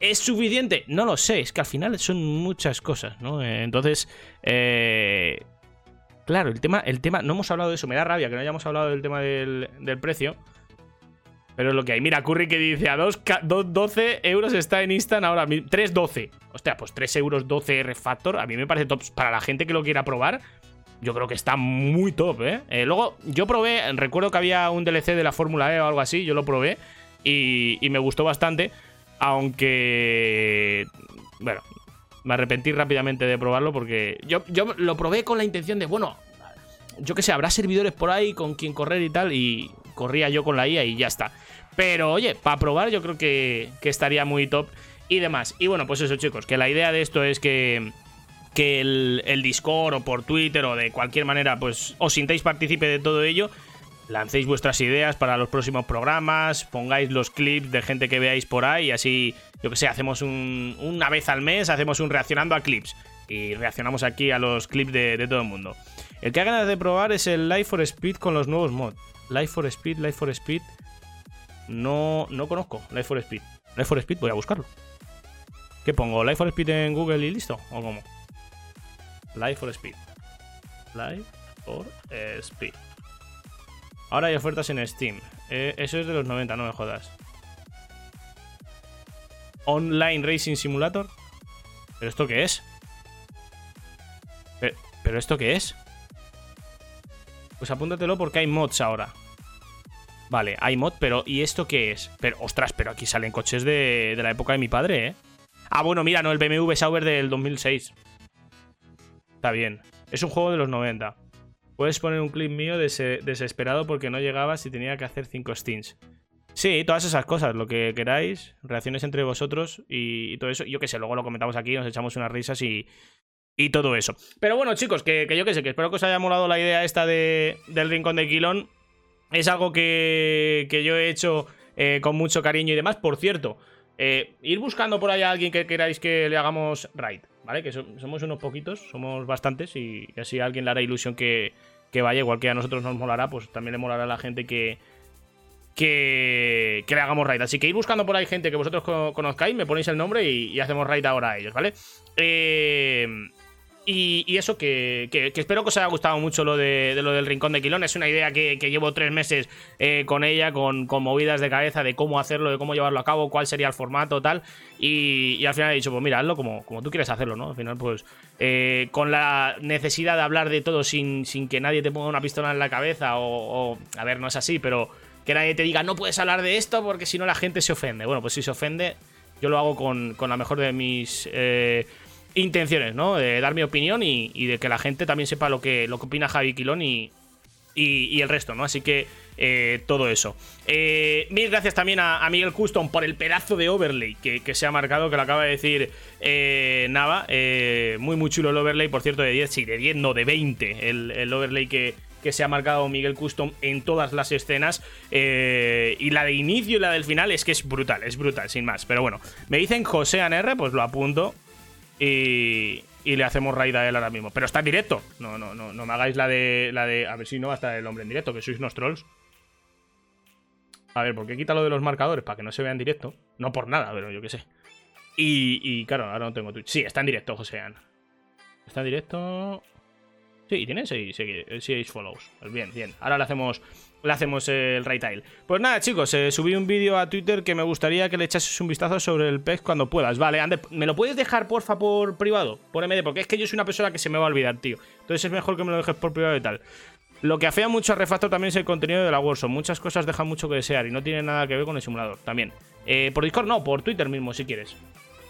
¿Es suficiente? No lo sé, es que al final son muchas cosas, ¿no? Entonces, eh, claro, el tema, el tema, no hemos hablado de eso, me da rabia que no hayamos hablado del tema del, del precio. Pero es lo que hay. Mira, Curry que dice a 2, 12 euros está en Instant ahora mismo. 3.12. Hostia, pues 3 euros 12 R Factor. A mí me parece top. Para la gente que lo quiera probar, yo creo que está muy top, ¿eh? Eh, luego, yo probé, recuerdo que había un DLC de la Fórmula E o algo así, yo lo probé y, y me gustó bastante, aunque... Bueno, me arrepentí rápidamente de probarlo porque yo, yo lo probé con la intención de, bueno, yo que sé, habrá servidores por ahí con quien correr y tal, y corría yo con la IA y ya está. Pero oye, para probar yo creo que, que estaría muy top y demás. Y bueno, pues eso chicos, que la idea de esto es que que el, el Discord o por Twitter o de cualquier manera, pues os sintáis partícipe de todo ello. Lancéis vuestras ideas para los próximos programas, pongáis los clips de gente que veáis por ahí, y así, yo que sé, hacemos un, una vez al mes, hacemos un reaccionando a clips. Y reaccionamos aquí a los clips de, todo el mundo. El que ha ganas de probar es el Life for Speed con los nuevos mods. Life for Speed, Life for Speed. No, no conozco Life for Speed. Life for Speed, voy a buscarlo. ¿Qué pongo? ¿Life for Speed en Google y listo? ¿O cómo? Life for Speed. Life for Speed. Ahora hay ofertas en Steam. Eh, eso es de los 90, no me jodas. Online Racing Simulator. ¿Pero esto qué es? ¿Pero, ¿pero esto qué es? Pues apúntatelo porque hay mods ahora. Vale, hay mod, pero ¿y esto qué es? Pero, ostras, pero aquí salen coches de, de la época de mi padre, ¿eh? Ah, bueno, mira, no, el BMW Sauber del 2006. Está bien. Es un juego de los 90. Puedes poner un clip mío dese- desesperado porque no llegabas y tenía que hacer 5 stints. Sí, todas esas cosas, lo que queráis, reacciones entre vosotros y, todo eso. Yo qué sé, luego lo comentamos aquí, nos echamos unas risas y, y todo eso. Pero bueno, chicos, que, que yo qué sé, que espero que os haya molado la idea esta de, del rincón de Quilón. Es algo que, que yo he hecho eh, con mucho cariño y demás. Por cierto, eh, ir buscando por ahí a alguien que queráis que le hagamos raid, ¿vale? Que so- somos unos poquitos, somos bastantes y así a alguien le hará ilusión que, que vaya, igual que a nosotros nos molará, pues también le molará a la gente que, que, que le hagamos raid. Así que ir buscando por ahí gente que vosotros co- conozcáis, me ponéis el nombre y, y hacemos raid ahora a ellos, ¿vale? Eh, y, eso, que, espero que os haya gustado mucho lo de, lo del Rincón de Quilón. Es una idea que, llevo tres meses eh, con ella, con, con movidas de cabeza de cómo hacerlo, de cómo llevarlo a cabo, cuál sería el formato, tal. Y, al final he dicho, pues mira, hazlo como, como tú quieres hacerlo, ¿no? Al final, pues eh, con la necesidad de hablar de todo sin, sin que nadie te ponga una pistola en la cabeza o, o- a ver, no es así, pero que nadie te diga, no puedes hablar de esto porque si no la gente se ofende. Bueno, pues si se ofende, yo lo hago con, con la mejor de mis eh, intenciones, ¿no? De dar mi opinión y, de que la gente también sepa lo que, lo que opina Javi Quilón y, y, el resto, ¿no? Así que eh, todo eso. Eh, mil gracias también a, Miguel Custom por el pedazo de overlay que, que se ha marcado, que lo acaba de decir eh, Nava. Muy, muy chulo el overlay, por cierto, de 10, sí, de 10, no, de 20. El, el overlay que, que se ha marcado Miguel Custom en todas las escenas. Y la de inicio y la del final es que es brutal, es brutal, sin más. Pero bueno, me dicen José ANR, pues lo apunto. Y, y le hacemos raid a él ahora mismo. Pero está en directo. No, no, no, no me hagáis la de, la de. A ver si no va a estar el hombre en directo, que sois unos trolls. A ver, ¿por qué quita lo de los marcadores? Para que no se vea en directo. No por nada, pero yo qué sé. Y, y claro, ahora no tengo Twitch. Sí, está en directo, Josean. Está en directo. Sí, tiene 6 follows. Pues bien, bien. Ahora le hacemos, le hacemos el él. Pues nada, chicos, eh, subí un vídeo a Twitter que me gustaría que le echases un vistazo sobre el PEX cuando puedas. Vale, Ander, ¿me lo puedes dejar, porfa, por privado? Por MD, porque es que yo soy una persona que se me va a olvidar, tío. Entonces es mejor que me lo dejes por privado y tal. Lo que afea mucho a Refactor también es el contenido de la Warzone. Muchas cosas dejan mucho que desear y no tienen nada que ver con el simulador. También. Eh, por Discord no, por Twitter mismo si quieres.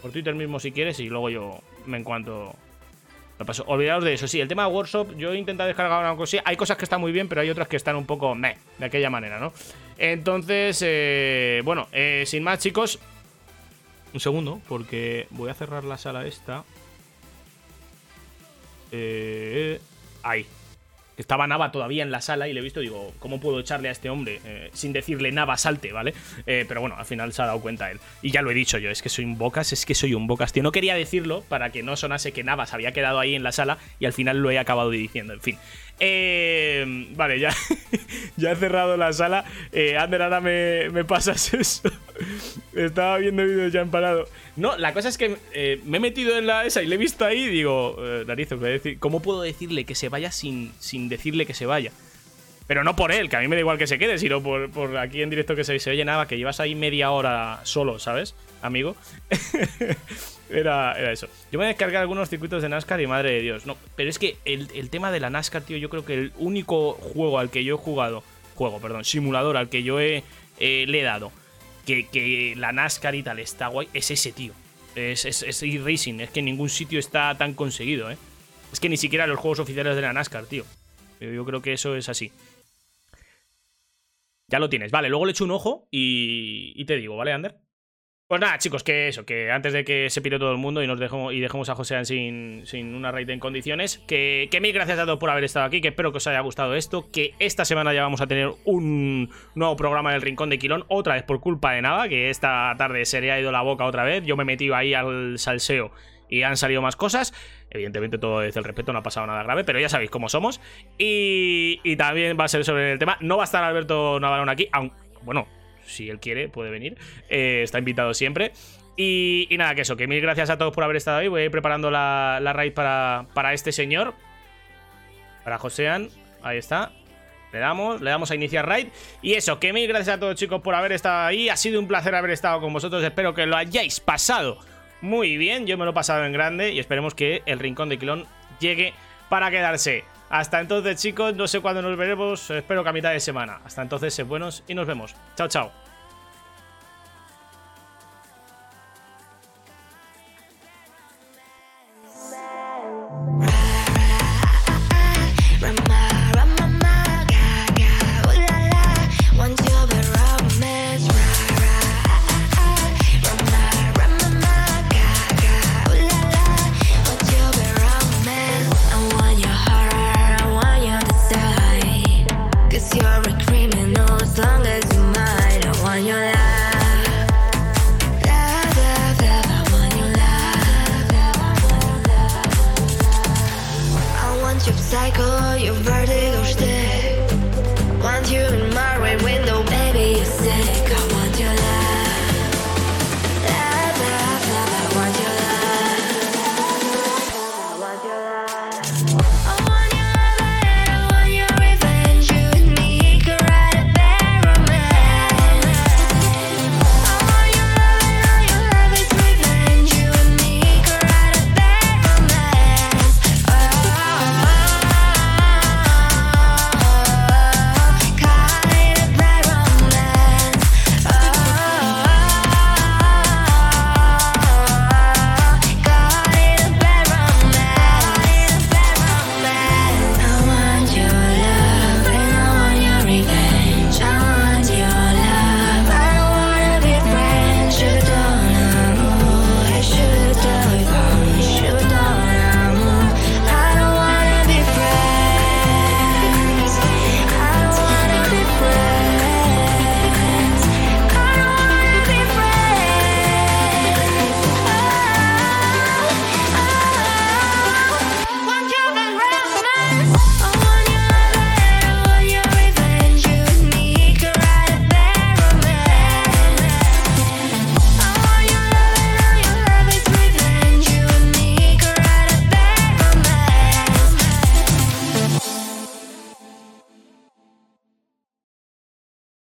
Por Twitter mismo si quieres y luego yo me encuentro. Lo paso. Olvidaos de eso. Sí, el tema de Workshop, yo he intentado descargar una cosa. Hay cosas que están muy bien, pero hay otras que están un poco meh, de aquella manera, ¿no? Entonces, eh, bueno, eh, sin más, chicos. Un segundo, porque voy a cerrar la sala esta. Eh, ahí. Estaba Nava todavía en la sala y le he visto, digo, ¿cómo puedo echarle a este hombre eh, sin decirle Nava salte, ¿vale? Eh, pero bueno, al final se ha dado cuenta él. Y ya lo he dicho yo, es que soy un bocas, es que soy un bocas, tío. No quería decirlo para que no sonase que Nava se había quedado ahí en la sala y al final lo he acabado diciendo, en fin. Eh, vale, ya, ya he cerrado la sala. Eh, Ander, ahora me, me pasas eso. Estaba viendo vídeos ya en parado. No, la cosa es que eh, me he metido en la esa y le he visto ahí y digo, eh, voy a ¿cómo puedo decirle que se vaya sin, sin decirle que se vaya? Pero no por él, que a mí me da igual que se quede, sino por, por aquí en directo que se, se oye nada, que llevas ahí media hora solo, ¿sabes, amigo? era, era eso. Yo me descargué algunos circuitos de NASCAR y madre de Dios. No, pero es que el, el tema de la NASCAR, tío, yo creo que el único juego al que yo he jugado, juego, perdón, simulador al que yo he, eh, le he dado, que, que la NASCAR y tal está guay, es ese, tío. Es, es, es e-racing, es que en ningún sitio está tan conseguido, ¿eh? Es que ni siquiera los juegos oficiales de la NASCAR, tío. Yo, yo creo que eso es así. Ya lo tienes. Vale, luego le echo un ojo y, y te digo, ¿vale, Ander? Pues nada, chicos, que eso, que antes de que se pire todo el mundo y nos dejemos, y dejemos a José sin, sin una raid en condiciones, que, que mil gracias a todos por haber estado aquí, que espero que os haya gustado esto, que esta semana ya vamos a tener un nuevo programa del Rincón de Quilón, otra vez por culpa de nada, que esta tarde se le ha ido la boca otra vez, yo me he metido ahí al salseo y han salido más cosas. Evidentemente todo desde el respeto, no ha pasado nada grave, pero ya sabéis cómo somos. Y, y también va a ser sobre el tema. No va a estar Alberto Navarón aquí, aunque, bueno, si él quiere, puede venir. Eh, está invitado siempre. Y, nada, que eso, que mil gracias a todos por haber estado ahí. Voy a ir preparando la, la raid para, para este señor. Para Josean. Ahí está. Le damos, le damos a iniciar raid. Y eso, que mil gracias a todos chicos por haber estado ahí. Ha sido un placer haber estado con vosotros. Espero que lo hayáis pasado muy bien. Yo me lo he pasado en grande y esperemos que el Rincón de Quilón llegue para quedarse. Hasta entonces, chicos, no sé cuándo nos veremos. Espero que a mitad de semana. Hasta entonces, sed buenos y nos vemos. Chao, chao.